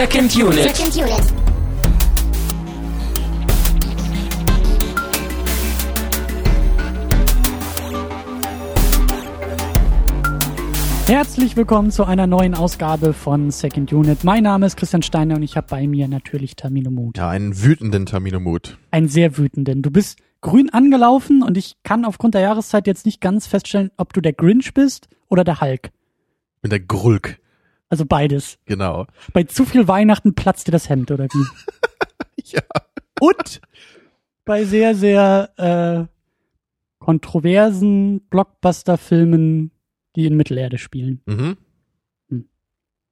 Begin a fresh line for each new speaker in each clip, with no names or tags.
Second Unit.
Second Unit.
Herzlich willkommen zu einer neuen Ausgabe von Second Unit. Mein Name ist Christian Steiner und ich habe bei mir natürlich Tamino Mut.
Ja, einen wütenden Terminomut.
Einen sehr wütenden. Du bist grün angelaufen und ich kann aufgrund der Jahreszeit jetzt nicht ganz feststellen, ob du der Grinch bist oder der Hulk.
Mit der Grulk,
Also beides.
genau.
Bei zu viel Weihnachten platzt dir das Hemd oder wie?
Ja.
Und bei sehr, sehr äh, kontroversen Blockbuster-Filmen, die in Mittelerde spielen.
Mhm.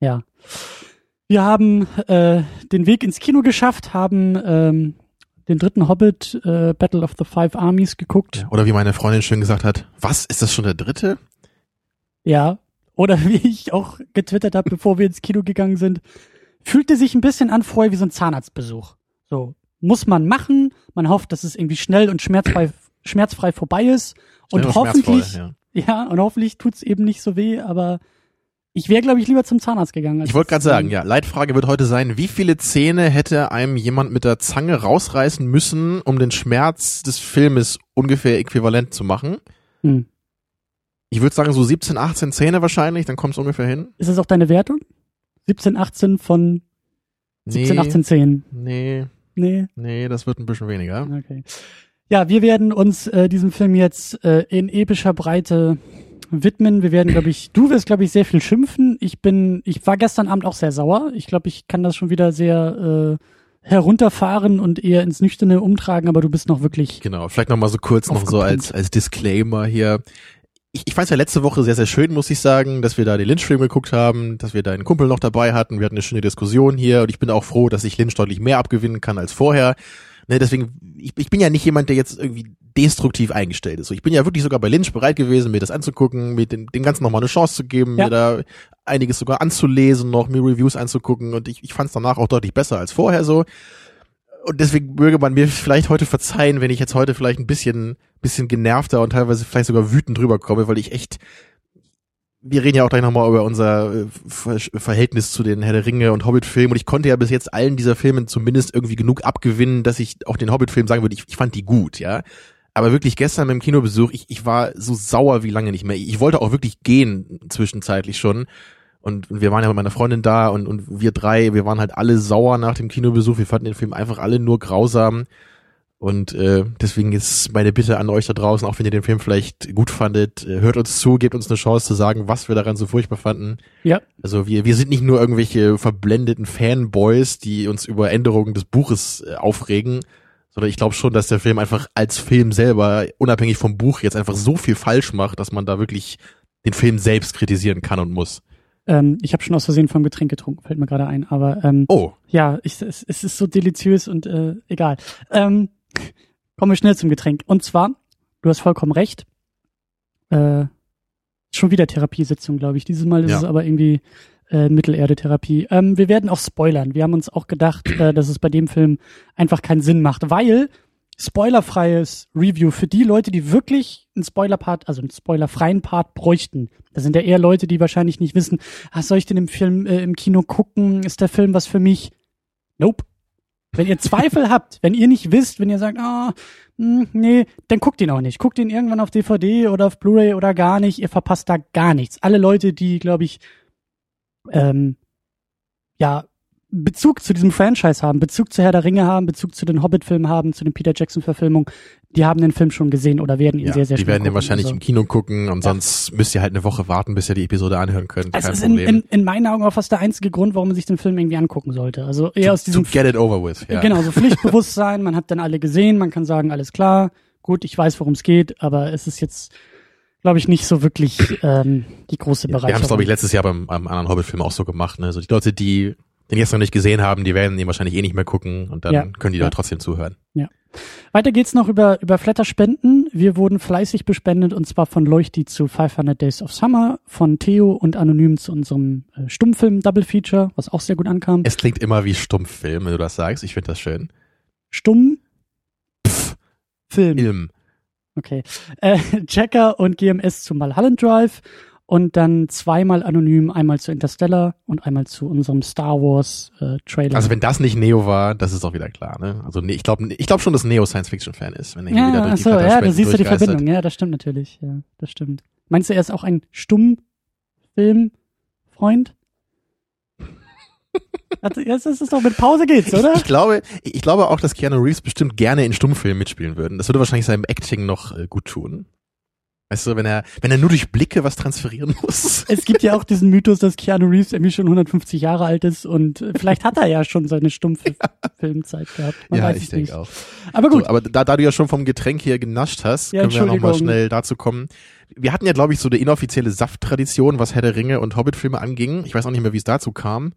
Ja. Wir haben äh, den Weg ins Kino geschafft, haben ähm, den dritten Hobbit, äh, Battle of the Five Armies, geguckt.
Oder wie meine Freundin schön gesagt hat, was, ist das schon der dritte?
Ja. Oder wie ich auch getwittert habe, bevor wir ins Kino gegangen sind, fühlte sich ein bisschen an vorher wie so ein Zahnarztbesuch. So, muss man machen. Man hofft, dass es irgendwie schnell und schmerzfrei, schmerzfrei vorbei ist. Und
Schnell
hoffentlich,
ja.
ja, und hoffentlich tut's eben nicht so weh, aber ich wäre, glaube ich, lieber zum Zahnarzt gegangen.
Ich wollte gerade sagen, ja, Leitfrage wird heute sein, wie viele Zähne hätte einem jemand mit der Zange rausreißen müssen, um den Schmerz des Filmes ungefähr äquivalent zu machen?
Hm.
Ich würde sagen so 17, 18 Zähne wahrscheinlich, dann kommt es ungefähr hin.
Ist das auch deine Wertung? 17, 18 von 17, 18, 10.
nee,
Nee,
nee, das wird ein bisschen weniger.
okay. Ja, wir werden uns äh, diesem Film jetzt äh, in epischer Breite widmen. Wir werden, glaube ich, du wirst, glaube ich, sehr viel schimpfen. Ich bin, ich war gestern Abend auch sehr sauer. Ich glaube, ich kann das schon wieder sehr äh, herunterfahren und eher ins Nüchterne umtragen, aber du bist noch wirklich.
Genau, vielleicht noch mal so kurz noch so als, als Disclaimer hier. Ich, ich fand es ja letzte Woche sehr, sehr schön, muss ich sagen, dass wir da den Lynch-Film geguckt haben, dass wir da einen Kumpel noch dabei hatten. Wir hatten eine schöne Diskussion hier und ich bin auch froh, dass ich Lynch deutlich mehr abgewinnen kann als vorher. Ne, deswegen, ich, ich bin ja nicht jemand, der jetzt irgendwie destruktiv eingestellt ist. So, ich bin ja wirklich sogar bei Lynch bereit gewesen, mir das anzugucken, mir den, den Ganzen nochmal eine Chance zu geben,
Ja.
mir da einiges sogar anzulesen, noch mir Reviews anzugucken und ich, ich fand es danach auch deutlich besser als vorher so. Und deswegen möge man mir vielleicht heute verzeihen, wenn ich jetzt heute vielleicht ein bisschen, bisschen genervter und teilweise vielleicht sogar wütend drüber komme, weil ich echt, wir reden ja auch gleich nochmal über unser äh, Ver Verhältnis zu den Herr der Ringe und Hobbit-Filmen und ich konnte ja bis jetzt allen dieser Filmen zumindest irgendwie genug abgewinnen, dass ich auch den Hobbit-Film sagen würde, ich, ich fand die gut, ja. Aber wirklich gestern beim Kinobesuch, ich, ich war so sauer wie lange nicht mehr. Ich wollte auch wirklich gehen, zwischenzeitlich schon. Und wir waren ja mit meiner Freundin da und, und wir drei, wir waren halt alle sauer nach dem Kinobesuch. Wir fanden den Film einfach alle nur grausam. Und äh, deswegen ist meine Bitte an euch da draußen, auch wenn ihr den Film vielleicht gut fandet, äh, hört uns zu, gebt uns eine Chance zu sagen, was wir daran so furchtbar fanden.
Ja,
Also wir, wir sind nicht nur irgendwelche verblendeten Fanboys, die uns über Änderungen des Buches äh, aufregen, sondern ich glaube schon, dass der Film einfach als Film selber, unabhängig vom Buch, jetzt einfach so viel falsch macht, dass man da wirklich den Film selbst kritisieren kann und muss.
ähm, ich habe schon aus Versehen vom Getränk getrunken, fällt mir gerade ein. Aber ähm,
Oh,
ja, ich, es, es ist so deliziös und äh, egal. Ähm, kommen wir schnell zum Getränk. Und zwar, du hast vollkommen recht. Äh, schon wieder Therapiesitzung, glaube ich. Dieses Mal ist
Ja.
es aber irgendwie äh, Mittelerde-Therapie. Ähm, wir werden auch spoilern. Wir haben uns auch gedacht, äh, dass es bei dem Film einfach keinen Sinn macht, weil spoilerfreies Review für die Leute, die wirklich einen Spoiler-Part, also einen spoilerfreien Part bräuchten. Das sind ja eher Leute, die wahrscheinlich nicht wissen, ah, soll ich den im Film, äh, im Kino gucken? Ist der Film was für mich? Nope. Wenn ihr Zweifel habt, wenn ihr nicht wisst, wenn ihr sagt, ah, hm, nee, dann guckt ihn auch nicht. Guckt ihn irgendwann auf DVD oder auf Blu-ray oder gar nicht. Ihr verpasst da gar nichts. Alle Leute, die, glaube ich, ähm, ja, Bezug zu diesem Franchise haben, Bezug zu Herr der Ringe haben, Bezug zu den Hobbit-Filmen haben, zu den Peter Jackson-Verfilmungen, die haben den Film schon gesehen oder werden ihn
ja,
sehr, sehr
die werden den wahrscheinlich
Also-
im Kino gucken und sonst müsst ihr halt eine Woche warten, bis ihr die Episode anhören könnt.
Es
Kein
ist in,
Problem.
in, in meinen Augen auch fast der einzige Grund, warum man sich den Film irgendwie angucken sollte. Also eher aus
to,
diesem
to get it over with. Ja.
Genau, so Pflichtbewusstsein, man hat dann alle gesehen, man kann sagen, alles klar, gut, ich weiß, worum es geht, aber es ist jetzt, glaube ich, nicht so wirklich ähm, die große
Ja, wir haben es, glaube ich, letztes Jahr beim, beim anderen Hobbit-Film auch so gemacht. Ne? Also die Leute, die den jetzt noch nicht gesehen haben, die werden den wahrscheinlich eh nicht mehr gucken und dann
Ja.
können die
Ja.
da trotzdem zuhören.
Weiter geht's noch über, über Flatter-Spenden. Wir wurden fleißig bespendet und zwar von Leuchti zu 500 Days of Summer, von Theo und Anonym zu unserem äh, Stummfilm Double Feature, was auch sehr gut ankam.
Es klingt immer wie Stummfilm, wenn du das sagst. Ich finde das schön.
Stumm Film.
Film.
Okay. Äh, Checker und GMS zu Mulholland Drive und dann zweimal anonym, einmal zu Interstellar und einmal zu unserem Star Wars äh, Trailer.
Also wenn das nicht Neo war, das ist auch wieder klar, ne? Also nee, ich glaube ich glaub schon, dass Neo Science Fiction Fan ist, wenn er hier
ja,
wieder durch die
achso, ja, da siehst du die. Verbindung. Ja, das stimmt natürlich. Ja, das stimmt. Meinst du, er ist auch ein Stummfilmfreund? Also, Jetzt ist es doch mit Pause geht's, oder?
Ich, ich glaube, ich glaube auch, dass Keanu Reeves bestimmt gerne in Stummfilmen mitspielen würden. Das würde wahrscheinlich seinem Acting noch äh, gut tun. Weißt du, wenn er, wenn er nur durch Blicke was transferieren muss.
Es gibt ja auch diesen Mythos, dass Keanu Reeves irgendwie schon 150 Jahre alt ist und vielleicht hat er ja schon seine Stummfilmzeit gehabt. Man
ja, ich denke auch.
Aber gut,
So, aber da, da du ja schon vom Getränk hier genascht hast,
Ja,
können wir ja noch mal
Entschuldigung.
schnell dazu kommen. Wir hatten ja, glaube ich, so eine inoffizielle Safttradition, was Herr der Ringe und Hobbit-Filme anging. Ich weiß auch nicht mehr, wie es dazu kam.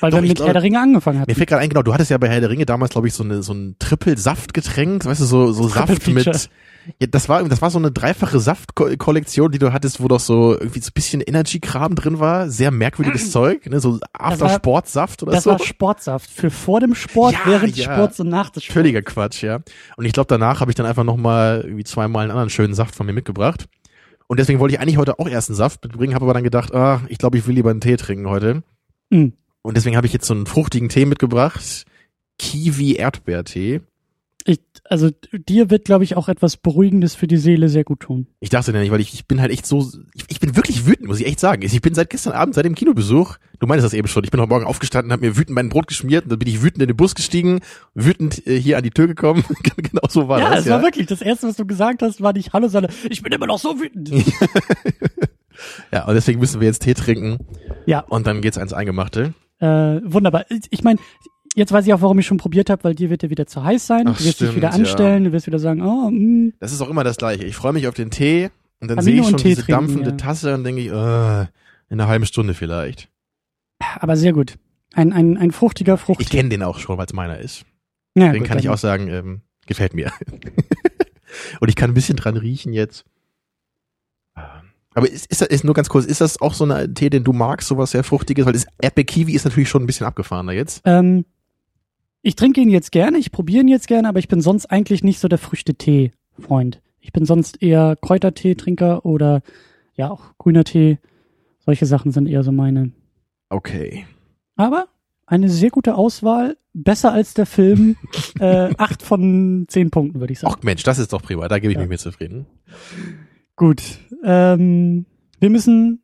Weil
doch,
wir mit
glaube-
Herr der Ringe angefangen hatten.
Mir fällt gerade ein, genau, du hattest ja bei Herr der Ringe damals, glaube ich, so eine so ein Triple-Saftgetränk, weißt du, so so Saft mit ja, das war das war so eine dreifache Saftkollektion, die du hattest, wo doch so irgendwie so ein bisschen Energy-Kram drin war, sehr merkwürdiges Zeug, ne, so After-Sport-Saft oder
das
so.
war Sportsaft. Für vor dem Sport,
Ja,
während des
ja.
Sports und nach des Sports.
Völliger Quatsch, ja. Und ich glaube, danach habe ich dann einfach nochmal irgendwie zweimal einen anderen schönen Saft von mir mitgebracht. Und deswegen wollte ich eigentlich heute auch erst einen Saft mitbringen, habe aber dann gedacht, ah, ich glaube, ich will lieber einen Tee trinken heute.
Mhm.
Und deswegen habe ich jetzt so einen fruchtigen Tee mitgebracht. Kiwi-Erdbeertee.
Ich, also dir wird, glaube ich, auch etwas Beruhigendes für die Seele sehr gut tun.
Ich dachte nämlich, weil ich, ich bin halt echt so, ich, ich bin wirklich wütend, muss ich echt sagen. Ich bin seit gestern Abend, seit dem Kinobesuch, du meinst das eben schon, ich bin heute Morgen aufgestanden, habe mir wütend mein Brot geschmiert und dann bin ich wütend in den Bus gestiegen, wütend äh, hier an die Tür gekommen. genau so war
ja,
das.
es war wirklich das erste, was du gesagt hast, war nicht Hallo, sondern ich bin immer noch so wütend.
Ja, und deswegen müssen wir jetzt Tee trinken
ja,
und dann geht's ans Eingemachte.
Äh, wunderbar. Ich meine, jetzt weiß ich auch, warum ich schon probiert habe, weil dir wird ja wieder zu heiß sein.
Ach,
du wirst dich
stimmt,
wieder
ja.
anstellen, du wirst wieder sagen, oh, mh.
Das ist auch immer das Gleiche. Ich freue mich auf den Tee und dann sehe ich schon diese
trinken,
dampfende
ja.
Tasse und denke ich, äh, in einer halben Stunde vielleicht.
aber sehr gut. Ein, ein, ein fruchtiger Frucht.
Ich kenne den auch schon, weil es meiner ist.
ja,
Den kann ich auch sagen, ähm, gefällt mir. und ich kann ein bisschen dran riechen jetzt. Aber ist, ist, das- ist nur ganz kurz, ist das auch so ein Tee, den du magst, sowas sehr Fruchtiges? Weil das Erdbeer-Kiwi ist natürlich schon ein bisschen abgefahrener jetzt.
Ähm, ich trinke ihn jetzt gerne, ich probiere ihn jetzt gerne, aber ich bin sonst eigentlich nicht so der Früchtetee-Freund. Ich bin sonst eher Kräutertee-Trinker oder ja auch grüner Tee. Solche Sachen sind eher so meine.
Okay.
Aber eine sehr gute Auswahl, besser als der Film. äh, acht von zehn Punkten, würde ich sagen.
Ach Mensch, das ist doch prima, da gebe ich
Ja.
mich mit zufrieden.
Gut. Ähm, wir müssen,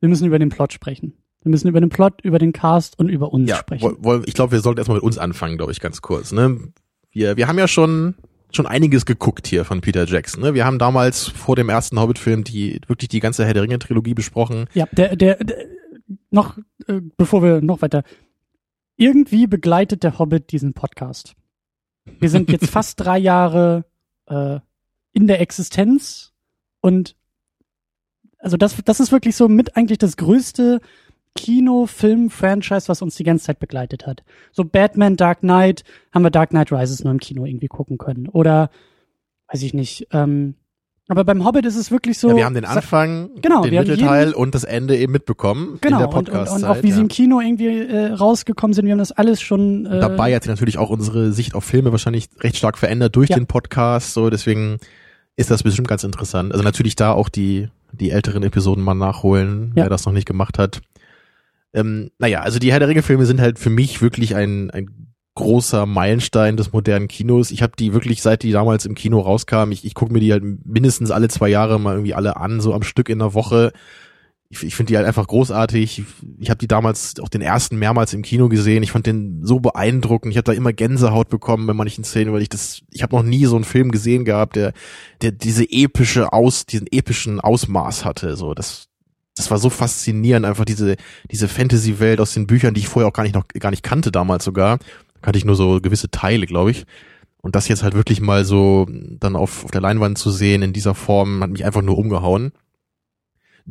wir müssen über den Plot sprechen. Wir müssen über den Plot, über den Cast und über uns
Ja,
sprechen.
ich glaube, wir sollten erstmal mit uns anfangen, glaube ich, ganz kurz. Ne? Wir, wir haben ja schon schon einiges geguckt hier von Peter Jackson. Ne? Wir haben damals vor dem ersten Hobbit-Film die wirklich die ganze Herr der Ringe-Trilogie besprochen.
Ja, der, der, der noch, äh, bevor wir noch weiter, irgendwie begleitet der Hobbit diesen Podcast. Wir sind jetzt fast drei Jahre äh, in der Existenz und also das, das ist wirklich so mit eigentlich das größte Kino-Film-Franchise, was uns die ganze Zeit begleitet hat. So Batman, Dark Knight, haben wir Dark Knight Rises nur im Kino irgendwie gucken können. Oder, weiß ich nicht, ähm, aber beim Hobbit ist es wirklich so.
ja, wir haben den Anfang,
Genau,
den Mittelteil und das Ende eben mitbekommen
Genau,
in der
und, und,
Podcast-Zeit.
und auch wie sie
ja.
im Kino irgendwie äh, rausgekommen sind, wir haben das alles schon. Äh,
Dabei hat sich natürlich auch unsere Sicht auf Filme wahrscheinlich recht stark verändert durch
Ja.
den Podcast. So, deswegen ist das bestimmt ganz interessant. Also natürlich da auch die die älteren Episoden mal nachholen,
Ja.
wer das noch nicht gemacht hat. Ähm, naja, also die Herr der Ringe-Filme sind halt für mich wirklich ein, ein großer Meilenstein des modernen Kinos. Ich habe die wirklich, seit die damals im Kino rauskamen, ich, ich gucke mir die halt mindestens alle zwei Jahre mal irgendwie alle an, so am Stück in der Woche. Ich, ich finde die halt einfach großartig. Ich, ich habe die damals auch den ersten mehrmals im Kino gesehen. Ich fand den so beeindruckend. Ich habe da immer Gänsehaut bekommen bei manchen Szenen, weil ich das, ich habe noch nie so einen Film gesehen gehabt, der, der diese epische Aus, diesen epischen Ausmaß hatte. So, das, das war so faszinierend, einfach diese, diese Fantasy-Welt aus den Büchern, die ich vorher auch gar nicht noch, gar nicht kannte damals sogar. Kannte ich nur so gewisse Teile, glaube ich. Und das jetzt halt wirklich mal so dann auf, auf der Leinwand zu sehen in dieser Form, hat mich einfach nur umgehauen.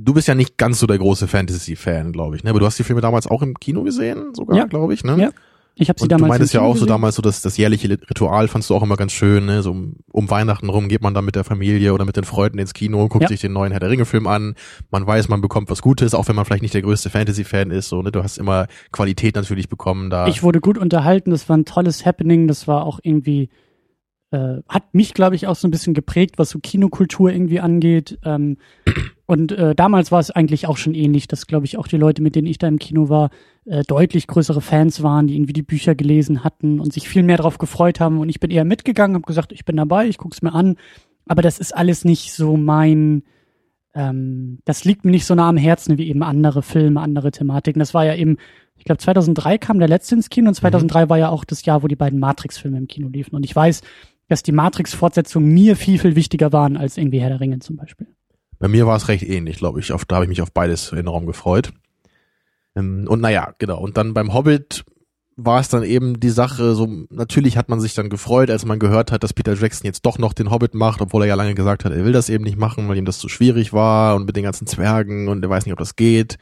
Du bist ja nicht ganz so der große Fantasy-Fan, glaube ich, ne? Aber du hast die Filme damals auch im Kino gesehen, sogar,
Ja.
glaube ich, ne?
Ja, ich habe sie
Und du
damals.
meintest
im
ja auch so
gesehen.
damals so, dass das jährliche Ritual fandst du auch immer ganz schön, ne? So um, um Weihnachten rum geht man dann mit der Familie oder mit den Freunden ins Kino, guckt
Ja.
sich den neuen Herr der Ringe-Film an. Man weiß, man bekommt was Gutes, auch wenn man vielleicht nicht der größte Fantasy-Fan ist, so, ne? Du hast immer Qualität natürlich bekommen da.
Ich wurde gut unterhalten, das war ein tolles Happening, das war auch irgendwie äh, hat mich, glaube ich, auch so ein bisschen geprägt, was so Kinokultur irgendwie angeht. Ähm, und äh, damals war es eigentlich auch schon ähnlich, dass, glaube ich, auch die Leute, mit denen ich da im Kino war, äh, deutlich größere Fans waren, die irgendwie die Bücher gelesen hatten und sich viel mehr darauf gefreut haben. Und ich bin eher mitgegangen, habe gesagt, ich bin dabei, ich guck's mir an. Aber das ist alles nicht so mein, ähm, das liegt mir nicht so nah am Herzen wie eben andere Filme, andere Thematiken. Das war ja eben, ich glaube 2003 kam der letzte ins Kino und 2003 mhm. war ja auch das Jahr, wo die beiden Matrix-Filme im Kino liefen. Und ich weiß, dass die Matrix-Fortsetzungen mir viel, viel wichtiger waren als irgendwie Herr der Ringe zum Beispiel.
Bei mir war es recht ähnlich, glaube ich. Auf, da habe ich mich auf beides enorm gefreut. Ähm, und naja, genau. Und dann beim Hobbit war es dann eben die Sache, so natürlich hat man sich dann gefreut, als man gehört hat, dass Peter Jackson jetzt doch noch den Hobbit macht, obwohl er ja lange gesagt hat, er will das eben nicht machen, weil ihm das zu schwierig war und mit den ganzen Zwergen und er weiß nicht, ob das geht.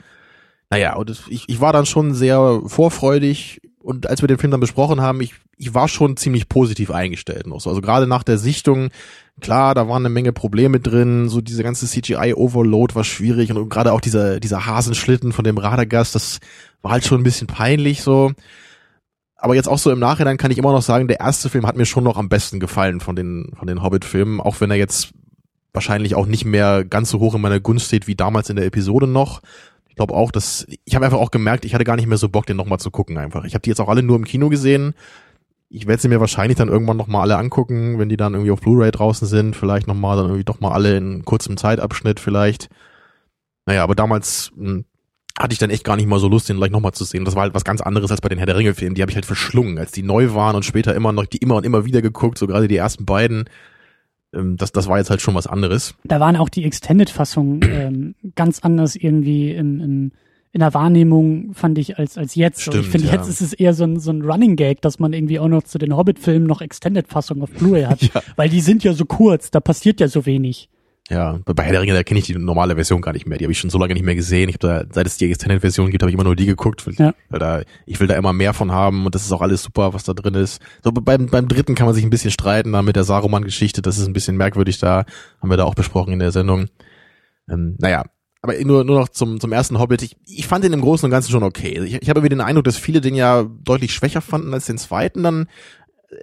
Naja, und ich, ich war dann schon sehr vorfreudig und als wir den Film dann besprochen haben, ich, ich war schon ziemlich positiv eingestellt noch so. Also gerade nach der Sichtung, klar, da waren eine Menge Probleme drin, so diese ganze CGI-Overload war schwierig und gerade auch dieser, dieser Hasenschlitten von dem Radagast, das war halt schon ein bisschen peinlich so. Aber jetzt auch so im Nachhinein kann ich immer noch sagen, der erste Film hat mir schon noch am besten gefallen von den, von den Hobbit-Filmen, auch wenn er jetzt wahrscheinlich auch nicht mehr ganz so hoch in meiner Gunst steht wie damals in der Episode noch glaube auch, dass ich habe einfach auch gemerkt, ich hatte gar nicht mehr so Bock, den nochmal zu gucken einfach. Ich habe die jetzt auch alle nur im Kino gesehen. Ich werde sie mir wahrscheinlich dann irgendwann nochmal alle angucken, wenn die dann irgendwie auf Blu-ray draußen sind. Vielleicht nochmal dann irgendwie doch mal alle in kurzem Zeitabschnitt vielleicht. Naja, aber damals mh, hm, hatte ich dann echt gar nicht mal so Lust, den gleich nochmal zu sehen. Das war halt was ganz anderes als bei den Herr der Ringe-Filmen. Die habe ich halt verschlungen, als die neu waren und später immer noch, die immer und immer wieder geguckt, so gerade die ersten beiden ähm, das, das war jetzt halt schon was anderes.
Da waren auch die Extended-Fassungen ähm, ganz anders irgendwie im, im, in der Wahrnehmung, fand ich, als, als jetzt.
Stimmt,
ich finde,
ja.
jetzt ist es eher so ein, so ein Running Gag, dass man irgendwie auch noch zu den Hobbit-Filmen noch Extended-Fassungen auf Blu-ray hat. ja. Weil die sind ja so kurz, da passiert ja so wenig.
Ja, bei Herr der Ringe, da kenne ich die normale Version gar nicht mehr. Die habe ich schon so lange nicht mehr gesehen. Ich habe da, seit es die Extended-Version gibt, habe ich immer nur die geguckt, weil, ja. weil da, ich will da immer mehr von haben und das ist auch alles super, was da drin ist. So beim, beim dritten kann man sich ein bisschen streiten, da mit der Saruman-Geschichte, das ist ein bisschen merkwürdig da, haben wir da auch besprochen in der Sendung. Ähm, naja, aber nur, nur noch zum, zum ersten Hobbit. Ich, ich fand den im Großen und Ganzen schon okay. Ich, ich habe irgendwie den Eindruck, dass viele den ja deutlich schwächer fanden als den zweiten dann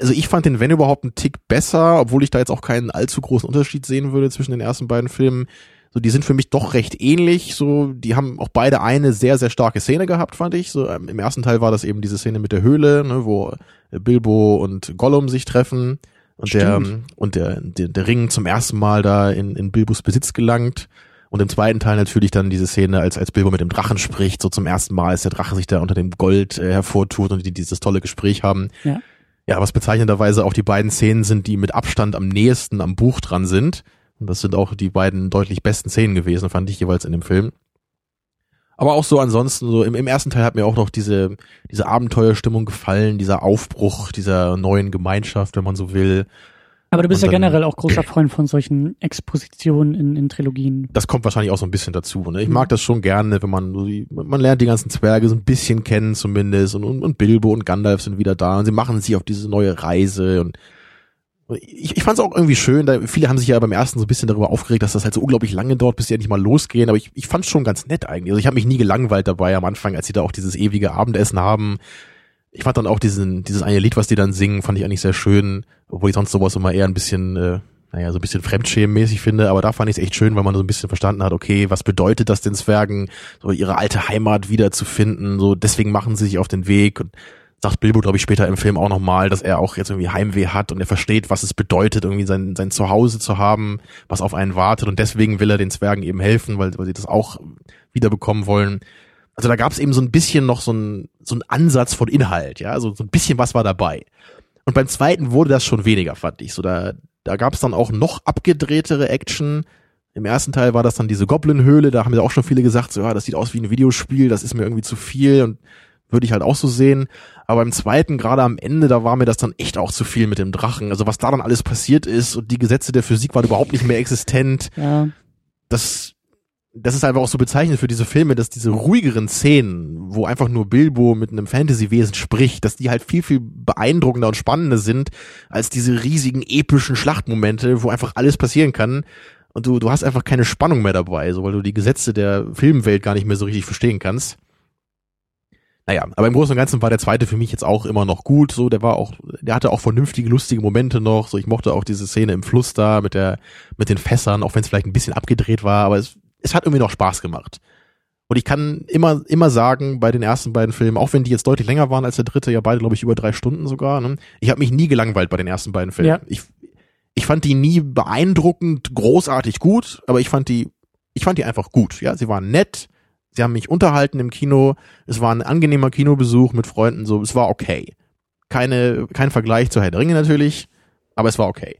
also ich fand den, wenn überhaupt, einen Tick besser, obwohl ich da jetzt auch keinen allzu großen Unterschied sehen würde zwischen den ersten beiden Filmen. So, die sind für mich doch recht ähnlich. So, die haben auch beide eine sehr, sehr starke Szene gehabt, fand ich. So, ähm, im ersten Teil war das eben diese Szene mit der Höhle, ne, wo Bilbo und Gollum sich treffen und der und der, der der Ring zum ersten Mal da in, in Bilbos Besitz gelangt. Und im zweiten Teil natürlich dann diese Szene, als, als Bilbo mit dem Drachen spricht, so zum ersten Mal, als der Drache sich da unter dem Gold äh, hervortut und die dieses tolle Gespräch haben.
Ja.
Ja, was bezeichnenderweise auch die beiden Szenen sind, die mit Abstand am nächsten am Buch dran sind. Und das sind auch die beiden deutlich besten Szenen gewesen, fand ich jeweils in dem Film. Aber auch so ansonsten, so im, im ersten Teil hat mir auch noch diese, diese Abenteuerstimmung gefallen, dieser Aufbruch dieser neuen Gemeinschaft, wenn man so will.
Aber du bist ja generell auch großer Freund von solchen Expositionen in, in Trilogien.
Das kommt wahrscheinlich auch so ein bisschen dazu. Ne? Ich mag das schon gerne, wenn man man lernt die ganzen Zwerge so ein bisschen kennen zumindest und, und, und Bilbo und Gandalf sind wieder da und sie machen sich auf diese neue Reise und ich, ich fand es auch irgendwie schön, da viele haben sich ja beim ersten so ein bisschen darüber aufgeregt, dass das halt so unglaublich lange dauert, bis sie endlich mal losgehen, aber ich, ich fand es schon ganz nett eigentlich. Also ich habe mich nie gelangweilt dabei am Anfang, als sie da auch dieses ewige Abendessen haben ich fand dann auch diesen, dieses eine Lied, was die dann singen, fand ich eigentlich sehr schön, obwohl ich sonst sowas immer eher ein bisschen, äh, naja, so ein bisschen fremdschämenmäßig finde, aber da fand ich es echt schön, weil man so ein bisschen verstanden hat, okay, was bedeutet das den Zwergen, so ihre alte Heimat wiederzufinden, so deswegen machen sie sich auf den Weg. Und sagt Bilbo, glaube ich, später im Film auch nochmal, dass er auch jetzt irgendwie Heimweh hat und er versteht, was es bedeutet, irgendwie sein, sein Zuhause zu haben, was auf einen wartet. Und deswegen will er den Zwergen eben helfen, weil, weil sie das auch wiederbekommen wollen also da gab es eben so ein bisschen noch so ein, so ein Ansatz von Inhalt, ja, also so ein bisschen was war dabei. Und beim zweiten wurde das schon weniger, fand ich. So da, da gab es dann auch noch abgedrehtere Action. Im ersten Teil war das dann diese Goblin-Höhle, da haben ja auch schon viele gesagt, so ja, das sieht aus wie ein Videospiel, das ist mir irgendwie zu viel und würde ich halt auch so sehen. Aber im zweiten, gerade am Ende, da war mir das dann echt auch zu viel mit dem Drachen. Also was da dann alles passiert ist und die Gesetze der Physik waren überhaupt nicht mehr existent.
Ja.
Das das ist einfach auch so bezeichnend für diese Filme, dass diese ruhigeren Szenen, wo einfach nur Bilbo mit einem Fantasy-Wesen spricht, dass die halt viel, viel beeindruckender und spannender sind, als diese riesigen epischen Schlachtmomente, wo einfach alles passieren kann. Und du, du hast einfach keine Spannung mehr dabei, so weil du die Gesetze der Filmwelt gar nicht mehr so richtig verstehen kannst. naja, aber im Großen und Ganzen war der zweite für mich jetzt auch immer noch gut. So, der war auch, der hatte auch vernünftige, lustige Momente noch. So, ich mochte auch diese Szene im Fluss da mit der, mit den Fässern, auch wenn es vielleicht ein bisschen abgedreht war, aber es, es hat irgendwie noch Spaß gemacht. Und ich kann immer, immer sagen, bei den ersten beiden Filmen, auch wenn die jetzt deutlich länger waren als der dritte, ja beide, glaube ich, über drei Stunden sogar, ne? ich habe mich nie gelangweilt bei den ersten beiden Filmen.
Ja.
Ich, ich fand die nie beeindruckend, großartig gut, aber ich fand die, ich fand die einfach gut. Ja, sie waren nett, Sie haben mich unterhalten im Kino. Es war ein angenehmer Kinobesuch mit Freunden. So, es war okay. Keine, kein Vergleich zu Herr der Ringe natürlich, aber es war okay.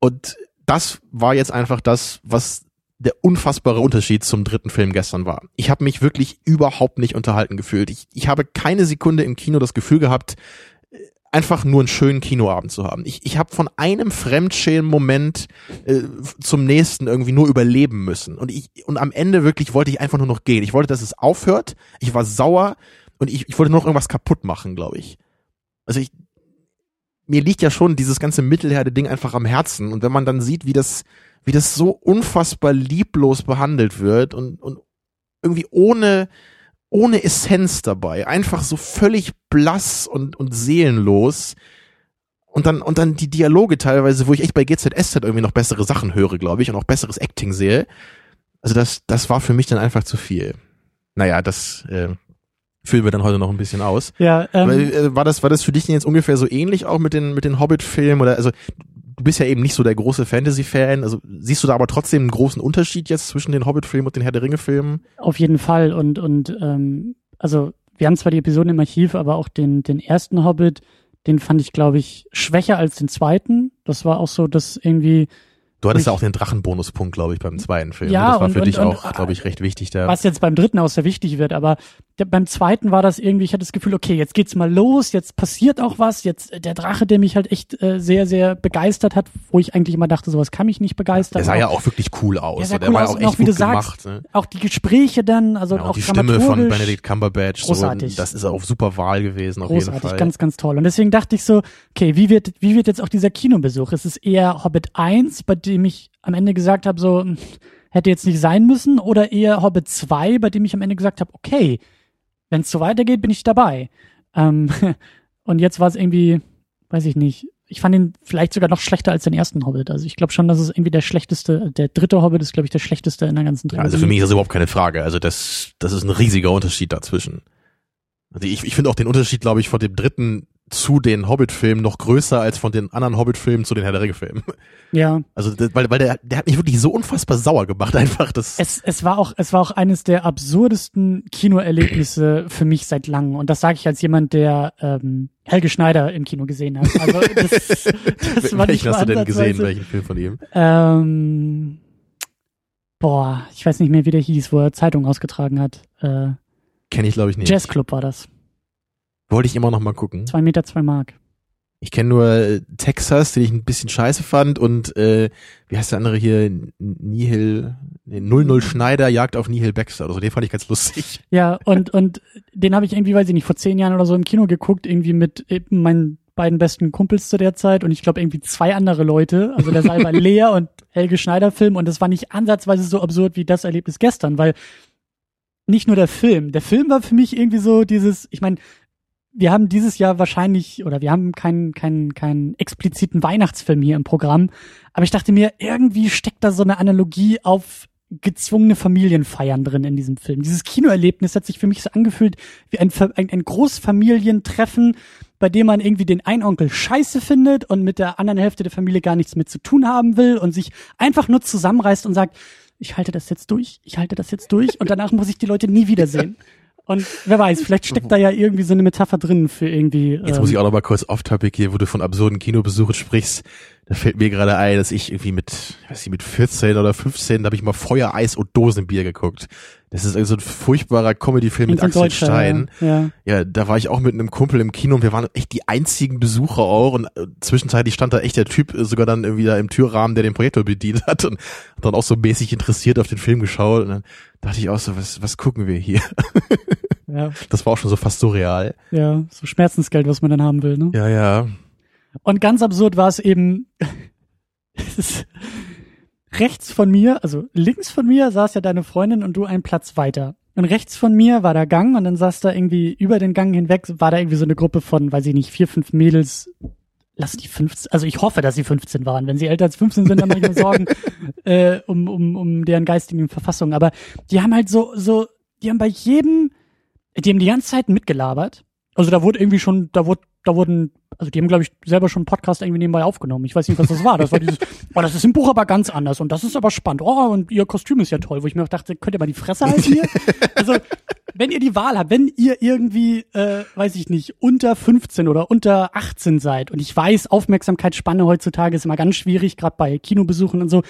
Und das war jetzt einfach das, was der unfassbare Unterschied zum dritten Film gestern war. Ich habe mich wirklich überhaupt nicht unterhalten gefühlt. Ich, ich habe keine Sekunde im Kino das Gefühl gehabt, einfach nur einen schönen Kinoabend zu haben. Ich, ich habe von einem Fremdschämen-Moment äh, zum nächsten irgendwie nur überleben müssen. Und ich und am Ende wirklich wollte ich einfach nur noch gehen. Ich wollte, dass es aufhört. Ich war sauer und ich, ich wollte nur noch irgendwas kaputt machen, glaube ich. Also ich mir liegt ja schon dieses ganze Mittelherde-Ding einfach am Herzen. Und wenn man dann sieht, wie das, wie das so unfassbar lieblos behandelt wird und, und irgendwie ohne, ohne Essenz dabei, einfach so völlig blass und, und seelenlos. Und dann, und dann die Dialoge teilweise, wo ich echt bei GZSZ irgendwie noch bessere Sachen höre, glaube ich, und auch besseres Acting sehe. Also das, das war für mich dann einfach zu viel. Naja, das äh, füllen wir dann heute noch ein bisschen aus.
Ja, ähm,
äh, war das, war das für dich denn jetzt ungefähr so ähnlich auch mit den, mit den Hobbit-Filmen oder, also, du bist ja eben nicht so der große Fantasy-Fan, also siehst du da aber trotzdem einen großen Unterschied jetzt zwischen den Hobbit-Filmen und den Herr der Ringe-Filmen?
Auf jeden Fall. Und, und ähm, also wir haben zwar die Episoden im Archiv, aber auch den, den ersten Hobbit, den fand ich, glaube ich, schwächer als den zweiten. Das war auch so, dass irgendwie.
Du hattest ja auch den Drachenbonuspunkt, glaube ich, beim zweiten Film.
Ja,
das war
und-
für
und-
dich
und-
auch, glaube ich, recht wichtig da.
Was jetzt beim dritten auch sehr wichtig wird, aber der, beim zweiten war das irgendwie, ich hatte das Gefühl, okay, jetzt geht's mal los, jetzt passiert auch was, jetzt äh, der Drache, der mich halt echt äh, sehr, sehr begeistert hat, wo ich eigentlich immer dachte, sowas kann mich nicht begeistern.
Der sah ja
auch,
auch wirklich cool
Ja,
aus.
sah
der
cool
war ja
aus
auch echt
auch, wie
gut
du sagst,
gemacht. Ne?
auch die Gespräche dann, also
Ja,
auch
und die Stimme von Benedict Cumberbatch, so,
Großartig.
das ist auch super Wahl gewesen, auf jeden
großartig,
Fall.
ganz, ganz toll. Und deswegen dachte ich so, okay, wie wird, wie wird jetzt auch dieser Kinobesuch? Ist es eher Hobbit 1, bei dem ich am Ende gesagt habe, so, hätte jetzt nicht sein müssen, oder eher Hobbit 2, bei dem ich am Ende gesagt habe, okay, wenn es so weitergeht, bin ich dabei. Ähm, und jetzt war es irgendwie, weiß ich nicht, ich fand ihn vielleicht sogar noch schlechter als den ersten Hobbit. Also ich glaube schon, dass es irgendwie der schlechteste, der dritte Hobbit ist, glaube ich, der schlechteste in der ganzen
Ja,
Trilogie.
also für mich ist das überhaupt keine Frage. Also das, das ist ein riesiger Unterschied dazwischen. Also ich, ich finde auch den Unterschied, glaube ich, von dem dritten zu den Hobbit-Filmen noch größer als von den anderen Hobbit-Filmen zu den Herr der Ringe-Filmen.
Ja.
Also das, weil, weil der, der hat mich wirklich so unfassbar sauer gemacht, einfach. Das,
Es, es war auch, es war auch eines der absurdesten Kinoerlebnisse für mich seit langem. Und das sage ich als jemand, der ähm, Helge Schneider im Kino gesehen hat. Also das, das war
welchen hast du denn gesehen, welchen Film von ihm?
Ähm, boah, ich weiß nicht mehr, wie der hieß, wo er Zeitung ausgetragen hat. Äh,
Kenne ich, glaube ich, nicht.
Jazzclub war das.
Wollte ich immer noch mal gucken.
Zwei Meter, zwei Mark.
Ich kenne nur äh, Texas, den ich ein bisschen scheiße fand und äh, wie heißt der andere hier? Nihil, nee, 00 Schneider jagt auf Nihil Baxter oder so. Den fand ich ganz lustig.
Ja, und, und den habe ich irgendwie, weiß ich nicht, vor zehn Jahren oder so im Kino geguckt, irgendwie mit eben meinen beiden besten Kumpels zu der Zeit und ich glaube irgendwie zwei andere Leute. Also der war leer und Helge Schneider Film und das war nicht ansatzweise so absurd wie das Erlebnis gestern, weil nicht nur der Film. Der Film war für mich irgendwie so dieses, ich meine, wir haben dieses Jahr wahrscheinlich, oder wir haben keinen, keinen, keinen expliziten Weihnachtsfilm hier im Programm, aber ich dachte mir, irgendwie steckt da so eine Analogie auf gezwungene Familienfeiern drin in diesem Film. Dieses Kinoerlebnis hat sich für mich so angefühlt wie ein, ein, ein Großfamilientreffen, bei dem man irgendwie den einen Onkel scheiße findet und mit der anderen Hälfte der Familie gar nichts mit zu tun haben will und sich einfach nur zusammenreißt und sagt, ich halte das jetzt durch, ich halte das jetzt durch und danach muss ich die Leute nie wiedersehen. Und wer weiß, vielleicht steckt da ja irgendwie so eine Metapher drin für irgendwie.
Jetzt
ähm,
muss ich auch noch mal kurz off-topic hier, wo du von absurden Kinobesuchen sprichst. Da fällt mir gerade ein, dass ich irgendwie mit, ich weiß nicht, mit 14 oder 15, da habe ich mal Feuer, Eis und Dosenbier geguckt. Das ist also ein furchtbarer Comedy-Film mit Axel
Deutscher,
Stein.
Ja, ja.
Ja, da war ich auch mit einem Kumpel im Kino und wir waren echt die einzigen Besucher auch und äh, zwischenzeitlich stand da echt der Typ äh, sogar dann irgendwie da im Türrahmen, der den Projektor bedient hat und hat dann auch so mäßig interessiert auf den Film geschaut und dann dachte ich auch so, was, was gucken wir hier?
ja,
Das war auch schon so fast surreal.
ja, so Schmerzensgeld, was man dann haben will, ne?
Ja, ja.
Und ganz absurd war es eben, rechts von mir, also links von mir saß ja deine Freundin und du einen Platz weiter. und rechts von mir war der Gang und dann saß da irgendwie über den Gang hinweg, war da irgendwie so eine Gruppe von, weiß ich nicht, vier, fünf Mädels, lass die 15, also ich hoffe, dass sie 15 waren. Wenn sie älter als 15 sind, dann mache ich mir Sorgen äh, um, um, um deren geistigen Verfassung. Aber die haben halt so, so, die haben bei jedem, die haben die ganze Zeit mitgelabert. Also da wurde irgendwie schon, da wurde, da wurden, also die haben, glaube ich, selber schon einen Podcast irgendwie nebenbei aufgenommen. Ich weiß nicht, was das war. Das war dieses, oh, das ist im Buch aber ganz anders und das ist aber spannend. Oh, und ihr Kostüm ist ja toll, wo ich mir auch dachte, könnt ihr mal die Fresse halten hier? Also, wenn ihr die Wahl habt, wenn ihr irgendwie, äh, weiß ich nicht, unter 15 oder unter 18 seid, und ich weiß, Aufmerksamkeitsspanne heutzutage ist immer ganz schwierig, gerade bei Kinobesuchen und so,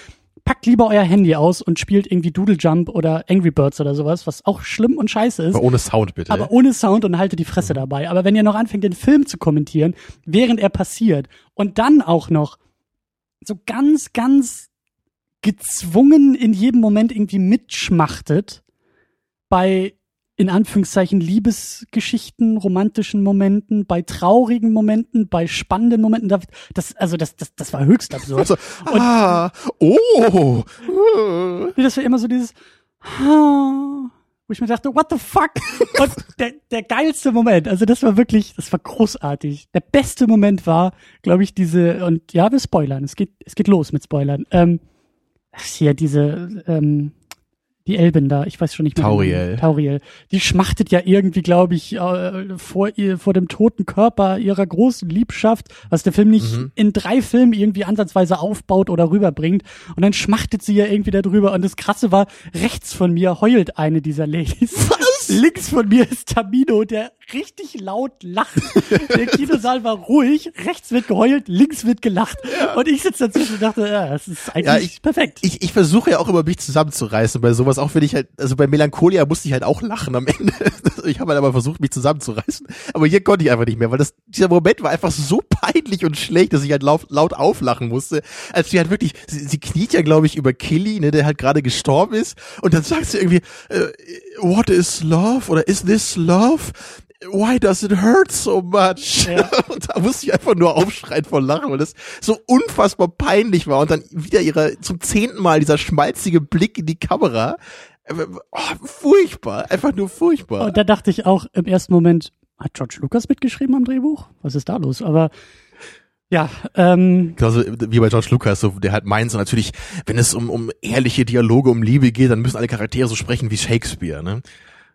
packt lieber euer Handy aus und spielt irgendwie Doodle Jump oder Angry Birds oder sowas, was auch schlimm und scheiße ist.
Aber ohne Sound bitte.
Aber ohne Sound und haltet die Fresse dabei. Aber wenn ihr noch anfängt, den Film zu kommentieren, während er passiert und dann auch noch so ganz, ganz gezwungen in jedem Moment irgendwie mitschmachtet bei in Anführungszeichen Liebesgeschichten, romantischen Momenten, bei traurigen Momenten, bei spannenden Momenten. Das, also das, das, das war höchst absurd.
Also, ah, oh.
Wie das war immer so dieses, ah, wo ich mir dachte, what the fuck? Und der, der geilste Moment, also das war wirklich, das war großartig. Der beste Moment war, glaube ich, diese, und ja, wir spoilern, es geht, es geht los mit Spoilern. Ähm, hier diese, ähm, die Elben da, ich weiß schon nicht mehr.
Tauriel.
Tauriel. Die schmachtet ja irgendwie, glaube ich, äh, vor ihr, vor dem toten Körper ihrer großen Liebschaft, was der Film nicht mhm. in drei Filmen irgendwie ansatzweise aufbaut oder rüberbringt. Und dann schmachtet sie ja irgendwie darüber. Und das Krasse war, rechts von mir heult eine dieser Ladies. Links von mir ist Tamino, der richtig laut lacht. Der Kinosaal war ruhig, rechts wird geheult, links wird gelacht. Ja. Und ich sitze dazwischen und dachte, ja, das ist eigentlich ja,
ich,
perfekt.
Ich, ich versuche ja auch immer mich zusammenzureißen bei sowas, auch wenn ich halt, also bei Melancholia musste ich halt auch lachen am Ende. Ich habe halt aber versucht, mich zusammenzureißen. Aber hier konnte ich einfach nicht mehr, weil das, dieser Moment war einfach so peinlich und schlecht, dass ich halt laut, laut auflachen musste. Als sie halt wirklich, sie, sie kniet ja, glaube ich, über Killy, ne, der halt gerade gestorben ist. Und dann sagt sie irgendwie, äh, what is love? Oder is this love? why does it hurt so much? Ja. Und da musste ich einfach nur aufschreien vor Lachen, weil das so unfassbar peinlich war. Und dann wieder ihre, zum zehnten Mal dieser schmalzige Blick in die Kamera. Oh, furchtbar, einfach nur furchtbar.
Und da dachte ich auch im ersten Moment, hat George Lucas mitgeschrieben am Drehbuch? Was ist da los? Aber ja, ähm.
Genauso wie bei George Lucas, so, der halt meint, so natürlich, wenn es um, um ehrliche Dialoge, um Liebe geht, dann müssen alle Charaktere so sprechen wie Shakespeare, ne?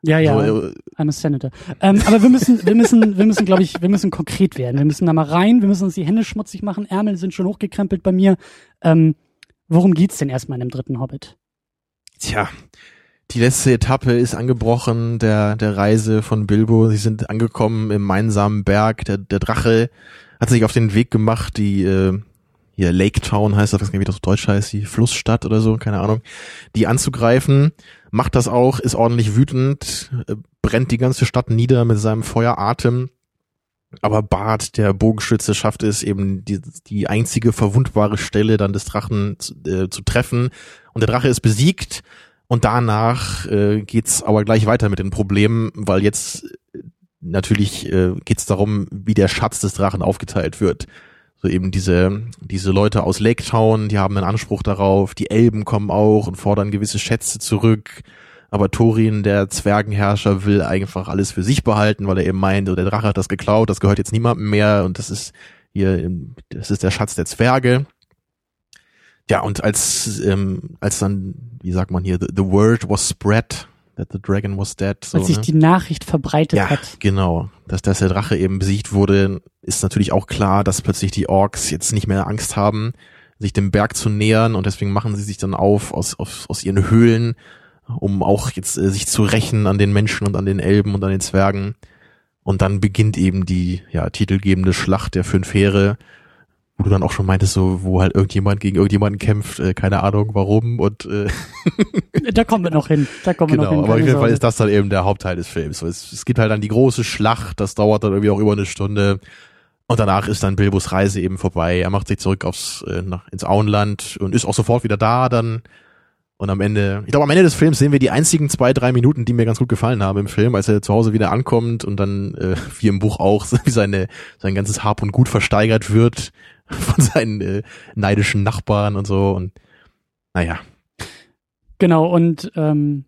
Ja, ja, so, äh, I'm a Senator. Ähm, aber wir müssen, wir müssen, wir müssen, glaube ich, wir müssen konkret werden. Wir müssen da mal rein, wir müssen uns die Hände schmutzig machen, Ärmel sind schon hochgekrempelt bei mir. Ähm, worum geht's denn erstmal in dem dritten Hobbit?
Tja, die letzte Etappe ist angebrochen, der, der Reise von Bilbo. Sie sind angekommen im Meinsamen Berg. Der, der Drache hat sich auf den Weg gemacht, die, äh, hier Lake Town heißt das, weiß nicht, wie das auf Deutsch heißt, die Flussstadt oder so, keine Ahnung, die anzugreifen macht das auch, ist ordentlich wütend, äh, brennt die ganze Stadt nieder mit seinem Feueratem. Aber Bart, der Bogenschütze, schafft es eben die, die einzige verwundbare Stelle dann des Drachen zu, äh, zu treffen. Und der Drache ist besiegt. Und danach äh, geht's aber gleich weiter mit den Problemen, weil jetzt natürlich äh, geht's darum, wie der Schatz des Drachen aufgeteilt wird. So eben diese, diese Leute aus Lake Town, die haben einen Anspruch darauf, die Elben kommen auch und fordern gewisse Schätze zurück. Aber Thorin, der Zwergenherrscher, will einfach alles für sich behalten, weil er eben meint, der Drache hat das geklaut, das gehört jetzt niemandem mehr und das ist hier, das ist der Schatz der Zwerge. Ja, und als, ähm, als dann, wie sagt man hier, the, the word was spread, that the dragon was dead. So,
als sich
ne?
die Nachricht verbreitet
ja,
hat.
genau. Dass, dass der Drache eben besiegt wurde, ist natürlich auch klar, dass plötzlich die Orks jetzt nicht mehr Angst haben, sich dem Berg zu nähern und deswegen machen sie sich dann auf aus, aus, aus ihren Höhlen, um auch jetzt äh, sich zu rächen an den Menschen und an den Elben und an den Zwergen. Und dann beginnt eben die ja, titelgebende Schlacht der fünf Heere, wo du dann auch schon meintest, so, wo halt irgendjemand gegen irgendjemanden kämpft, äh, keine Ahnung warum und äh
da kommen wir noch hin. Da kommen
genau,
wir noch hin.
aber auf jeden Fall ist das dann eben der Hauptteil des Films. Es, es gibt halt dann die große Schlacht, das dauert dann irgendwie auch über eine Stunde. Und danach ist dann Bilbos Reise eben vorbei. Er macht sich zurück aufs äh, nach, ins Auenland und ist auch sofort wieder da dann. Und am Ende, ich glaube, am Ende des Films sehen wir die einzigen zwei, drei Minuten, die mir ganz gut gefallen haben im Film, als er zu Hause wieder ankommt und dann, äh, wie im Buch auch, wie seine, sein ganzes Hab und Gut versteigert wird von seinen äh, neidischen Nachbarn und so und naja.
Genau, und ähm,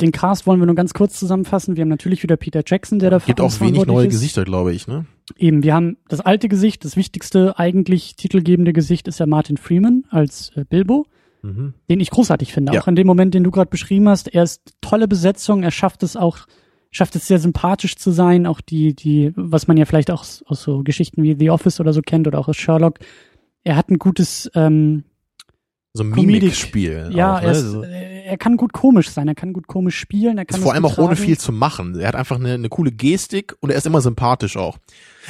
den Cast wollen wir nur ganz kurz zusammenfassen. Wir haben natürlich wieder Peter Jackson, der dafür
Gibt auch wenig neue
ist.
Gesichter, glaube ich, ne?
Eben, wir haben das alte Gesicht, das wichtigste eigentlich titelgebende Gesicht ist ja Martin Freeman als äh, Bilbo,
Mhm.
den ich großartig finde.
Ja.
Auch in dem Moment, den du gerade beschrieben hast, er ist tolle Besetzung, er schafft es auch, schafft es sehr sympathisch zu sein, auch die, die, was man ja vielleicht auch aus, so Geschichten wie The Office oder so kennt oder auch aus Sherlock. Er hat ein gutes, ähm,
So ein. Mimikspiel.
ja,
auch, ne?
er, ist, äh, er kann gut komisch sein, er kann gut komisch spielen, er kann
ist vor allem auch ohne
tragen.
viel zu machen. Er hat einfach eine, eine coole Gestik und er ist immer sympathisch auch.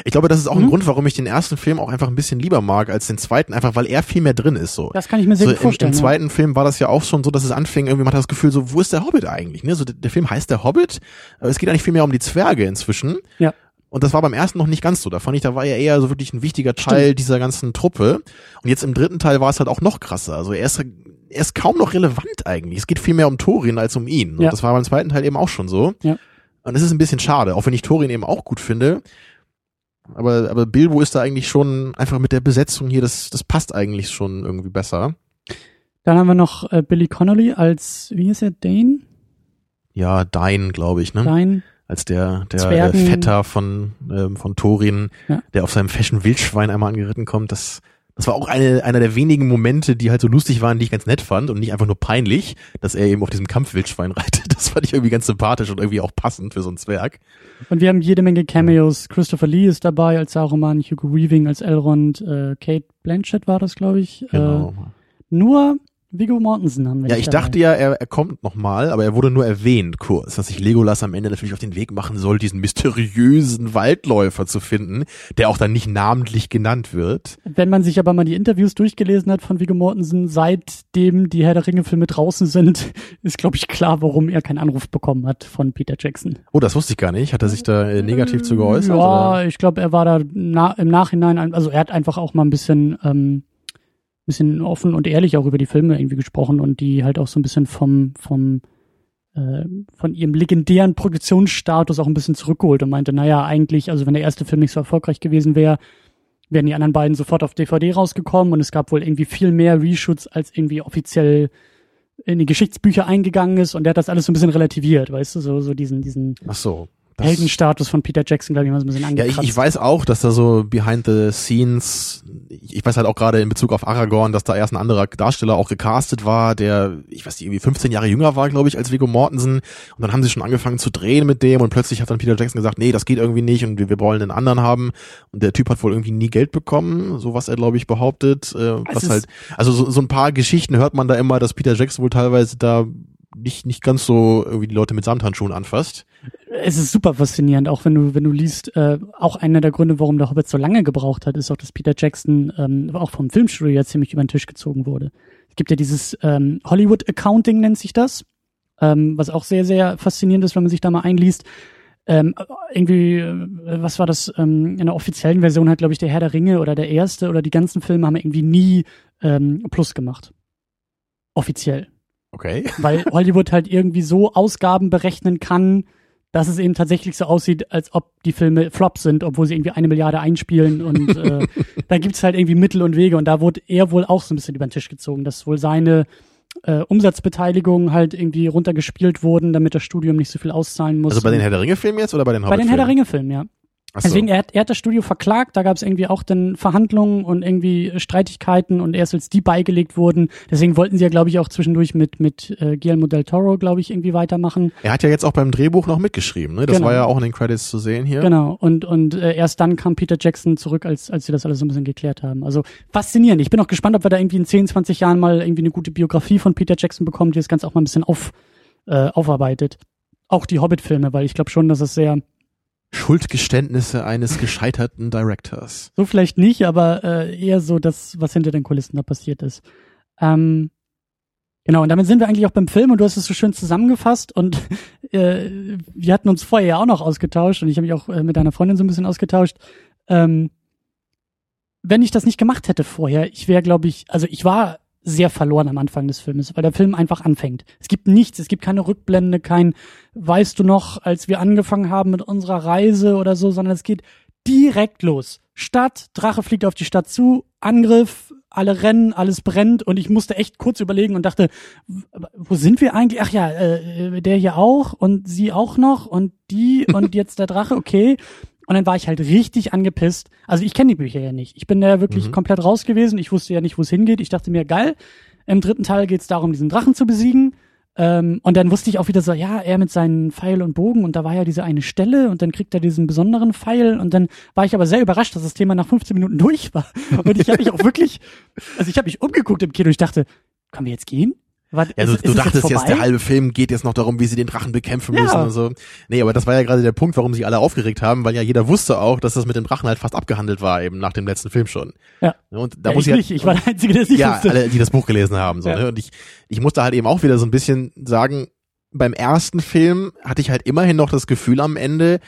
Ich glaube, das ist auch ein
Mhm.
Grund, warum ich den ersten Film auch einfach ein bisschen lieber mag als den zweiten, einfach weil er viel mehr drin ist so.
Das kann ich mir sehr
so
gut
im,
vorstellen.
Im
ja.
zweiten Film war das ja auch schon so, dass es anfing, irgendwie man hat das Gefühl, so, wo ist der Hobbit eigentlich? Ne? So, der, der Film heißt der Hobbit, aber es geht eigentlich viel mehr um die Zwerge inzwischen.
Ja.
Und das war beim ersten noch nicht ganz so. Da fand ich, da war er eher so wirklich ein wichtiger Teil dieser ganzen Truppe. Und jetzt im dritten Teil war es halt auch noch krasser. Also er ist, er ist kaum noch relevant eigentlich. Es geht viel mehr um Thorin als um ihn. Und
Ja.
das war beim zweiten Teil eben auch schon so.
Ja.
Und es ist ein bisschen schade, auch wenn ich Thorin eben auch gut finde. Aber, aber Bilbo ist da eigentlich schon einfach mit der Besetzung hier, das, das passt eigentlich schon irgendwie besser.
Dann haben wir noch äh, Billy Connolly als, wie ist er, Dane?
Ja, Dein, glaube ich, ne?
Dein?
Als der, der äh. Vetter von, ähm, von Thorin,
Ja.
der auf seinem feschen Wildschwein einmal angeritten kommt, das, das war auch eine, einer der wenigen Momente, die halt so lustig waren, die ich ganz nett fand und nicht einfach nur peinlich, dass er eben auf diesem Kampfwildschwein reitet. Das fand ich irgendwie ganz sympathisch und irgendwie auch passend für so einen Zwerg.
Und wir haben jede Menge Cameos. Christopher Lee ist dabei als Saruman, Hugo Weaving als Elrond, äh, Kate Blanchett war das, glaube ich.
Genau.
Äh, nur Viggo Mortensen haben wir
Ja, ich
dabei.
dachte ja, er, er kommt nochmal, aber er wurde nur erwähnt kurz, dass sich Legolas am Ende natürlich auf den Weg machen soll, diesen mysteriösen Waldläufer zu finden, der auch dann nicht namentlich genannt wird.
Wenn man sich aber mal die Interviews durchgelesen hat von Viggo Mortensen, seitdem die Herr der Ringe-Filme draußen sind, ist, glaube ich, klar, warum er keinen Anruf bekommen hat von Peter Jackson.
Oh, das wusste ich gar nicht. Hat er sich da äh, negativ zu geäußert?
Ja,
oder?
ich glaube, er war da na, im Nachhinein, ein- also er hat einfach auch mal ein bisschen, ähm, bisschen offen und ehrlich auch über die Filme irgendwie gesprochen und die halt auch so ein bisschen vom, vom, äh, von ihrem legendären Produktionsstatus auch ein bisschen zurückgeholt und meinte, naja, eigentlich, also wenn der erste Film nicht so erfolgreich gewesen wäre, wären die anderen beiden sofort auf DVD rausgekommen und es gab wohl irgendwie viel mehr Reshoots, als irgendwie offiziell in die Geschichtsbücher eingegangen ist und der hat das alles so ein bisschen relativiert, weißt du, so, so diesen, diesen
Ach so. Das-
Heldenstatus von Peter Jackson, glaube ich, mal so ein bisschen
Ja,
angekratzt.
ich, ich weiß auch, dass da so behind the scenes, ich, weiß halt auch gerade in Bezug auf Aragorn, dass da erst ein anderer Darsteller auch gecastet war, der, ich weiß nicht, irgendwie 15 Jahre jünger war, glaube ich, als Viggo Mortensen. Und dann haben sie schon angefangen zu drehen mit dem und plötzlich hat dann Peter Jackson gesagt, nee, das geht irgendwie nicht und wir, wir wollen einen anderen haben. Und der Typ hat wohl irgendwie nie Geld bekommen, so was er, glaube ich, behauptet. Äh, was halt, also so, so ein paar Geschichten hört man da immer, dass Peter Jackson wohl teilweise da nicht, nicht ganz so irgendwie die Leute mit Samthandschuhen anfasst.
es ist super faszinierend, auch wenn du, wenn du liest, äh, auch einer der Gründe, warum der Hobbit so lange gebraucht hat, ist auch, dass Peter Jackson ähm, auch vom Filmstudio ja ziemlich über den Tisch gezogen wurde. Es gibt ja dieses ähm, Hollywood Accounting nennt sich das, ähm, was auch sehr, sehr faszinierend ist, wenn man sich da mal einliest. Ähm, irgendwie, äh, was war das, ähm, in der offiziellen Version hat, glaube ich, der Herr der Ringe oder der erste oder die ganzen Filme haben irgendwie nie ähm, Plus gemacht. Offiziell
Okay.
weil Hollywood halt irgendwie so Ausgaben berechnen kann, dass es eben tatsächlich so aussieht, als ob die Filme Flop sind, obwohl sie irgendwie eine Milliarde einspielen und äh, da gibt's halt irgendwie Mittel und Wege und da wurde er wohl auch so ein bisschen über den Tisch gezogen, dass wohl seine äh, Umsatzbeteiligungen halt irgendwie runtergespielt wurden, damit das Studium nicht so viel auszahlen muss.
Also bei den Herr der Ringe Filmen jetzt oder bei den
bei den Herr der Ringe-Filmen, ja.
Ach so.
Deswegen, er hat, er hat das Studio verklagt, da gab es irgendwie auch dann Verhandlungen und irgendwie Streitigkeiten und erst als die beigelegt wurden, deswegen wollten sie ja, glaube ich, auch zwischendurch mit, mit äh, Guillermo del Toro, glaube ich, irgendwie weitermachen.
Er hat ja jetzt auch beim Drehbuch noch mitgeschrieben, ne? Das
Genau.
war ja auch in den Credits zu sehen hier.
Genau, und, und äh, erst dann kam Peter Jackson zurück, als, als sie das alles so ein bisschen geklärt haben. Also faszinierend. Ich bin auch gespannt, ob wir da irgendwie in 10, 20 Jahren mal irgendwie eine gute Biografie von Peter Jackson bekommen, die das Ganze auch mal ein bisschen auf, äh, aufarbeitet. Auch die Hobbit-Filme, weil ich glaube schon, dass es sehr,
Schuldgeständnisse eines gescheiterten Directors.
so vielleicht nicht, aber äh, eher so das, was hinter den Kulissen da passiert ist. Ähm, genau, und damit sind wir eigentlich auch beim Film und du hast es so schön zusammengefasst und äh, wir hatten uns vorher ja auch noch ausgetauscht und ich habe mich auch äh, mit deiner Freundin so ein bisschen ausgetauscht. Ähm, wenn ich das nicht gemacht hätte vorher, ich wäre, glaube ich, also ich war sehr verloren am Anfang des Filmes, weil der Film einfach anfängt. Es gibt nichts, es gibt keine Rückblende, kein weißt du noch, als wir angefangen haben mit unserer Reise oder so, sondern es geht direkt los. Stadt, Drache fliegt auf die Stadt zu, Angriff, alle rennen, alles brennt und ich musste echt kurz überlegen und dachte, wo sind wir eigentlich? Ach ja, äh, der hier auch und sie auch noch und die und jetzt der Drache, okay. Und dann war ich halt richtig angepisst. Also ich kenne die Bücher ja nicht. Ich bin da ja wirklich mhm. komplett raus gewesen. Ich wusste ja nicht, wo es hingeht. Ich dachte mir, geil, im dritten Teil geht es darum, diesen Drachen zu besiegen. Ähm, und dann wusste ich auch wieder so, ja, er mit seinen Pfeil und Bogen und da war ja diese eine Stelle und dann kriegt er diesen besonderen Pfeil und dann war ich aber sehr überrascht, dass das Thema nach 15 Minuten durch war. Und ich habe mich auch wirklich, also ich habe mich umgeguckt im Kino, ich dachte, können wir jetzt gehen?
War, ja, du, ist, du ist dachtest jetzt, der halbe Film geht jetzt noch darum, wie sie den Drachen bekämpfen ja. müssen und so. Nee, aber das war ja gerade der Punkt, warum sich alle aufgeregt haben, weil ja jeder wusste auch, dass das mit dem Drachen halt fast abgehandelt war, eben nach dem letzten Film schon.
Ja.
Und da
ja,
muss
ich, halt, ich war der Einzige, der es nicht
ja,
wusste.
alle, die das Buch gelesen haben. So, ja. ne? Und ich, ich musste halt eben auch wieder so ein bisschen sagen, beim ersten Film hatte ich halt immerhin noch das Gefühl am Ende,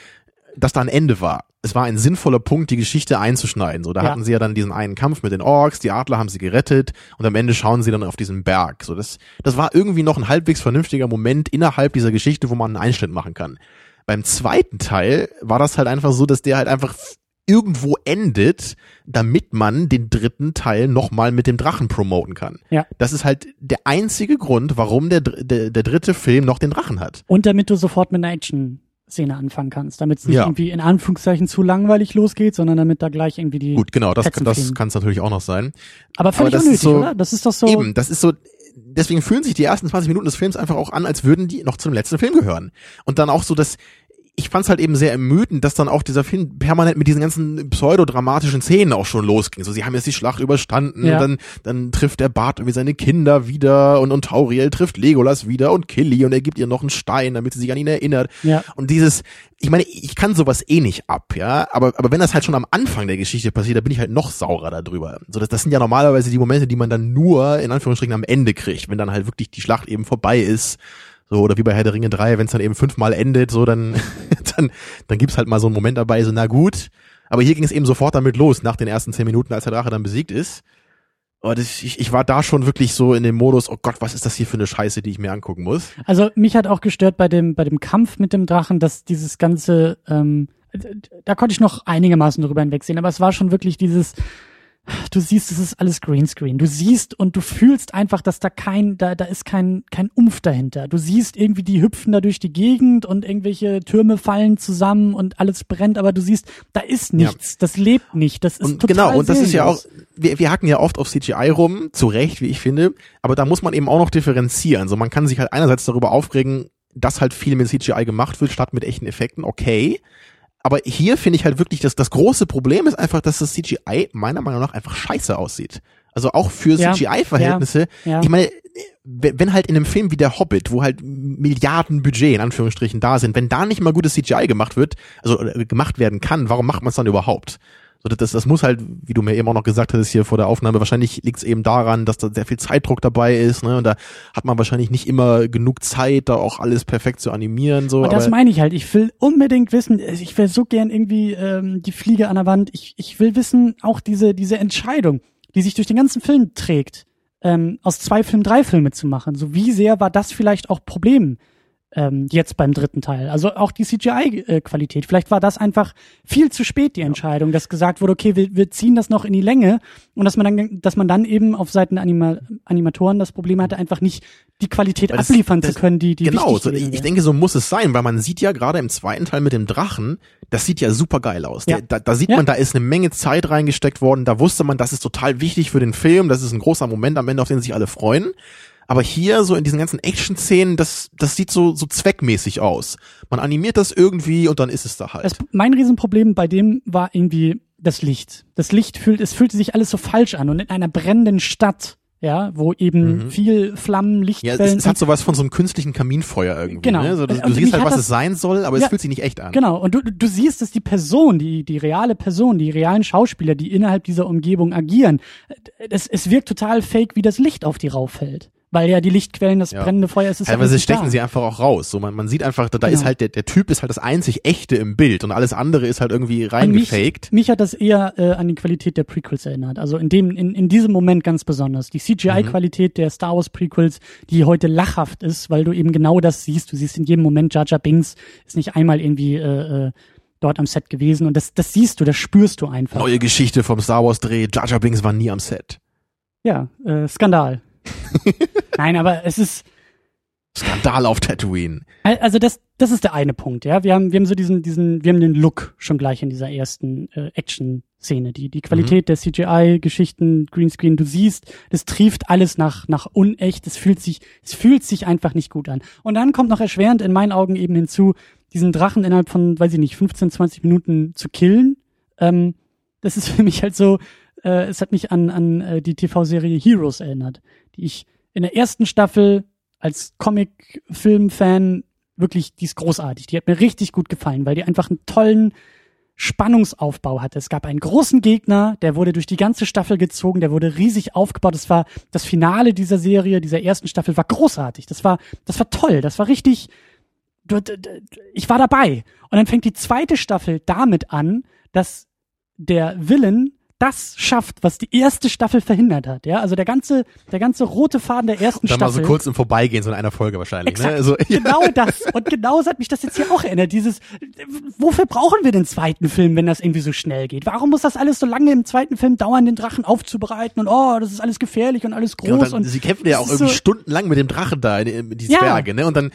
dass da ein Ende war es war ein sinnvoller Punkt, die Geschichte einzuschneiden. So, da ja. hatten sie ja dann diesen einen Kampf mit den Orks, die Adler haben sie gerettet und am Ende schauen sie dann auf diesen Berg. So, das, das war irgendwie noch ein halbwegs vernünftiger Moment innerhalb dieser Geschichte, wo man einen Einschnitt machen kann. Beim zweiten Teil war das halt einfach so, dass der halt einfach irgendwo endet, damit man den dritten Teil nochmal mit dem Drachen promoten kann.
Ja.
Das ist halt der einzige Grund, warum der, der, der dritte Film noch den Drachen hat.
Und damit du sofort mit einer Action Szene anfangen kannst, damit es nicht
Ja.
irgendwie in Anführungszeichen zu langweilig losgeht, sondern damit da gleich irgendwie die.
Gut, genau, das,
Fetzen
das kann es natürlich auch noch sein.
aber völlig
aber das ist
unnötig,
so-
oder? Das ist doch so.
Eben, das ist so, deswegen fühlen sich die ersten 20 Minuten des Films einfach auch an, als würden die noch zum letzten Film gehören. Und dann auch so, dass ich fand es halt eben sehr ermüdend, dass dann auch dieser Film permanent mit diesen ganzen pseudodramatischen Szenen auch schon losging. So, sie haben jetzt die Schlacht überstanden,
Ja.
und dann, dann trifft der Bart irgendwie seine Kinder wieder und, und Tauriel trifft Legolas wieder und Killy und er gibt ihr noch einen Stein, damit sie sich an ihn erinnert.
Ja.
Und dieses, ich meine, ich kann sowas eh nicht ab, ja, aber, aber wenn das halt schon am Anfang der Geschichte passiert, da bin ich halt noch saurer darüber. So, das, das sind ja normalerweise die Momente, die man dann nur, in Anführungsstrichen, am Ende kriegt, wenn dann halt wirklich die Schlacht eben vorbei ist. So, oder wie bei Herr der Ringe 3, wenn es dann eben fünfmal endet, so, dann, dann, dann gibt's halt mal so einen Moment dabei, so, na gut. Aber hier ging es eben sofort damit los, nach den ersten zehn Minuten, als der Drache dann besiegt ist. Und das, ich, ich war da schon wirklich so in dem Modus, oh Gott, was ist das hier für eine Scheiße, die ich mir angucken muss?
Also mich hat auch gestört bei dem bei dem Kampf mit dem Drachen, dass dieses ganze, ähm, da konnte ich noch einigermaßen drüber hinwegsehen, aber es war schon wirklich dieses, du siehst, es ist alles Greenscreen. Du siehst und du fühlst einfach, dass da kein, da, da ist kein, kein Umf dahinter. Du siehst irgendwie, die hüpfen da durch die Gegend und irgendwelche Türme fallen zusammen und alles brennt, aber du siehst, da ist nichts. Das lebt nicht. Das ist
Und
total
genau, und das ist ja auch, wir, wir hacken ja oft auf CGI rum, zu Recht, wie ich finde, aber da muss man eben auch noch differenzieren. So, man kann sich halt einerseits darüber aufregen, dass halt viel mit CGI gemacht wird, statt mit echten Effekten, okay. Aber hier finde ich halt wirklich, dass das große Problem ist einfach, dass das CGI meiner Meinung nach einfach scheiße aussieht. Also auch für
Ja,
CGI-Verhältnisse.
ja, ja.
Ich meine, wenn halt in einem Film wie der Hobbit, wo halt Milliarden Budget in Anführungsstrichen da sind, wenn da nicht mal gutes CGI gemacht wird, also äh, gemacht werden kann, warum macht man es dann überhaupt? So, das, das muss halt, wie du mir eben auch noch gesagt hast hier vor der Aufnahme, wahrscheinlich liegt es eben daran, dass da sehr viel Zeitdruck dabei ist, ne? Und da hat man wahrscheinlich nicht immer genug Zeit, da auch alles perfekt zu animieren. So,
Und das meine ich halt. Ich will unbedingt wissen, ich will so gern irgendwie ähm, die Fliege an der Wand. Ich, ich will wissen, auch diese, diese Entscheidung, die sich durch den ganzen Film trägt, ähm, aus zwei Filmen drei Filme zu machen. So wie sehr war das vielleicht auch Problem ähm, jetzt beim dritten Teil? Also auch die CGI-Qualität. Vielleicht war das einfach viel zu spät, die Entscheidung, dass gesagt wurde, okay, wir, wir ziehen das noch in die Länge und dass man dann, dass man dann eben auf Seiten der Anima Animatoren das Problem hatte, einfach nicht die Qualität
das-
abliefern
das-
zu können, die, die
genau, so, ich, ich denke, so muss es sein, weil man sieht ja gerade im zweiten Teil mit dem Drachen, das sieht ja super geil aus.
Ja.
Da, da sieht
Ja.
man, da ist eine Menge Zeit reingesteckt worden, da wusste man, das ist total wichtig für den Film, das ist ein großer Moment am Ende, auf den sich alle freuen. Aber hier, so in diesen ganzen Action-Szenen, das, das sieht so, so zweckmäßig aus. Man animiert das irgendwie und dann ist es da halt.
Das, mein Riesenproblem bei dem war irgendwie das Licht. Das Licht fühlt, es fühlte sich alles so falsch an und in einer brennenden Stadt, ja, wo eben viel Flammen,
Mhm. ja,
Lichtquellen
es, es hat sowas von so einem künstlichen Kaminfeuer irgendwie.
Genau.
Ne? So, du, du siehst halt, was
das-
es sein soll, aber es
Ja.
fühlt sich nicht echt an.
Genau, und du, du siehst, dass die Person, die, die reale Person, die realen Schauspieler, die innerhalb dieser Umgebung agieren, es, es wirkt total fake, wie das Licht auf die rauffällt. Weil ja die Lichtquellen, das
Ja.
brennende Feuer, es ist ja
Teilweise
nicht
stechen
da.
sie einfach auch raus. So man, man sieht einfach, da, da
Genau.
ist halt der, der Typ ist halt das einzig echte im Bild und alles andere ist halt irgendwie
Und mich,
reingefaked.
mich hat das eher äh, an die Qualität der Prequels erinnert. Also in dem, in, in diesem Moment ganz besonders. Die CGI-Qualität der Star Wars Prequels, die heute lachhaft ist, weil du eben genau das siehst. Du siehst in jedem Moment, Jar Jar Binks ist nicht einmal irgendwie äh, äh, dort am Set gewesen und das, das siehst du, das spürst du einfach.
Neue Geschichte vom Star Wars Dreh. Jar Jar Binks war nie am Set.
Ja, äh, Skandal. Nein, aber es ist,
Skandal auf Tatooine.
also das, das ist der eine Punkt, ja. Wir haben, wir haben so diesen, diesen, wir haben den Look schon gleich in dieser ersten äh, Action-Szene. Die, die Qualität der CGI-Geschichten, Greenscreen, du siehst, das trieft alles nach, nach unecht. Es fühlt sich, es fühlt sich einfach nicht gut an. Und dann kommt noch erschwerend in meinen Augen eben hinzu, diesen Drachen innerhalb von, weiß ich nicht, 15, 20 Minuten zu killen. Ähm, das ist für mich halt so, äh, es hat mich an, an äh, die TV-Serie Heroes erinnert, die ich in der ersten Staffel als Comic-Film-Fan wirklich, die ist großartig. Die hat mir richtig gut gefallen, weil die einfach einen tollen Spannungsaufbau hatte. Es gab einen großen Gegner, der wurde durch die ganze Staffel gezogen, der wurde riesig aufgebaut. Das war das Finale dieser Serie, dieser ersten Staffel war großartig. Das war, das war toll. Das war richtig, ich war dabei. Und dann fängt die zweite Staffel damit an, dass der Villain das schafft, was die erste Staffel verhindert hat. Ja, also der ganze, der ganze rote Faden der ersten
Dann mal
Staffel.
so kurz im Vorbeigehen, so in einer Folge wahrscheinlich.
Exakt,
Ne? Also, ja.
genau das. Und genau so hat mich das jetzt hier auch erinnert. Dieses, wofür brauchen wir den zweiten Film, wenn das irgendwie so schnell geht? Warum muss das alles so lange im zweiten Film dauern, den Drachen aufzubereiten und oh, das ist alles gefährlich und alles groß
Ja, und dann,
und
sie kämpfen ja auch irgendwie
so-
stundenlang mit dem Drachen da, in, in die
Ja.
Zwerge, ne? Und dann,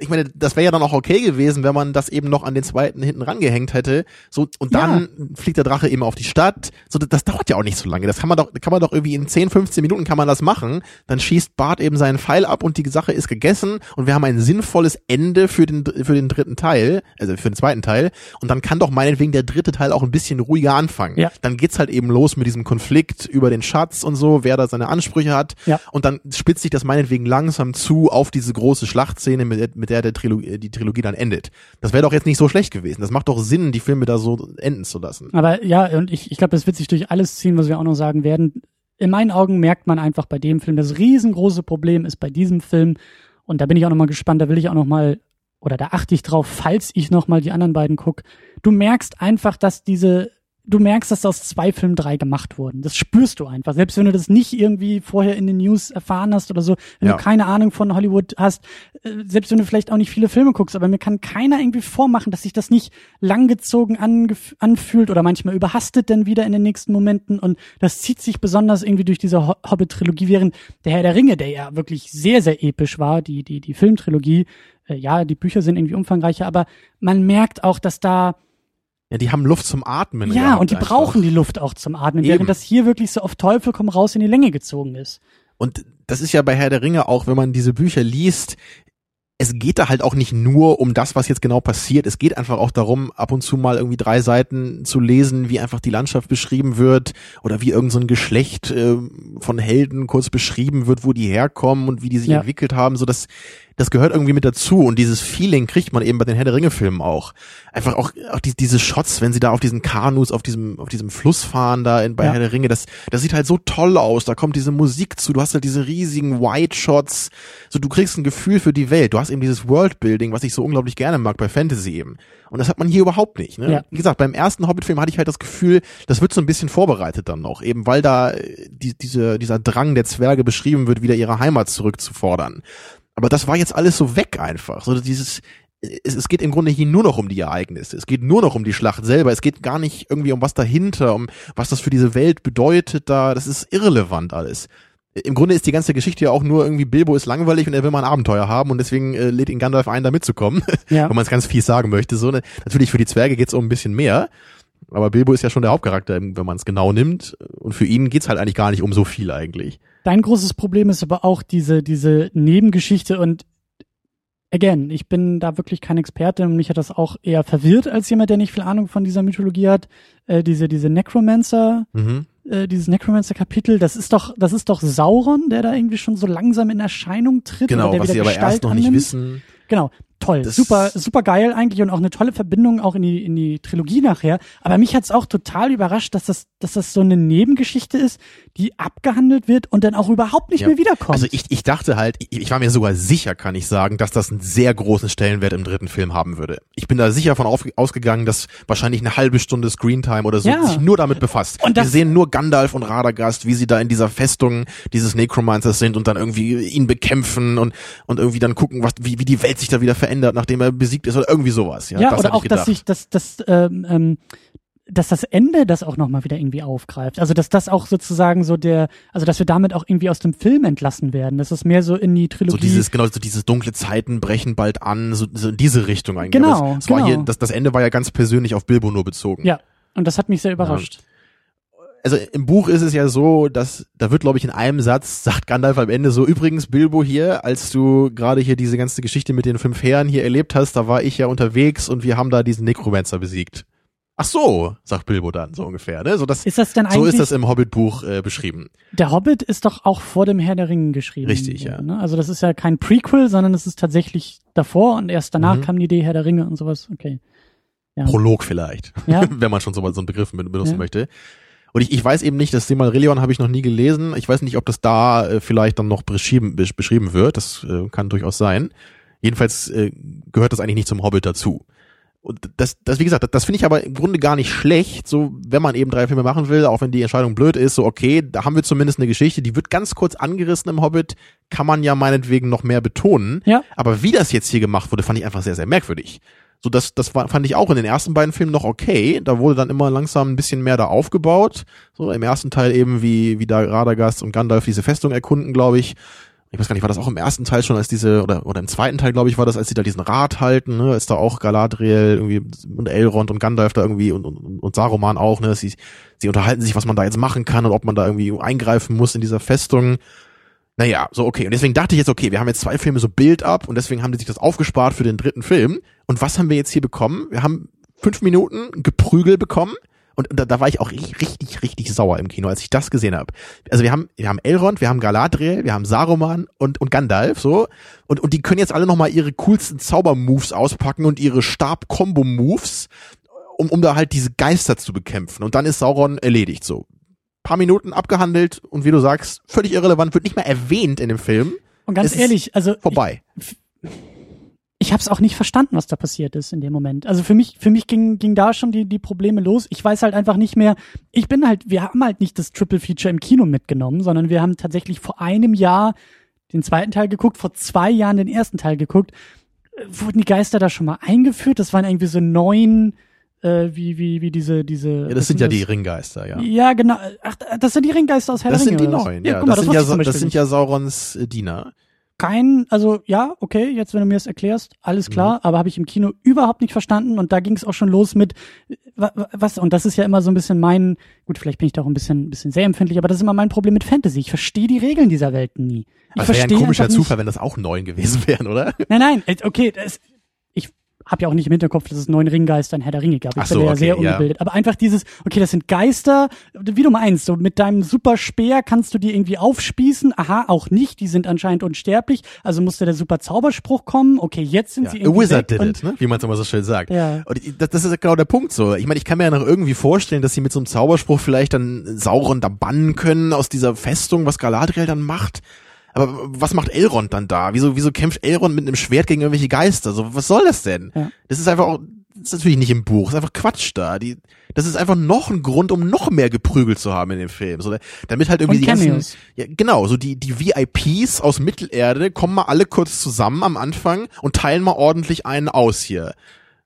ich meine, das wäre ja dann auch okay gewesen, wenn man das eben noch an den zweiten hinten rangehängt hätte. So, und dann fliegt der Drache eben auf die Stadt. So, das, das dauert ja auch nicht so lange. Das kann man doch, kann man doch irgendwie in 10, 15 Minuten kann man das machen. Dann schießt Bart eben seinen Pfeil ab und die Sache ist gegessen und wir haben ein sinnvolles Ende für den, für den dritten Teil, also für den zweiten Teil. Und dann kann doch meinetwegen der dritte Teil auch ein bisschen ruhiger anfangen.
Ja.
Dann geht's halt eben los mit diesem Konflikt über den Schatz und so, wer da seine Ansprüche hat.
Ja.
Und dann spitzt sich das meinetwegen langsam zu auf diese große Schlachtszene, mit der, mit der, der Trilogie, die Trilogie dann endet. Das wäre doch jetzt nicht so schlecht gewesen. Das macht doch Sinn, die Filme da so enden zu lassen.
Aber ja, und ich, ich glaube, das wird sich durch alles ziehen, was wir auch noch sagen werden. In meinen Augen merkt man einfach bei dem Film, das riesengroße Problem ist bei diesem Film, und da bin ich auch noch mal gespannt, da will ich auch noch mal, oder da achte ich drauf, falls ich noch mal die anderen beiden guck. Du merkst einfach, dass diese, du merkst, dass aus zwei Filmen drei gemacht wurden. Das spürst du einfach. Selbst wenn du das nicht irgendwie vorher in den News erfahren hast oder so, wenn
Ja.
du keine Ahnung von Hollywood hast, äh, selbst wenn du vielleicht auch nicht viele Filme guckst, aber mir kann keiner irgendwie vormachen, dass sich das nicht langgezogen anfühlt oder manchmal überhastet dann wieder in den nächsten Momenten und das zieht sich besonders irgendwie durch diese Ho- Hobbit-Trilogie, während der Herr der Ringe, der ja wirklich sehr, sehr episch war, die, die, die Filmtrilogie, äh, ja, die Bücher sind irgendwie umfangreicher, aber man merkt auch, dass da
Ja, die haben Luft zum Atmen.
ja, und die
einfach.
brauchen die Luft auch zum Atmen,
Eben.
während das hier wirklich so auf Teufel komm raus in die Länge gezogen ist.
Und das ist ja bei Herr der Ringe auch, wenn man diese Bücher liest, es geht da halt auch nicht nur um das, was jetzt genau passiert. Es geht einfach auch darum, ab und zu mal irgendwie drei Seiten zu lesen, wie einfach die Landschaft beschrieben wird oder wie irgendein so ein Geschlecht äh, von Helden kurz beschrieben wird, wo die herkommen und wie die sich
Ja.
entwickelt haben. So das, das gehört irgendwie mit dazu und dieses Feeling kriegt man eben bei den Herr der Ringe Filmen auch. Einfach auch, auch die, diese Shots, wenn sie da auf diesen Kanus, auf diesem, auf diesem Fluss fahren da in, bei
Ja.
Herr der Ringe, das, das sieht halt so toll aus. Da kommt diese Musik zu, du hast halt diese riesigen White Shots, so du kriegst ein Gefühl für die Welt. Du hast eben dieses Worldbuilding, was ich so unglaublich gerne mag bei Fantasy eben. Und das hat man hier überhaupt nicht. Ne?
Ja.
Wie gesagt, beim ersten Hobbit-Film hatte ich halt das Gefühl, das wird so ein bisschen vorbereitet dann noch, eben weil da äh, die, diese, dieser Drang der Zwerge beschrieben wird, wieder ihre Heimat zurückzufordern. Aber das war jetzt alles so weg einfach. So dieses, es, es geht im Grunde hier nur noch um die Ereignisse. Es geht nur noch um die Schlacht selber. Es geht gar nicht irgendwie um was dahinter, um was das für diese Welt bedeutet da. Das ist irrelevant alles. Im Grunde ist die ganze Geschichte ja auch nur irgendwie Bilbo ist langweilig und er will mal ein Abenteuer haben und deswegen äh, lädt ihn Gandalf ein, da mitzukommen.
Ja.
Wenn man es ganz fies sagen möchte. So, ne? Natürlich für die Zwerge geht's um ein bisschen mehr. Aber Bilbo ist ja schon der Hauptcharakter, wenn man es genau nimmt. Und für ihn geht's halt eigentlich gar nicht um so viel eigentlich.
Dein großes Problem ist aber auch diese, diese Nebengeschichte und again, ich bin da wirklich kein Experte und mich hat das auch eher verwirrt als jemand, der nicht viel Ahnung von dieser Mythologie hat. Äh, diese, diese Necromancer,
Mhm.
äh, dieses Necromancer-Kapitel, das ist doch, das ist doch Sauron, der da irgendwie schon so langsam in Erscheinung tritt.
Genau, was
wieder
sie aber
Gestalt
erst noch nicht
annimmt.
wissen.
Genau, toll,
Das-
super, super geil eigentlich und auch eine tolle Verbindung auch in die in die Trilogie nachher. Aber mich hat's auch total überrascht, dass das dass das so eine Nebengeschichte ist, die abgehandelt wird und dann auch überhaupt nicht
Ja.
mehr wiederkommt.
Also ich, ich dachte halt, ich, ich war mir sogar sicher, kann ich sagen, dass das einen sehr großen Stellenwert im dritten Film haben würde. Ich bin da sicher von auf, ausgegangen, dass wahrscheinlich eine halbe Stunde Screentime oder so
Ja.
sich nur damit befasst.
Und
Wir
das-
sehen nur Gandalf und Radagast, wie sie da in dieser Festung dieses Necromancers sind und dann irgendwie ihn bekämpfen und, und irgendwie dann gucken, was, wie, wie die Welt sich da wieder verändert, nachdem er besiegt ist oder irgendwie sowas. Ja,
ja,
das
oder auch, dass sich, dass, dass ähm, ähm, dass das Ende das auch nochmal wieder irgendwie aufgreift. Also dass das auch sozusagen so der, also dass wir damit auch irgendwie aus dem Film entlassen werden. Das ist mehr so in die Trilogie.
So dieses, genau, so dieses dunkle Zeiten brechen bald an, so, so in diese Richtung eigentlich.
Genau,
es, es
genau.
War hier, das, das Ende war ja ganz persönlich auf Bilbo nur bezogen.
Ja, und das hat mich sehr überrascht.
Also im Buch ist es ja so, dass da wird, glaube ich, in einem Satz sagt Gandalf am Ende so: Übrigens, Bilbo hier, als du gerade hier diese ganze Geschichte mit den fünf Herren hier erlebt hast, da war ich ja unterwegs und wir haben da diesen Necromancer besiegt. Ach so, sagt Bilbo dann so ungefähr. Ne? So, das,
Ist das
so ist das im Hobbit-Buch äh, beschrieben.
Der Hobbit ist doch auch vor dem Herr der Ringe geschrieben.
Richtig, ja.
Ne? Also das ist ja kein Prequel, sondern es ist tatsächlich davor und erst danach
Mhm.
kam die Idee Herr der Ringe und sowas. Okay. Ja.
Prolog vielleicht,
Ja.
wenn man schon so, so einen Begriff ben- benutzen
Ja.
möchte. Und ich, ich weiß eben nicht, das Silmarillion habe ich noch nie gelesen. Ich weiß nicht, ob das da äh, vielleicht dann noch beschrieben, besch- beschrieben wird. Das äh, kann durchaus sein. Jedenfalls äh, gehört das eigentlich nicht zum Hobbit dazu. Und das, das wie gesagt, das, das finde ich aber im Grunde gar nicht schlecht, so wenn man eben drei Filme machen will, auch wenn die Entscheidung blöd ist, so okay, da haben wir zumindest eine Geschichte, die wird ganz kurz angerissen im Hobbit, kann man ja meinetwegen noch mehr betonen.
Ja.
Aber wie das jetzt hier gemacht wurde, fand ich einfach sehr, sehr merkwürdig. So, das, das war, fand ich auch in den ersten beiden Filmen noch okay. Da wurde dann immer langsam ein bisschen mehr da aufgebaut. So, im ersten Teil eben, wie, wie da Radagast und Gandalf diese Festung erkunden, glaube ich. Ich weiß gar nicht, war das auch im ersten Teil schon, als diese, oder, oder im zweiten Teil, glaube ich, war das, als sie da diesen Rat halten, ne, ist da auch Galadriel irgendwie und Elrond und Gandalf da irgendwie und, und, und Saruman auch, ne, sie, sie unterhalten sich, was man da jetzt machen kann und ob man da irgendwie eingreifen muss in dieser Festung. Naja, so okay. Und deswegen dachte ich jetzt, okay, wir haben jetzt zwei Filme so Build-up und deswegen haben die sich das aufgespart für den dritten Film. Und was haben wir jetzt hier bekommen? Wir haben fünf Minuten Geprügel bekommen. Und da, da war ich auch richtig, richtig, sauer im Kino, als ich das gesehen habe. Also wir haben, wir haben Elrond, wir haben Galadriel, wir haben Saruman und, und Gandalf, so. Und, und die können jetzt alle nochmal ihre coolsten Zaubermoves auspacken und ihre Stab-Kombo-Moves, um, um da halt diese Geister zu bekämpfen. Und dann ist Sauron erledigt, so. Paar Minuten abgehandelt und wie du sagst, völlig irrelevant, wird nicht mal erwähnt in dem Film.
Und ganz
Es
ehrlich, also
Vorbei.
ich habe es auch nicht verstanden, was da passiert ist in dem Moment. Also für mich, für mich ging, ging da schon die, die Probleme los. Ich weiß halt einfach nicht mehr. Ich bin halt, wir haben halt nicht das Triple Feature im Kino mitgenommen, sondern wir haben tatsächlich vor einem Jahr den zweiten Teil geguckt, vor zwei Jahren den ersten Teil geguckt. Äh, Wurden die Geister da schon mal eingeführt? Das waren irgendwie so neun, äh, wie, wie, wie diese, diese.
Ja, das sind ja die
das?
Ringeister, ja.
Ja, genau. Ach, das sind die Ringgeister aus Herr
Das sind die neuen, ja.
guck mal,
das, sind
wusste
ja, das sind ja Saurons äh, Diener.
kein, also ja, okay, jetzt wenn du mir das erklärst, alles klar,
Mhm.
aber habe ich im Kino überhaupt nicht verstanden und da ging es auch schon los mit wa- wa- was und das ist ja immer so ein bisschen mein, gut, vielleicht bin ich da auch ein bisschen bisschen sehr empfindlich, aber das ist immer mein Problem mit Fantasy. Ich verstehe die Regeln dieser Welten nie. Ich
das wäre ja ein komischer
einfach nicht-
Zufall, wenn das auch neun gewesen wären, oder?
Nein, nein, äh, okay, das, habe ja auch nicht im Hinterkopf, dass es neun Ringgeister in Herr der Ringe gab. Ich
Ach so,
bin ja
okay,
sehr
ja.
ungebildet. Aber einfach dieses, okay, das sind Geister, wie du meinst, so mit deinem super Speer kannst du die irgendwie aufspießen. Aha, auch nicht, die sind anscheinend unsterblich. Also musste der super Zauberspruch kommen. Okay, jetzt sind
Ja.
sie
A
irgendwie
wizard
weg
did it, ne? wie man es immer so schön sagt.
Ja.
Und das, das ist genau der Punkt so. Ich meine, ich kann mir ja noch irgendwie vorstellen, dass sie mit so einem Zauberspruch vielleicht dann Sauron da bannen können aus dieser Festung, was Galadriel dann macht. Aber was macht Elrond dann da? Wieso, wieso kämpft Elrond mit einem Schwert gegen irgendwelche Geister? So, was soll das denn?
Ja.
Das ist einfach auch, das ist natürlich nicht im Buch, das ist einfach Quatsch da. Die, das ist einfach noch ein Grund, um noch mehr geprügelt zu haben in dem Film. So, damit halt irgendwie
Und
die ganzen, ja, genau, so die, die VIPs aus Mittelerde kommen mal alle kurz zusammen am Anfang und teilen mal ordentlich einen aus hier.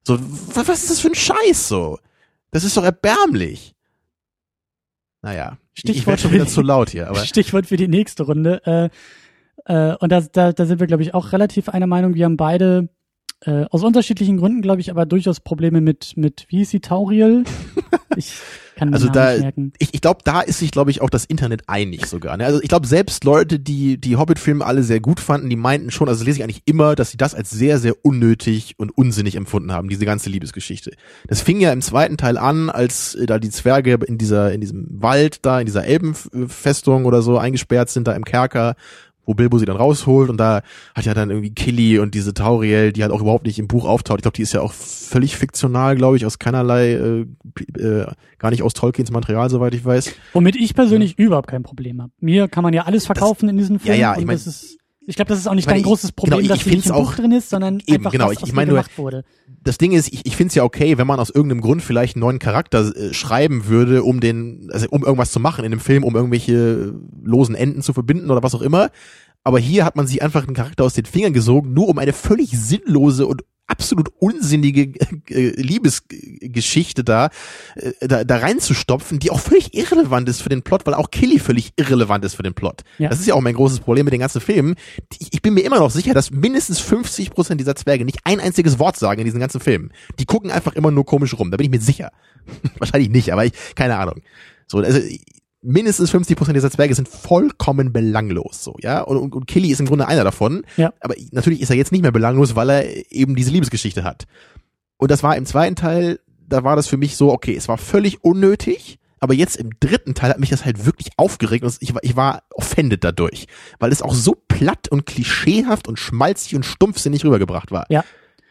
So, was, was ist das für ein Scheiß so? Das ist doch erbärmlich. Naja, ich, ich
Stichwort
werde schon
für
wieder
die-
zu laut hier, aber
Stichwort für die nächste Runde. Äh, äh, und da, da, da sind wir, glaube ich, auch relativ einer Meinung. Wir haben beide äh, aus unterschiedlichen Gründen, glaube ich, aber durchaus Probleme mit, mit wie ist sie, Tauriel? Ich kann den
Also da,
nicht merken.
ich, ich glaube, da ist sich, glaube ich, auch das Internet einig sogar. Ne? Also ich glaube, selbst Leute, die die Hobbit-Filme alle sehr gut fanden, die meinten schon, also lese ich eigentlich immer, dass sie das als sehr, sehr unnötig und unsinnig empfunden haben, diese ganze Liebesgeschichte. Das fing ja im zweiten Teil an, als äh, da die Zwerge in dieser, in diesem Wald da, in dieser Elbenfestung oder so eingesperrt sind, da im Kerker, wo Bilbo sie dann rausholt und da hat ja dann irgendwie Killy und diese Tauriel, die halt auch überhaupt nicht im Buch auftaucht. Ich glaube, die ist ja auch völlig fiktional, glaube ich, aus keinerlei, äh, äh, gar nicht aus Tolkiens Material, soweit ich weiß.
Womit ich persönlich überhaupt kein Problem habe. Mir kann man ja alles verkaufen in diesen Filmen.
ja, ich
und
mein-
das ist, ich glaube, das ist auch nicht
ich meine,
dein großes
ich-
Problem,
genau,
dass
ich
nicht im Buch
auch-
drin ist, sondern
eben,
einfach
genau,
was
ich-
aus
ich meine
gemacht wurde.
Das Ding ist, ich, ich finde es ja okay, wenn man aus irgendeinem Grund vielleicht einen neuen Charakter äh, schreiben würde, um den, also um irgendwas zu machen in dem Film, um irgendwelche losen Enden zu verbinden oder was auch immer. Aber hier hat man sich einfach einen Charakter aus den Fingern gesogen, nur um eine völlig sinnlose und absolut unsinnige äh, Liebesgeschichte da, äh, da, da reinzustopfen, die auch völlig irrelevant ist für den Plot, weil auch Killy völlig irrelevant ist für den Plot.
Ja.
Das ist ja auch mein großes Problem mit den ganzen Filmen. Ich, ich bin mir immer noch sicher, dass mindestens 50 Prozent dieser Zwerge nicht ein einziges Wort sagen in diesen ganzen Filmen. Die gucken einfach immer nur komisch rum. Da bin ich mir sicher. Wahrscheinlich nicht, aber ich, keine Ahnung. So, also mindestens 50 Prozent dieser Zwerge sind vollkommen belanglos, so, ja. Und, und, und Killy ist im Grunde einer davon.
Ja.
Aber natürlich ist er jetzt nicht mehr belanglos, weil er eben diese Liebesgeschichte hat. Und das war im zweiten Teil, da war das für mich so, okay, es war völlig unnötig. Aber jetzt im dritten Teil hat mich das halt wirklich aufgeregt und ich war, ich war offended dadurch, weil es auch so platt und klischeehaft und schmalzig und stumpfsinnig rübergebracht war.
Ja.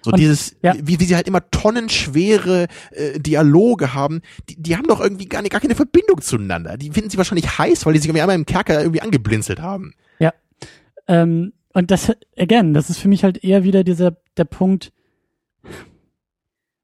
So
Und-
dieses,
ja.
wie, wie sie halt immer tonnenschwere äh, Dialoge haben, die, die haben doch irgendwie gar, nicht, gar keine Verbindung zueinander. Die finden sie wahrscheinlich heiß, weil die sich irgendwie einmal im Kerker irgendwie angeblinzelt haben.
Ja. Ähm, und das, again, das ist für mich halt eher wieder dieser, der Punkt,